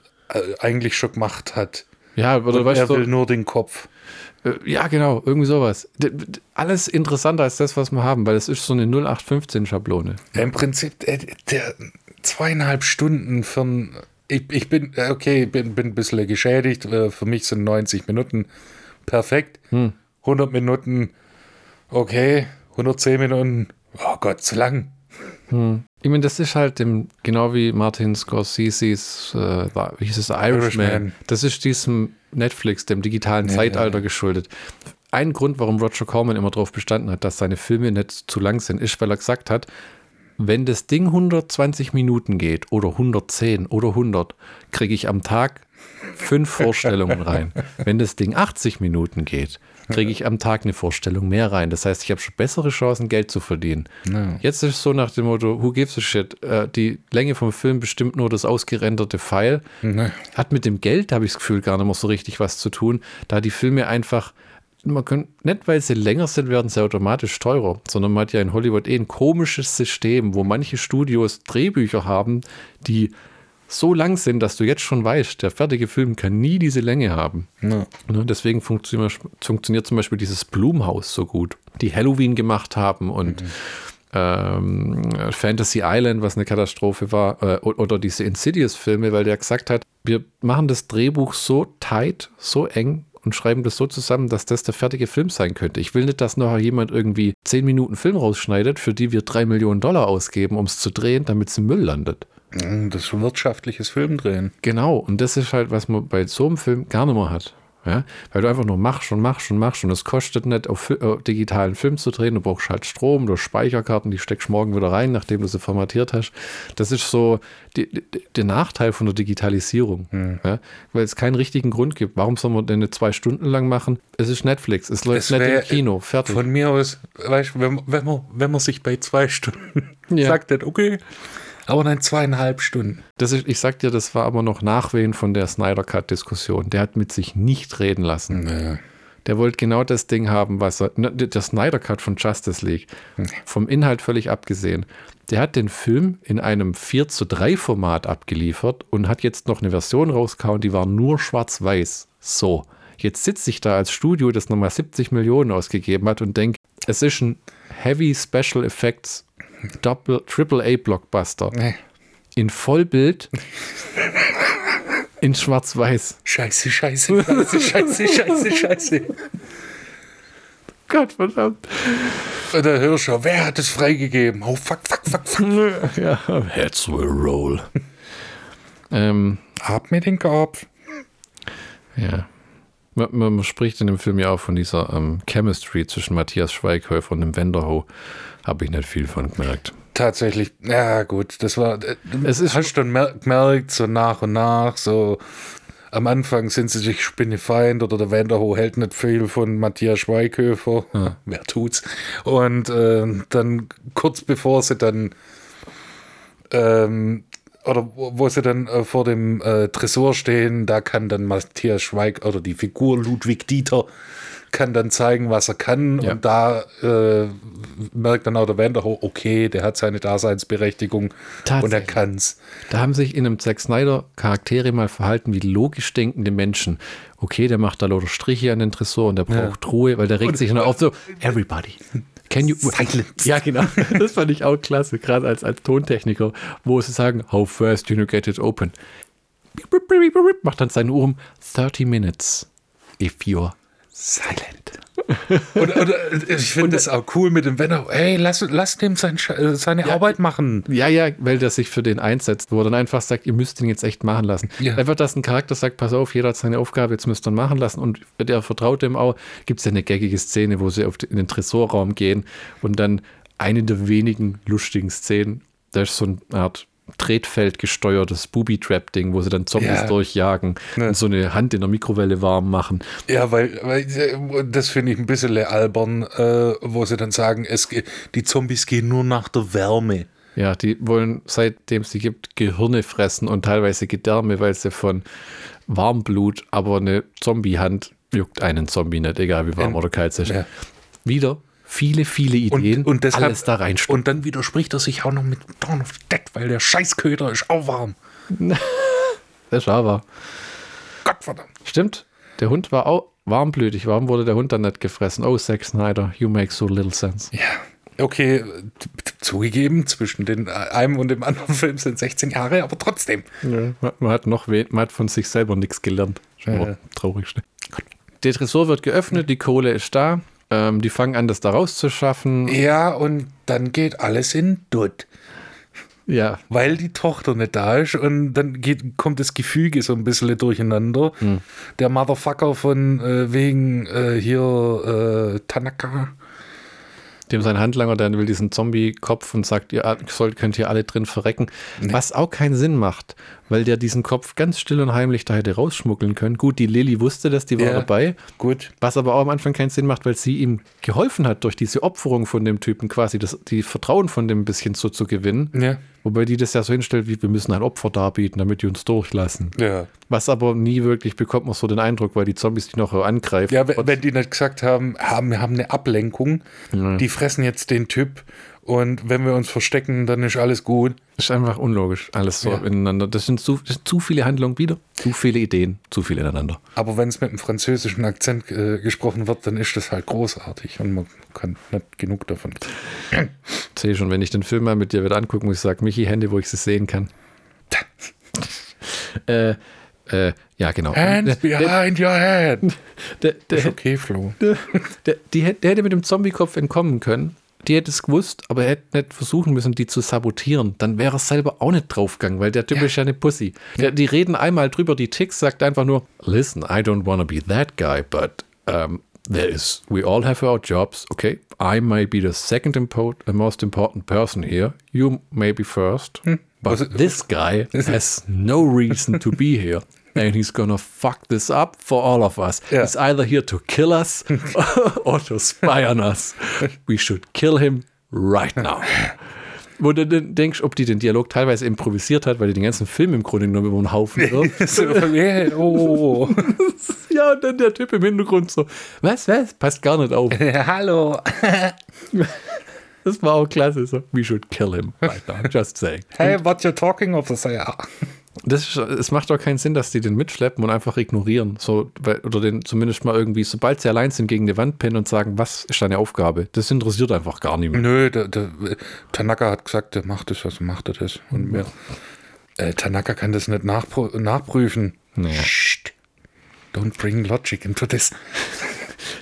eigentlich schon gemacht hat. ja, oder Und weißt er du, will nur den Kopf. Äh, Ja, genau, irgendwie sowas. Alles interessanter als das, was wir haben, weil es ist so eine 0815-Schablone. Im Prinzip äh, der zweieinhalb Stunden für ein. Ich, ich bin, äh, okay, bin, bin ein bisschen geschädigt. Äh, Für mich sind 90 Minuten perfekt. 100 Minuten, okay. 110 Minuten, oh Gott, zu lang. Ich meine, das ist halt dem, genau wie Martin Scorseses, äh, wie hieß es, Irishman. Irishman. Das ist diesem Netflix, dem digitalen Zeitalter geschuldet. Ein Grund, warum Roger Corman immer darauf bestanden hat, dass seine Filme nicht zu lang sind, ist, weil er gesagt hat, wenn das Ding 120 Minuten geht oder 110 oder 100, kriege ich am Tag fünf Vorstellungen rein. Wenn das Ding 80 Minuten geht, kriege ich am Tag eine Vorstellung mehr rein. Das heißt, ich habe schon bessere Chancen, Geld zu verdienen. Jetzt ist es so nach dem Motto, who gives a shit? Äh, die Länge vom Film bestimmt nur das ausgerenderte Pfeil. Ne. Hat mit dem Geld, habe ich das Gefühl, gar nicht mehr so richtig was zu tun, da die Filme einfach, man kann, nicht weil sie länger sind, werden sie automatisch teurer, sondern man hat ja in Hollywood eh ein komisches System, wo manche Studios Drehbücher haben, die so lang sind, dass du jetzt schon weißt, der fertige Film kann nie diese Länge haben. Ja. Ne, deswegen funktioniert, funktioniert zum Beispiel dieses Blumhaus so gut, die Halloween gemacht haben und ähm, Fantasy Island, was eine Katastrophe war, äh, oder diese Insidious-Filme, weil der gesagt hat, wir machen das Drehbuch so tight, so eng und schreiben das so zusammen, dass das der fertige Film sein könnte. Ich will nicht, dass nachher jemand irgendwie 10 Minuten Film rausschneidet, für die wir 3 Millionen Dollar ausgeben, um es zu drehen, damit es im Müll landet. Mm, Das ist wirtschaftliches Filmdrehen. Genau, und das ist halt, was man bei so einem Film gar nicht mehr hat. Ja? Weil du einfach nur machst und machst und machst und es kostet nicht, auf, äh, digitalen Film zu drehen. Du brauchst halt Strom, du hast Speicherkarten, die steckst morgen wieder rein, nachdem du sie formatiert hast. Das ist so die, die, der Nachteil von der Digitalisierung. Ja? Weil es keinen richtigen Grund gibt. Warum soll man denn eine zwei Stunden lang machen? Es ist Netflix, es läuft Es nicht im Kino, fertig. Von mir aus, weißt wenn, wenn, man, wenn man sich bei zwei Stunden Ja. sagt, dann okay, aber dann zweieinhalb Stunden. Das ist, ich sag dir, das war aber noch Nachwehen von der Snyder Cut-Diskussion. Der hat mit sich nicht reden lassen. Nee. Der wollte genau das Ding haben, was er. ne, Der Snyder Cut von Justice League, vom Inhalt völlig abgesehen. Der hat den Film in einem 4 zu 3 Format abgeliefert und hat jetzt noch eine Version rausgehauen, die war nur schwarz-weiß. So. Jetzt sitze ich da als Studio, das nochmal 70 Millionen ausgegeben hat und denke, es ist ein Heavy Special Effects Double, Triple A Blockbuster. Nee. In Vollbild. in schwarz-weiß. Scheiße, scheiße, scheiße, scheiße, scheiße, scheiße. Gott verdammt. Und der Hirscher, wer hat es freigegeben? Oh, fuck, fuck, fuck, fuck. Ja, heads will roll. ähm, Ab mit den Kopf. ja. Man, man, man spricht in dem Film ja auch von dieser ähm, Chemistry zwischen Matthias Schweighöfer und dem Wenderho. Habe ich nicht viel von gemerkt. Tatsächlich, ja gut, das war, äh, Es ist- hast mer- gemerkt, so nach und nach, so am Anfang sind sie sich Spinnefeind oder der Wenderho hält nicht viel von Matthias Schweighöfer, wer tut's, und äh, dann kurz bevor sie dann ähm, oder wo, wo sie dann äh, vor dem äh, Tresor stehen, da kann dann Matthias Schweig oder die Figur Ludwig Dieter kann dann zeigen, was er kann. Ja. Und da äh, merkt dann auch der Wenderho, okay, der hat seine Daseinsberechtigung und er Tatsächlich. kann's. Da haben sich in einem Zack Snyder Charaktere mal verhalten wie logisch denkende Menschen. Okay, der macht da lauter Striche an den Tresor und der braucht Ruhe, weil der regt sich nur auf so, everybody. Can you Silence. Ja, genau. Das fand ich auch klasse, gerade als, als Tontechniker, wo sie sagen, how fast you get it open. Macht dann seine Uhr um 30 minutes if you're silent. Und, und äh, ich finde das auch cool mit dem Wenderho. Hey, lass, lass dem sein, äh, seine Arbeit machen. Ja, ja, weil der sich für den einsetzt, wo er dann einfach sagt, ihr müsst ihn jetzt echt machen lassen. Ja. Einfach, dass ein Charakter sagt, pass auf, jeder hat seine Aufgabe, jetzt müsst ihr ihn machen lassen und der vertraut dem auch. Gibt es ja eine gaggige Szene, wo sie auf den, in den Tresorraum gehen und dann eine der wenigen lustigen Szenen, da ist so eine Art Tretfeld gesteuertes Booby-Trap-Ding, wo sie dann Zombies Ja. durchjagen Ne. und so eine Hand in der Mikrowelle warm machen. Ja, weil, weil das finde ich ein bisschen albern, äh, wo sie dann sagen, es, die Zombies gehen nur nach der Wärme. Ja, die wollen, seitdem es sie gibt, Gehirne fressen und teilweise Gedärme, weil sie von Warmblut, aber eine Zombie-Hand juckt einen Zombie nicht, egal wie warm Ja. oder kalt es ist. Ja. Wieder viele, viele Ideen, Und, und deshalb, alles da reinstopfen. Und dann widerspricht er sich auch noch mit Dawn of Dead, weil der Scheißköder ist auch warm. Das ist aber. Gottverdammt. Stimmt, der Hund war auch warmblütig. Warum wurde der Hund dann nicht gefressen? Oh, Zack Snyder, you make so little sense. Ja. Okay, zugegeben, zwischen den, einem und dem anderen Film sind 16 Jahre, aber trotzdem. Ja, man- hat noch we man hat von sich selber nichts gelernt. Ja. traurig. ne? Der Tresor wird geöffnet, die Kohle ist da. Ähm, die fangen an, das da rauszuschaffen. Ja, und dann geht alles in Dutt. Ja, weil die Tochter nicht da ist und dann geht, kommt das Gefüge so ein bisschen durcheinander. Der Motherfucker von äh, wegen äh, hier äh, Tanaka. Dem sein Handlanger, der will diesen Zombie-Kopf und sagt, ihr sollt, könnt hier alle drin verrecken. Was auch keinen Sinn macht, weil der diesen Kopf ganz still und heimlich da hätte rausschmuggeln können. Gut, die Lilly wusste das, die war Ja. dabei. Gut. Was aber auch am Anfang keinen Sinn macht, weil sie ihm geholfen hat, durch diese Opferung von dem Typen quasi das, die Vertrauen von dem ein bisschen so zu gewinnen. Ja. Wobei die das ja so hinstellt, wie wir müssen ein Opfer darbieten, damit die uns durchlassen. Ja. Was aber nie wirklich bekommt man so den Eindruck, weil die Zombies die noch angreifen. Ja, wenn, wenn die nicht gesagt haben, haben wir haben eine Ablenkung, die fressen jetzt den Typ und wenn wir uns verstecken, dann ist alles gut. Das ist einfach unlogisch, alles so Ja. ineinander. Das sind, zu, zu viele Handlungen wieder, zu viele Ideen, zu viel ineinander. Aber wenn es mit einem französischen Akzent äh, gesprochen wird, dann ist das halt großartig und man kann nicht genug davon. Sehe schon, wenn ich den Film mal mit dir wieder angucke, muss ich sagen, Michi, Hände, wo ich sie sehen kann. äh, äh, ja, genau. Hands der, der, behind your head. der, der, Ist okay, Flo. Der, die, hätt- der hätte mit dem Zombie-Kopf entkommen können. Die hätte es gewusst, aber er hätte nicht versuchen müssen, die zu sabotieren. Dann wäre er selber auch nicht draufgegangen, weil der Typ ist ja eine Pussy. Der, die reden einmal drüber, die Tix sagt einfach nur, listen, I don't want to be that guy, but um, there is, we all have our jobs, okay? I may be the second impo most important person here. You may be first. But Was- this guy has no reason to be here. And he's gonna fuck this up for all of us. Ja. He's either here to kill us or to spy on us. We should kill him right now. Wo du denkst, ob die den Dialog teilweise improvisiert hat, weil die den ganzen Film im Grunde genommen über den Haufen wirft. So, yeah, oh. ja, und dann der Typ im Hintergrund so, was, was? Passt gar nicht auf. Hallo. Das war auch klasse. So, we should kill him right now. Just saying. Hey, what you talking of? Das ja. Das ist, es macht doch keinen Sinn, dass die den mitschleppen und einfach ignorieren. So, weil, oder den zumindest mal irgendwie, sobald sie allein sind, gegen die Wand pennen und sagen, was ist deine Aufgabe? Das interessiert einfach gar mehr. Nö, der, der, Tanaka hat gesagt, der macht das, also macht er das. Und mehr. Äh, Tanaka kann das nicht nachpro nachprüfen. Naja. Psst. Don't bring logic into this.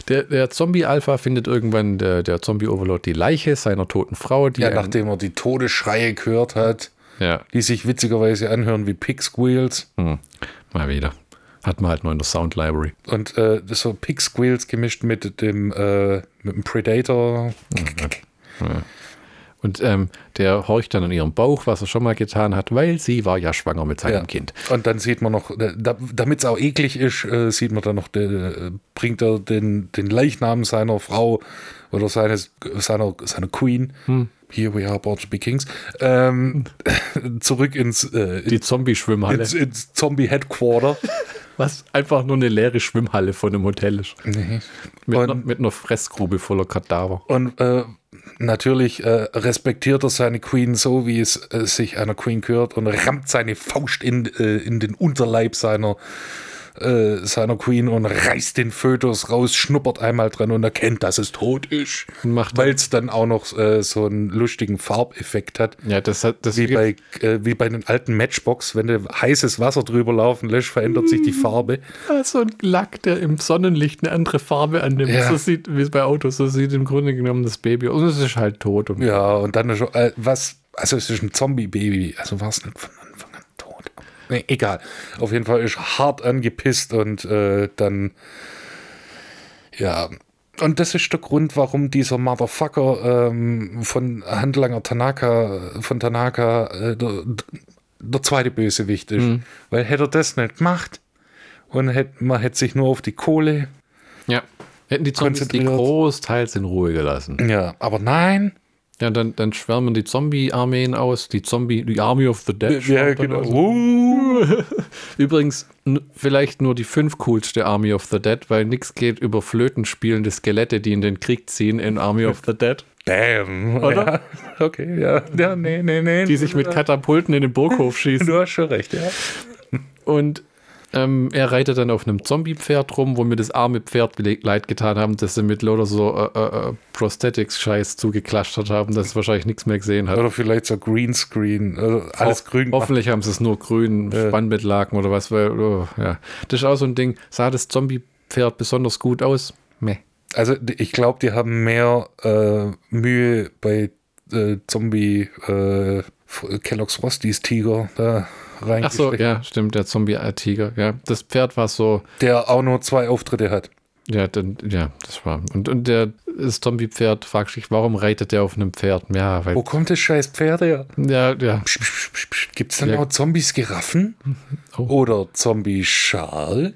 Der, der Zombie-Alpha findet irgendwann der, der Zombie-Overlord die Leiche seiner toten Frau, die Ja, nachdem er die Todesschreie gehört hat, ja, die sich witzigerweise anhören wie Pig Squeals. hm, mal wieder. Hat man halt nur in der Sound Library. Und äh, so Pig Squeals gemischt mit dem, äh, mit dem Predator. Und ähm, der horcht dann in ihrem Bauch, was er schon mal getan hat, weil sie war ja schwanger mit seinem Ja. Kind. Und dann sieht man noch, äh, da, damit es auch eklig ist, äh, sieht man dann noch, äh, bringt er den, den Leichnam seiner Frau oder seines, seiner, seiner Queen, Hm. Here we are about to be kings, ähm, zurück ins, äh, Die Zombie-Schwimmhalle. ins, ins Zombie-Headquarter. Was einfach nur eine leere Schwimmhalle von einem Hotel ist. Nee. Mit, Und- einer, mit einer Fressgrube voller Kadaver. Und äh, natürlich äh, respektiert er seine Queen so, wie es äh, sich einer Queen gehört und rammt seine Faust in, äh, in den Unterleib seiner, äh, seiner Queen und reißt den Fötus raus, schnuppert einmal dran und erkennt, dass es tot ist. Weil es dann auch noch äh, so einen lustigen Farbeffekt hat. Ja, das hat das Wie bei, äh, wie bei den alten Matchbox, wenn du heißes Wasser drüber laufen lässt, verändert sich die Farbe. Ja, so ein Lack, der im Sonnenlicht eine andere Farbe annimmt. Ja. So sieht, wie es bei Autos, so sieht im Grunde genommen das Baby. Und es ist halt tot. Und Ja, und dann ist, äh, was, also es ist ein Zombie-Baby, also war es nicht von. Nee, egal. Auf jeden Fall ist hart angepisst und äh, dann, ja, Und das ist der Grund, warum dieser Motherfucker ähm, von Handlanger Tanaka, von Tanaka, äh, der, der zweite Bösewicht ist. Mhm. Weil hätte er das nicht gemacht und hätte, man hätte sich nur auf die Kohle, Ja. Hätten die Zombies die großteils in Ruhe gelassen. ja, aber nein. Ja, dann, dann schwärmen die Zombie-Armeen aus, die Zombie, die Army of the Dead. Ja, genau. Uh. Übrigens, vielleicht nur die fünf coolste Army of the Dead, weil nichts geht über flötenspielende Skelette, die in den Krieg ziehen in Army of the Dead, Damn. Oder? Ja. Okay, ja. Ja, nee, nee, nee. die sich mit Katapulten in den Burghof schießen. Du hast schon recht, ja. Und ähm, er reitet dann auf einem Zombie-Pferd rum, wo mir das arme Pferd le- leid getan haben, dass sie mit lauter so äh, äh, äh, Prosthetics-Scheiß zugeklatscht haben, dass es wahrscheinlich nichts mehr gesehen hat. Oder vielleicht so Greenscreen. Also alles Ho- grün. Hoffentlich haben sie es nur grün, Ja. Spannbettlaken oder was, weil, oh, ja. Das ist auch so ein Ding. Sah das Zombie-Pferd besonders gut aus? Meh. Also ich glaube, die haben mehr äh, Mühe bei äh, Zombie äh, Kellogg's Frosties Tiger da Ach so, reingesteckt. ja, stimmt, der Zombie-Tiger. Ja, das Pferd war so, Der auch nur zwei Auftritte hat. ja, dann, ja, das war. Und, und der, das Zombie-Pferd fragt sich, warum reitet der auf einem Pferd? Ja, weil, Wo kommt das scheiß Pferd her? ja, ja, Gibt es dann Ja. auch Zombies Giraffen? Oh. Oder Zombie Schal?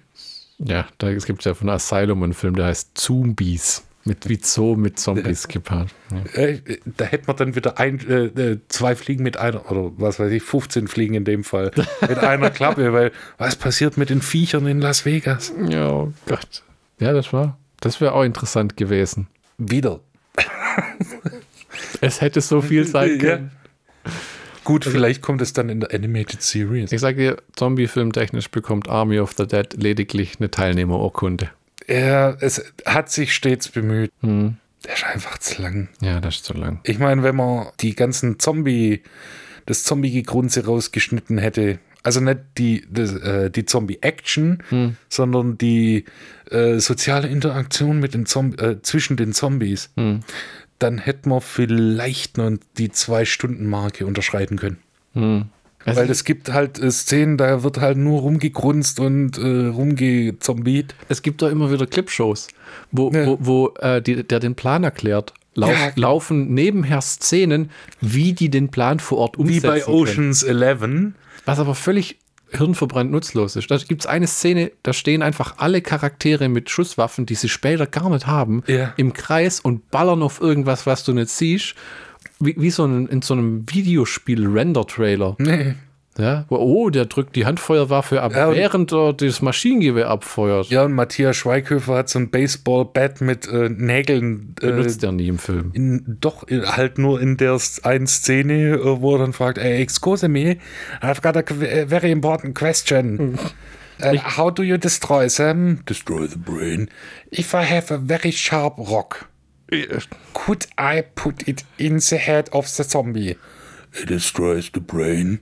ja, da es gibt ja von Asylum einen Film, der heißt Zombies. Mit wie Zoo mit Zombies gepaart. Ja. Da hätte man dann wieder ein, äh, äh, zwei Fliegen mit einer, oder was weiß ich, 15 Fliegen in dem Fall, mit einer Klappe, weil was passiert mit den Viechern in Las Vegas? Ja, oh Gott. Ja, das war, das wäre auch interessant gewesen. Wieder. Es hätte so viel sein Ja. können. Gut, vielleicht kommt es dann in der Animated Series. Ich sage dir, Zombie-Film technisch bekommt Army of the Dead lediglich eine Teilnehmerurkunde. Ja, es hat sich stets bemüht. Hm. Der ist einfach zu lang. Ja, das ist zu lang. Ich meine, wenn man die ganzen Zombie, das Zombie-Gegrunze rausgeschnitten hätte, also nicht die, das, äh, die Zombie-Action, Hm. sondern die äh, soziale Interaktion mit den Zomb äh, zwischen den Zombies, Hm. dann hätte man vielleicht noch die Zwei-Stunden-Marke unterschreiten können. Hm. Also, Weil es gibt halt äh, Szenen, da wird halt nur rumgegrunzt und äh, rumgezombiet. es gibt doch immer wieder Clipshows, wo, Ja. wo, wo äh, die, der den Plan erklärt. Lauf, Ja, genau. Laufen nebenher Szenen, wie die den Plan vor Ort Wie umsetzen bei können. Oceans 11. Was aber völlig hirnverbrannt nutzlos ist. Da gibt es eine Szene, da stehen einfach alle Charaktere mit Schusswaffen, die sie später gar nicht haben, Ja. im Kreis und ballern auf irgendwas, was du nicht siehst. Wie, wie so ein, in so einem Videospiel-Render-Trailer. Nee. Ja? Oh, der drückt die Handfeuerwaffe ab, Ja, während er das Maschinengewehr abfeuert. Ja, und Matthias Schweighöfer hat so ein Baseball-Bat mit äh, Nägeln. Äh, Benutzt er nie im Film. in, doch, in, halt nur in der einen Szene, äh, wo er dann fragt, hey, excuse me, I've got a a very important question. Uh, how do you destroy them? Destroy the brain. If I have a very sharp rock, could I put it in the head of the zombie? It destroys the brain.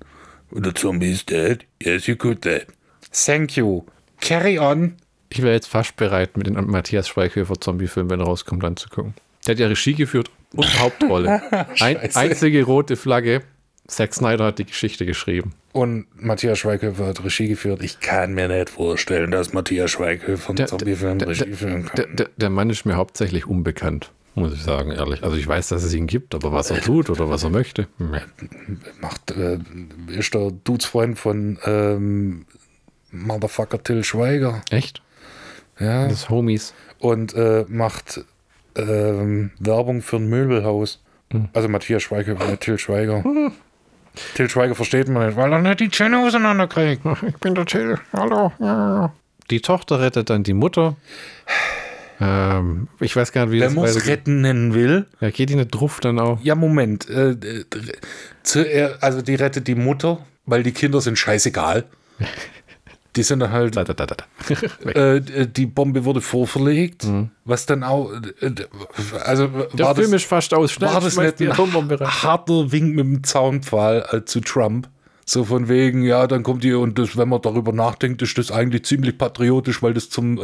The zombie is dead. Yes, you could that. Thank you. Carry on. Ich wäre jetzt fast bereit, mit dem Matthias Schweighöfer Zombie-Film, wenn er rauskommt, anzugucken. Der hat ja Regie geführt und Hauptrolle. Ein, einzige rote Flagge. Zack Snyder hat die Geschichte geschrieben. Und Matthias Schweighöfer hat Regie geführt. Ich kann mir nicht vorstellen, dass Matthias Schweighöfer einen Zombiefilm der- Regie führen kann. Der, der, der Mann ist mir hauptsächlich unbekannt, muss ich sagen, ehrlich. Also ich weiß, dass es ihn gibt, aber was er tut oder was er möchte. meh. Macht, äh, ist der Dudesfreund von ähm, Motherfucker Till Schweiger. Echt? Ja. Das Homies. Und äh, macht ähm, Werbung für ein Möbelhaus. Hm. Also Matthias Schweighöfer, nicht Till Schweiger. Till Schweiger versteht man nicht, weil er nicht die Zähne auseinanderkriegt. Ich bin der Till. Hallo. Ja. Die Tochter rettet dann die Mutter. Ähm, ich weiß gar nicht, wie Wer das muss retten nennen will, Ja, geht die nicht drauf dann auch? Ja, Moment. Äh, äh, zuer- also die rettet die Mutter, weil die Kinder sind scheißegal. Die sind dann halt, Da, da, da, äh, die Bombe wurde vorverlegt, was dann auch, äh, also Der war Film das, ist fast aus. War das nicht ein harter Wink mit dem Zaunpfahl äh, zu Trump? So von wegen, ja, dann kommt ihr und das, wenn man darüber nachdenkt, ist das eigentlich ziemlich patriotisch, weil das zum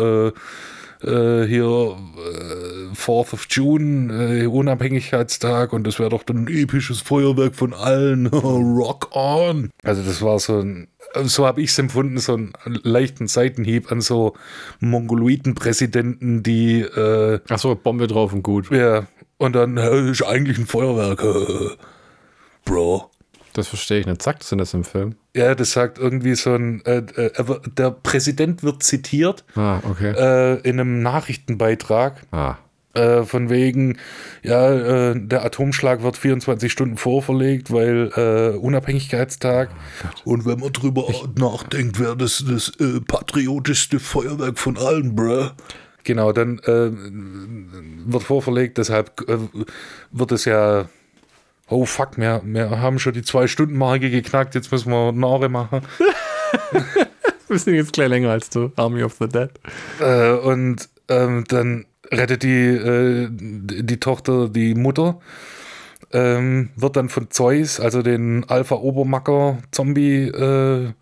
äh, hier äh, 4th of June, äh, Unabhängigkeitstag und das wäre doch dann ein episches Feuerwerk von allen. Rock on. Also das war so ein, so habe ich es empfunden, so einen leichten Seitenhieb an so Mongoloiden-Präsidenten, die. Äh, Achso, Bombe drauf und gut. Ja, und dann äh, ist eigentlich ein Feuerwerk. Bro. Das verstehe ich nicht. Sagt denn das im Film? Ja, das sagt irgendwie so ein. Äh, äh, der Präsident wird zitiert Ah, okay. äh, in einem Nachrichtenbeitrag. Ah. Äh, von wegen, ja, äh, der Atomschlag wird 24 Stunden vorverlegt, weil äh, Unabhängigkeitstag. Und wenn man drüber nachdenkt, wäre das das äh, patriotischste Feuerwerk von allen, bruh. Genau, dann äh, wird vorverlegt, deshalb äh, wird es ja. Oh fuck, wir, wir haben schon die Zwei-Stunden-Marke geknackt, jetzt müssen wir Nare machen. Wir sind jetzt gleich länger als du. Army of the Dead. Äh, und ähm, dann rettet die, äh, die Tochter die Mutter, ähm, wird dann von Zeus, also den Alpha-Obermacker-Zombie, äh,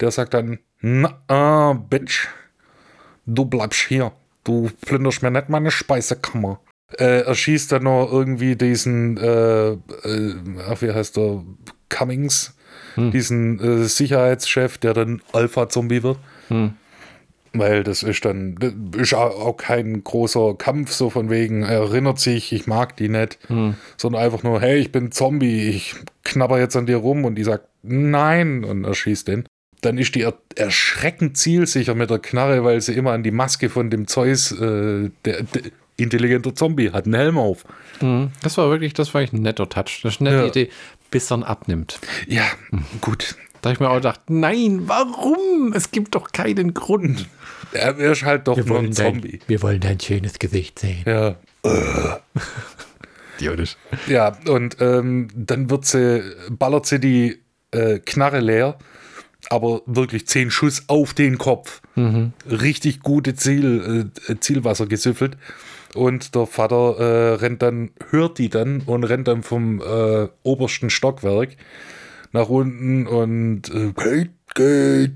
der sagt dann, na, ah, Bitch, du bleibst hier, du plünderst mir nicht meine Speisekammer. Äh, er schießt dann noch irgendwie diesen, äh, äh, ach, wie heißt der, Cummings, diesen äh, Sicherheitschef, der dann Alpha-Zombie wird. Weil das ist dann, das ist auch kein großer Kampf, so von wegen, er erinnert sich, ich mag die nicht, sondern einfach nur, hey, ich bin Zombie, ich knabber jetzt an dir rum. Und die sagt, nein, und er schießt den. Dann ist die er erschreckend zielsicher mit der Knarre, weil sie immer an die Maske von dem Zeus, äh, der, der intelligente Zombie, hat einen Helm auf. Das war wirklich, das war echt ein netter Touch. Das ist eine nette Ja. Idee, bis ihn abnimmt. Ja, gut. Da habe ich mir auch gedacht, nein, warum? Es gibt doch keinen Grund. Er ist halt doch nur ein Zombie. wir wollen dein schönes Gesicht sehen. Ja. Idiotisch. Ja, und ähm, dann wird sie, ballert sie die äh, Knarre leer, aber wirklich zehn Schuss auf den Kopf. Richtig gute Ziel, äh, Zielwasser gesüffelt. Und der Vater äh, rennt dann, hört die dann und rennt dann vom äh, obersten Stockwerk nach unten und äh, Kate, Kate,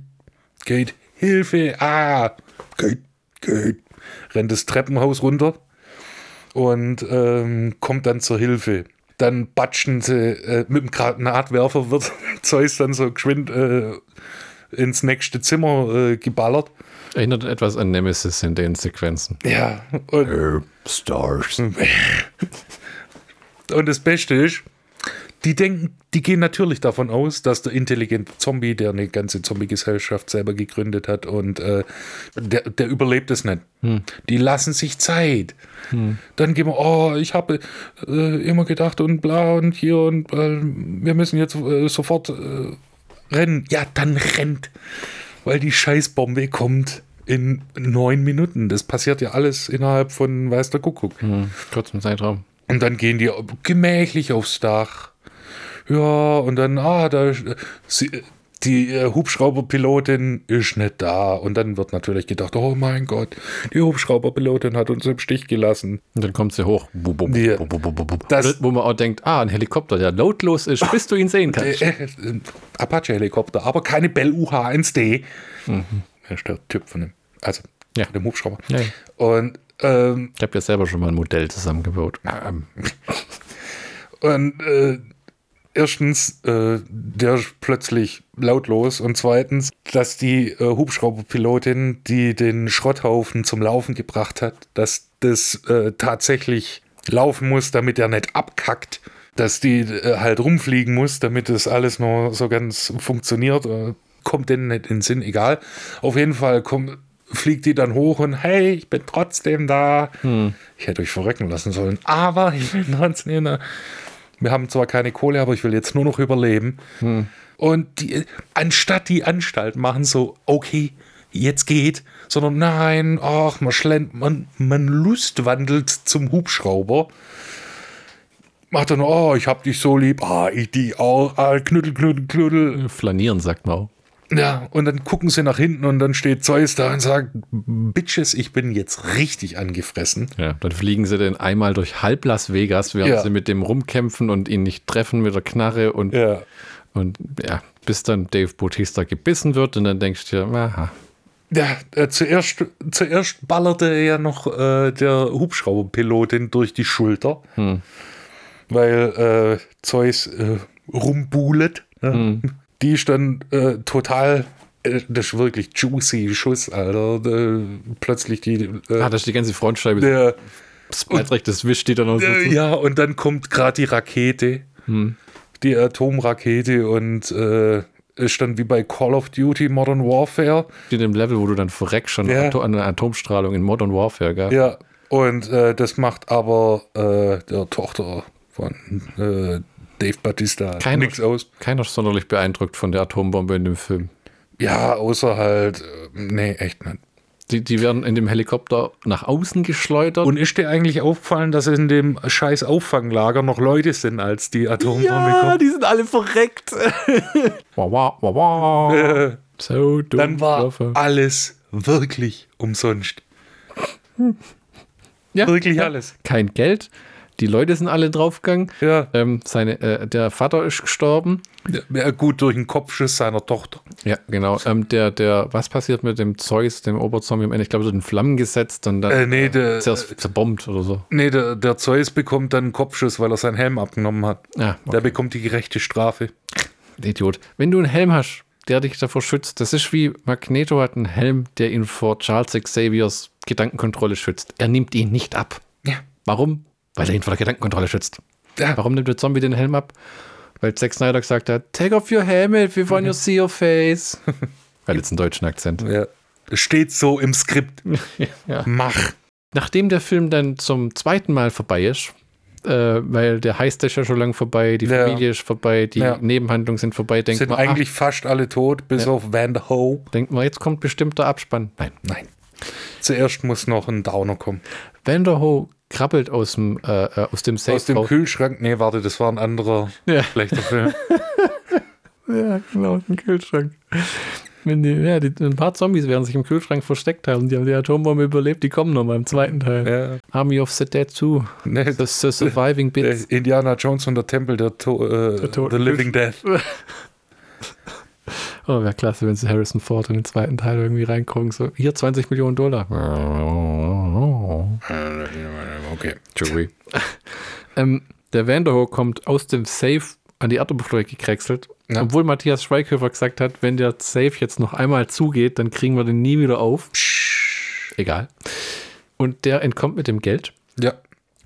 Kate, Hilfe, ah, Kate, Kate, rennt das Treppenhaus runter und ähm, kommt dann zur Hilfe. Dann batschen sie äh, mit dem Granatwerfer, wird Zeus dann so geschwind äh, ins nächste Zimmer äh, geballert. Erinnert etwas an Nemesis in den Sequenzen. Ja, und, Stars. und das Beste ist, die denken, die gehen natürlich davon aus, dass der intelligente Zombie, der eine ganze Zombie-Gesellschaft selber gegründet hat und äh, der, der überlebt es nicht. Die lassen sich Zeit. Dann gehen wir, oh, ich habe äh, immer gedacht und bla und hier und äh, wir müssen jetzt äh, sofort äh, rennen. Ja, dann rennt, weil die Scheißbombe kommt in neun Minuten. Das passiert ja alles innerhalb von weiß der Kuckuck. Hm, kurzen Zeitraum. Und dann gehen die gemächlich aufs Dach. Ja, und dann, ah, da, sie, die äh, Hubschrauberpilotin ist nicht da. Und dann wird natürlich gedacht, oh mein Gott, die Hubschrauberpilotin hat uns im Stich gelassen. Und dann kommt sie hoch. Bu, bu, bu, Ja. bu, bu, bu, bu, bu. Das- Wo man auch denkt, ah, ein Helikopter, der lautlos ist, bis du ihn sehen kannst. Äh, äh, Apache-Helikopter, aber keine Bell UH-1D. Das der Typ von dem, also Ja. von dem Hubschrauber. Ja, ja. Und ähm, Ich habe ja selber schon mal ein Modell zusammengebaut. Ähm, Und äh, erstens, äh, der ist plötzlich lautlos und zweitens, dass die äh, Hubschrauberpilotin, die den Schrotthaufen zum Laufen gebracht hat, dass das äh, tatsächlich laufen muss, damit er nicht abkackt, dass die äh, halt rumfliegen muss, damit das alles nur so ganz funktioniert, äh, kommt denen nicht in den Sinn, egal. Auf jeden Fall kommt, fliegt die dann hoch und hey, ich bin trotzdem da. Ich hätte euch verrecken lassen sollen, aber ich bin trotzdem da. Wir haben zwar keine Kohle, aber ich will jetzt nur noch überleben. Und die, anstatt die Anstalt machen so, okay, jetzt geht, sondern nein, ach, man schlend, man, man lustwandelt zum Hubschrauber. Macht dann, oh, ich hab dich so lieb, ah, ich die auch, ah, knuddel, knuddel, knuddel. flanieren, sagt man auch. Ja, und dann gucken sie nach hinten und dann steht Zeus da und sagt, Bitches, ich bin jetzt richtig angefressen. Ja, dann fliegen sie dann einmal durch halb Las Vegas, während Ja. sie mit dem rumkämpfen und ihn nicht treffen mit der Knarre und, Ja. und ja, bis dann Dave Bautista gebissen wird und dann denkst du dir, aha, Ja, äh, zuerst, zuerst ballerte ja noch äh, der Hubschrauberpilotin durch die Schulter, weil äh, Zeus äh, rumbuhlet. Ne? Die ist dann äh, total, äh, das ist wirklich juicy Schuss, Alter. Äh, plötzlich die. Äh, Ah, da ist die ganze Frontscheibe. der, Splatrecht, das Wisch steht da noch so. äh, ja, und dann kommt gerade die Rakete, die Atomrakete und äh, ist dann wie bei Call of Duty Modern Warfare. In dem Level, wo du dann verreckst schon Ja. An der Atomstrahlung in Modern Warfare, gell? Ja, und äh, das macht aber äh, der Tochter von Dave Batista Keiner- nichts aus. Keiner ist sonderlich beeindruckt von der Atombombe in dem Film. Ja, außer halt, äh, nee, echt nicht. Die, die werden in dem Helikopter nach außen geschleudert. Und ist dir eigentlich aufgefallen, dass in dem scheiß Auffanglager noch Leute sind, als die Atombombe ja, kommt? die sind alle verreckt. wow, wow, wow, wow. Äh, So dumm. dann war Waffe. alles wirklich umsonst. ja, Wirklich ja. alles. Kein Geld. Die Leute sind alle draufgegangen. Ja. Ähm, seine, äh, der Vater ist gestorben. ja, gut durch den Kopfschuss seiner Tochter. Ja, genau. Ähm, der, der, was passiert mit dem Zeus, dem Oberzombie am Ende? Ich glaube, so in Flammen gesetzt und dann Äh, nee, der, zuerst zerbombt oder so. nee der, der Zeus bekommt dann einen Kopfschuss, weil er seinen Helm abgenommen hat. Ja, Der bekommt die gerechte Strafe. Idiot. Wenn du einen Helm hast, der dich davor schützt, das ist wie Magneto hat einen Helm, der ihn vor Charles Xaviers Gedankenkontrolle schützt. Er nimmt ihn nicht ab. Ja. Warum? Weil er ihn vor der Gedankenkontrolle schützt. Ja. Warum nimmt der Zombie den Helm ab? Weil Zack Snyder gesagt hat, take off your helmet, we want to see your face. Weil jetzt einen deutschen Akzent. Ja. Steht so im Skript. Ja. Mach. Nachdem der Film dann zum zweiten Mal vorbei ist, äh, weil der Heist ist ja schon lange vorbei, die Ja. Familie ist vorbei, die Ja. Nebenhandlungen sind vorbei, denkt Sind man, eigentlich fast alle tot, bis auf Van der Ho. ach, denkt man, jetzt kommt bestimmt der Abspann. Nein. Nein. Zuerst muss noch ein Downer kommen. Vanderho krabbelt aus dem, äh, äh, aus dem Safe Aus dem raus. Kühlschrank. Nee, warte, das war ein anderer Ja. schlechter Film. Ja, genau, aus dem Kühlschrank. Wenn die, ja, die, ein paar Zombies werden sich im Kühlschrank versteckt haben. Die haben die Atombombe überlebt, die kommen nochmal im zweiten Teil. ja. Army of the Dead 2. Nee, The, the Surviving Bits. Indiana Jones und der Tempel der, to äh, Der Toten The Living Death. Oh, wäre klasse, wenn sie Harrison Ford in den zweiten Teil irgendwie reingucken. So, hier 20 Millionen Dollar. Okay. Joey. ähm, der Vanderho kommt aus dem Safe an die Erdoberfläche gekrächselt. Ja. Obwohl Matthias Schweighöfer gesagt hat, wenn der Safe jetzt noch einmal zugeht, dann kriegen wir den nie wieder auf. Egal. Und der entkommt mit dem Geld, Ja.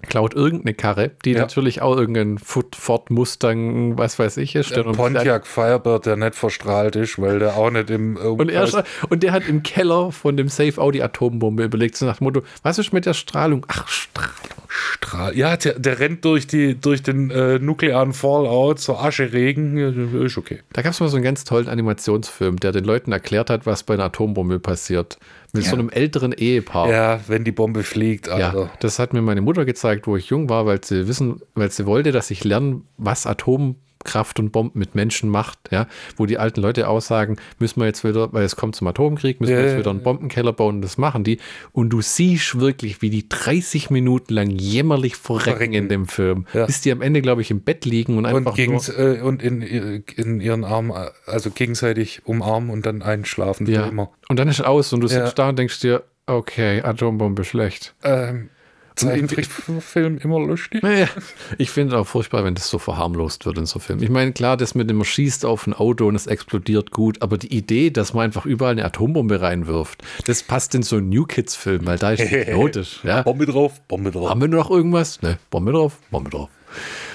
Klaut irgendeine Karre, die Ja. natürlich auch irgendein Ford Mustang, was weiß ich, ist. Der Pontiac Firebird, der nicht verstrahlt ist, weil der auch nicht im Und, er, und der hat im Keller von dem Safe auch die Atombombe überlegt, so nach dem Motto, was ist mit der Strahlung? Ach, Strahlung. Strahl. Ja, der, der rennt durch, die, durch den äh, nuklearen Fallout, so Ascheregen. Ist okay. Da gab es mal so einen ganz tollen Animationsfilm, der den Leuten erklärt hat, was bei einer Atombombe passiert. Mit so einem älteren Ehepaar. Ja, wenn die Bombe fliegt, Ja, Alter. das hat mir meine Mutter gezeigt, wo ich jung war, weil sie wissen, weil sie wollte, dass ich lerne, was Atomkraft und Bomben mit Menschen macht, ja, wo die alten Leute aussagen, müssen wir jetzt wieder, weil es kommt zum Atomkrieg, müssen wir Ja, jetzt ja, wieder einen Bombenkeller bauen und das machen die. Und du siehst wirklich, wie die 30 Minuten lang jämmerlich verrecken, Verrecken. in dem Film, Ja. bis die am Ende, glaube ich, im Bett liegen und Und, einfach gegen, nur, äh, und in, in ihren Armen, also gegenseitig umarmen und dann einschlafen ja. immer. Und dann ist aus und du sitzt da und denkst dir, okay, Atombombe schlecht. Ähm, Zeichentrickfilm immer lustig. Naja, ich finde auch furchtbar, wenn das so verharmlost wird in so Filmen. Ich meine, klar, das mit dem schießt auf ein Auto und es explodiert gut, aber die Idee, dass man einfach überall eine Atombombe reinwirft, das passt in so einen New Kids-Film, weil da ist es idiotisch. Ja? Bombe drauf, Bombe drauf. Haben wir noch irgendwas? Ne, Bombe drauf, Bombe drauf.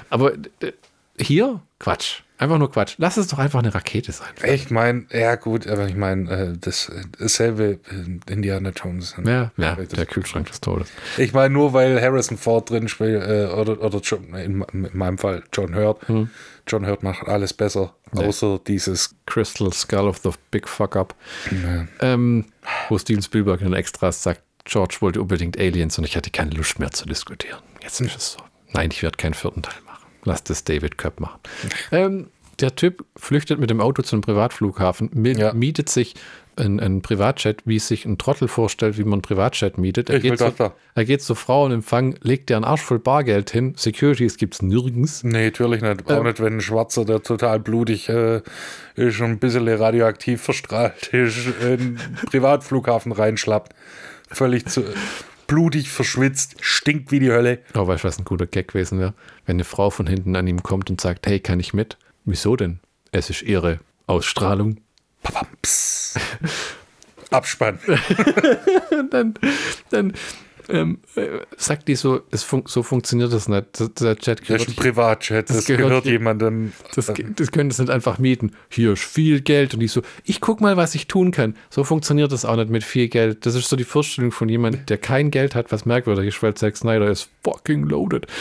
Aber äh, hier, Quatsch. Einfach nur Quatsch. Lass es doch einfach eine Rakete sein. Ich meine, ja gut, aber ich meine, äh, das, dasselbe in Indiana Jones. Ja, ja, der Kühlschrank des Todes. Ich meine, nur weil Harrison Ford drin spielt, äh, oder, oder in, in meinem Fall John Hurt. John Hurt macht alles besser, außer dieses. Crystal Skull of the Big Fuck Up. Ähm, wo Steven Spielberg in den Extras sagt, George wollte unbedingt Aliens und ich hatte keine Lust mehr zu diskutieren. Jetzt ist es so. Nein, ich werde keinen vierten Teil machen. Lass das David Köpp machen. ähm, der Typ flüchtet mit dem Auto zu einem Privatflughafen, Ja. mietet sich ein, ein Privatjet, wie es sich ein Trottel vorstellt, wie man ein Privatjet mietet. Er Ich geht, zu, da. er geht zur Frau und Empfang, legt ihr einen Arsch voll Bargeld hin. Securities gibt es nirgends. Nee, natürlich nicht. Auch nicht, wenn ein Schwarzer, der total blutig äh, ist und ein bisschen radioaktiv verstrahlt ist, in den Privatflughafen reinschlappt. Völlig zu, blutig verschwitzt, stinkt wie die Hölle. Oh, weißt du, was ein guter Gag gewesen wäre? Wenn eine Frau von hinten an ihm kommt und sagt, hey, kann ich mit? Wieso denn? Es ist ihre Ausstrahlung. Papams. Abspann. dann, dann ähm, äh, sagt die so, es fun so funktioniert das nicht. Der Chat das ist ein Privatchat, das, das gehört, gehört jemandem. Das, das können das nicht einfach mieten. Hier ist viel Geld und ich so, ich guck mal, was ich tun kann. So funktioniert das auch nicht mit viel Geld. Das ist so die Vorstellung von jemandem, der kein Geld hat, was merkwürdig ist, weil Zack Snyder ist fucking loaded.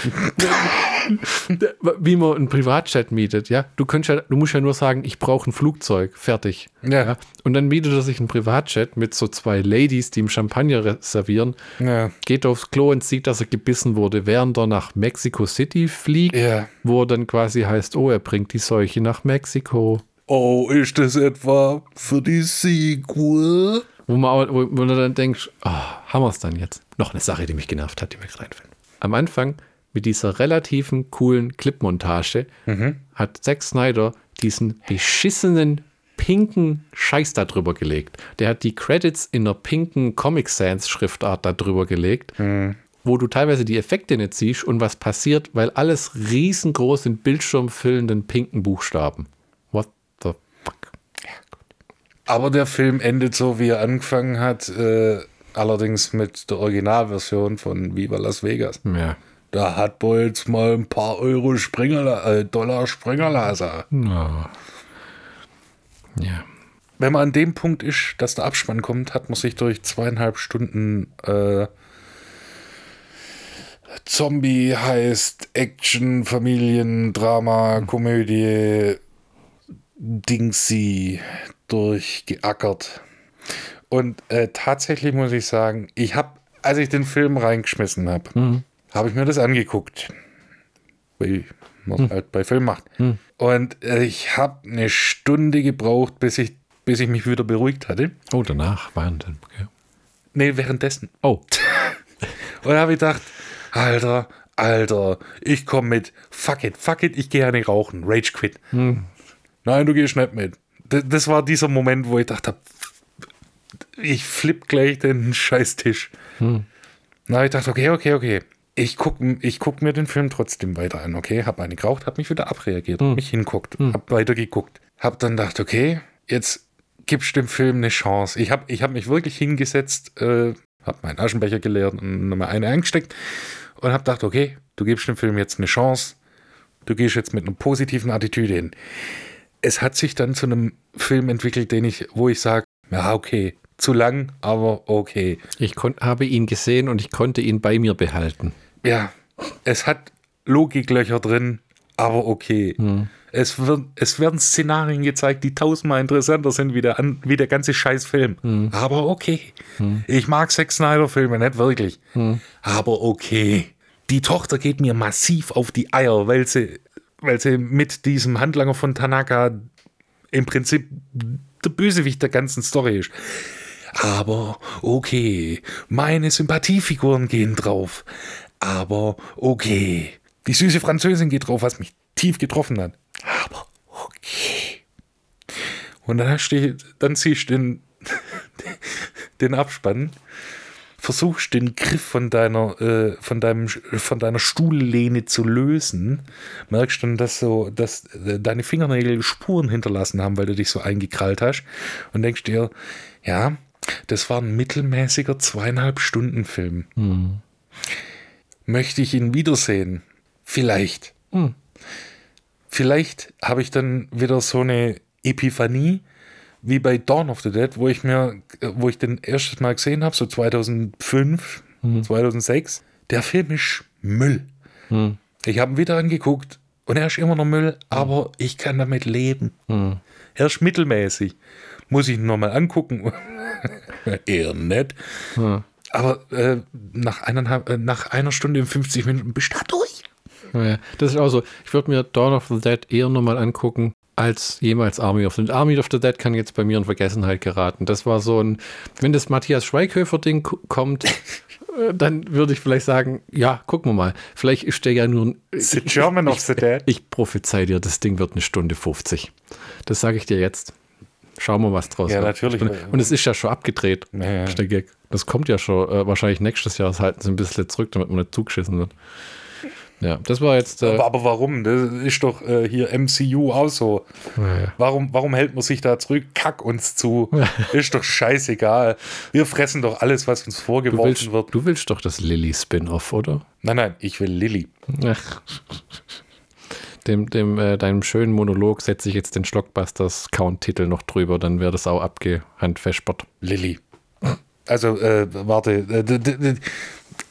Wie man einen Privatchat mietet, ja. Du, ja, du musst ja nur sagen, ich brauche ein Flugzeug, fertig. Ja. ja. Und dann mietet er sich einen Privatchat mit so zwei Ladies, die ihm Champagner reservieren. Ja geht aufs Klo und sieht, dass er gebissen wurde, während er nach Mexico City fliegt, ja. wo er dann quasi heißt, oh, er bringt die Seuche nach Mexiko. Oh, ist das etwa für die Sequel? Wo man, wo, du dann denkst, oh, haben wir es dann jetzt? Noch eine Sache, die mich genervt hat, die mir gerade einfällt. Am Anfang mit dieser relativen coolen Clipmontage mhm. hat Zack Snyder diesen beschissenen pinken Scheiß da drüber gelegt. Der hat die Credits in einer pinken Comic Sans Schriftart da drüber gelegt, mhm. wo du teilweise die Effekte nicht siehst und was passiert, weil alles riesengroß in bildschirmfüllenden pinken Buchstaben. What the fuck? Ja, Aber der Film endet so, wie er angefangen hat, äh, allerdings mit der Originalversion von Viva Las Vegas. Ja. Da hat wohl jetzt mal ein paar Euro Springer, äh, Dollar Springerlaser. No. Ja. Wenn man an dem Punkt ist, dass der Abspann kommt, hat man sich durch zweieinhalb Stunden äh, Zombie heißt Action, Familien, Drama, Komödie, Dingsy durchgeackert. Und äh, tatsächlich muss ich sagen, ich habe, als ich den Film reingeschmissen habe, mhm. habe ich mir das angeguckt. Weil man hm. halt bei Film macht. Hm. Und äh, ich habe eine Stunde gebraucht, bis ich, bis ich mich wieder beruhigt hatte. Oh, danach, während okay. Nee, währenddessen. Oh. Und da habe ich gedacht, Alter, Alter, ich komme mit. Fuck it, fuck it, ich gehe ja nicht rauchen. Rage quit. Hm. Nein, du gehst nicht mit. Das, das war dieser Moment, wo ich dachte, ich flipp gleich den Scheißtisch. Hm. Na, ich dachte, okay, okay, okay ich gucke ich guck mir den Film trotzdem weiter an, okay? Hab eine geraucht, hab mich wieder abreagiert, hm. mich hinguckt, hm. hab weiter geguckt. Hab dann gedacht, okay, jetzt gibst dem Film eine Chance. Ich hab, ich hab mich wirklich hingesetzt, äh, hab meinen Aschenbecher geleert und nochmal eine eingesteckt und hab gedacht, okay, du gibst dem Film jetzt eine Chance. Du gehst jetzt mit einer positiven Attitüde hin. Es hat sich dann zu einem Film entwickelt, den ich, wo ich sage, ja, okay, zu lang, aber okay. Ich habe ihn gesehen und ich konnte ihn bei mir behalten ja, es hat Logiklöcher drin, aber okay. Hm. Es, wird, es werden Szenarien gezeigt, die tausendmal interessanter sind wie der, wie der ganze Scheißfilm. Hm. Aber okay. Hm. Ich mag Zack Snyder-Filme nicht wirklich. Aber okay. Die Tochter geht mir massiv auf die Eier, weil sie, weil sie mit diesem Handlanger von Tanaka im Prinzip der Bösewicht der ganzen Story ist. Aber okay, meine Sympathiefiguren gehen drauf aber okay. Die süße Französin geht drauf, was mich tief getroffen hat. Aber okay. Und dann, steht, dann ziehst du den, den Abspann, versuchst den Griff von deiner, äh, von deinem, von deiner Stuhllehne zu lösen, merkst dann, dass so, dass äh, deine Fingernägel Spuren hinterlassen haben, weil du dich so eingekrallt hast und denkst dir, ja, das war ein mittelmäßiger zweieinhalb Stunden Film. Mhm. Möchte ich ihn wiedersehen? Vielleicht. Hm. Vielleicht habe ich dann wieder so eine Epiphanie wie bei Dawn of the Dead, wo ich mir, wo ich den erstes Mal gesehen habe, so 2005, hm. 2006. Der Film ist Müll. Hm. Ich habe ihn wieder angeguckt und er ist immer noch Müll, aber ich kann damit leben. Hm. Er ist mittelmäßig. Muss ich ihn nochmal angucken? Eher nett. Aber äh, nach, eineinhalb, äh, nach einer Stunde und 50 Minuten bist du da durch. Ja, das ist auch so. Ich würde mir Dawn of the Dead eher nochmal angucken, als jemals Army of the Dead. Army of the Dead kann jetzt bei mir in Vergessenheit geraten. Das war so ein, wenn das Matthias Schweighöfer-Ding kommt, äh, dann würde ich vielleicht sagen, ja, gucken wir mal. Vielleicht ist der ja nur ein. The German of the Dead. Ich, ich prophezei dir, das Ding wird eine Stunde 50. Das sage ich dir jetzt. Schauen wir, was draus ja, wird. natürlich. Und, und, es ist ja schon abgedreht. Ja, ja. Der Gag. Das kommt ja schon. Äh, wahrscheinlich nächstes Jahr. Das halten sie ein bisschen zurück, damit man nicht zugeschissen wird. Ja, das war jetzt. Äh, Aber, aber warum? Das ist doch äh, hier MCU auch so. ja. Warum, warum hält man sich da zurück? Kack uns zu. Ist doch scheißegal. Wir fressen doch alles, was uns du, vorgeworfen willst, wird. du willst doch das Lilly-Spin-Off, oder? Nein, nein, ich will Lilly. Ach. Dem, dem, äh, deinem schönen Monolog setze ich jetzt den Schlockbusters-Count-Titel noch drüber, dann wäre das auch abgehandfespert. Lilly. Also, äh, warte. Äh,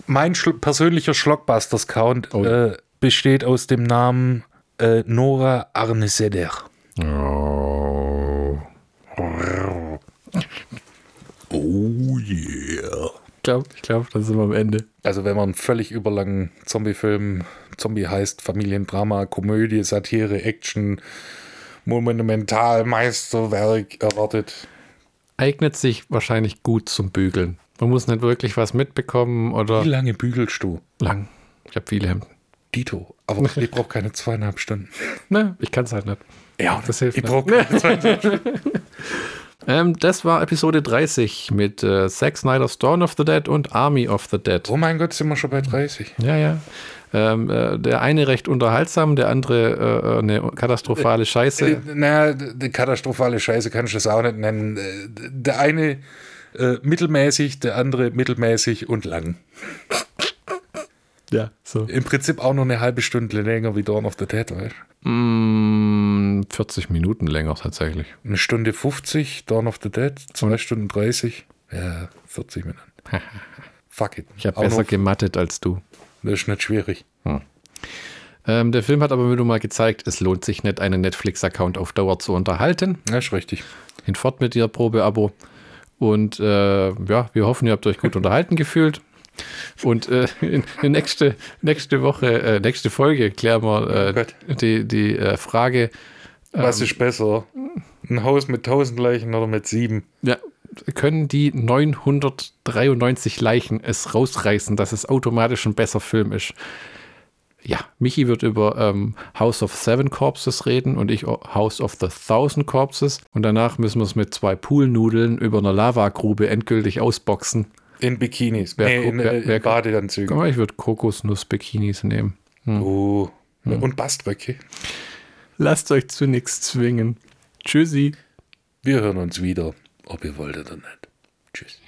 mein schl persönlicher Schlockbusters-Count Oh. äh, besteht aus dem Namen äh, Nora Arneseder. Oh. Oh yeah. Ich glaube, ich glaub, dann sind wir am Ende. Also wenn man einen völlig überlangen Zombie-Film, Zombie heißt Familiendrama, Komödie, Satire, Action, Monumental, Meisterwerk erwartet. Eignet sich wahrscheinlich gut zum Bügeln. Man muss nicht wirklich was mitbekommen oder Wie lange bügelst du? lang. Ich habe viele Hemden. Dito. Aber ich brauche keine zweieinhalb Stunden. Ne, ich kann es halt nicht. Ja, Das hilft Ich brauche keine zweieinhalb Stunden. Ähm, das war Episode 30 mit äh, Zack Snyder's Dawn of the Dead und Army of the Dead. Oh mein Gott, sind wir schon bei 30. Ja, ja. Ähm, äh, der eine recht unterhaltsam, der andere äh, äh, eine katastrophale Scheiße. Äh, naja, die katastrophale Scheiße kann ich das auch nicht nennen. Äh, Der eine äh, mittelmäßig, der andere mittelmäßig und lang. Ja, so. Im Prinzip auch noch eine halbe Stunde länger wie Dawn of the Dead, weißt du? Mm, 40 Minuten länger tatsächlich. Eine Stunde 50, Dawn of the Dead, zwei Stunden 30. Ja, 40 Minuten. Fuck it. Ich habe Auch besser gemattet als du. Das ist nicht schwierig. Ähm, der Film hat aber wieder mal gezeigt, es lohnt sich nicht, einen Netflix-Account auf Dauer zu unterhalten. Das ist richtig. Hinfort mit dir, Probeabo. Und äh, ja, wir hoffen, ihr habt euch gut unterhalten gefühlt. Und äh, in, in nächste, nächste Woche, äh, nächste Folge klären wir Oh äh, Gott. die, die äh, Frage, Was ist besser? Ein Haus mit 1000 Leichen oder mit sieben? ja, können die 993 Leichen es rausreißen, dass es automatisch ein besser Film ist? Ja, Michi wird über ähm, House of Seven Corpses reden und ich House of the Thousand Corpses. Und danach müssen wir es mit zwei Poolnudeln über einer Lavagrube endgültig ausboxen. In Bikinis. Wer nee, in, wer- äh, wer in Badeanzügen. Aber ich würde Kokosnuss-Bikinis nehmen. Oh. Und Baströcke. Lasst euch zu nichts zwingen. Tschüssi. Wir hören uns wieder, ob ihr wollt oder nicht. Tschüss.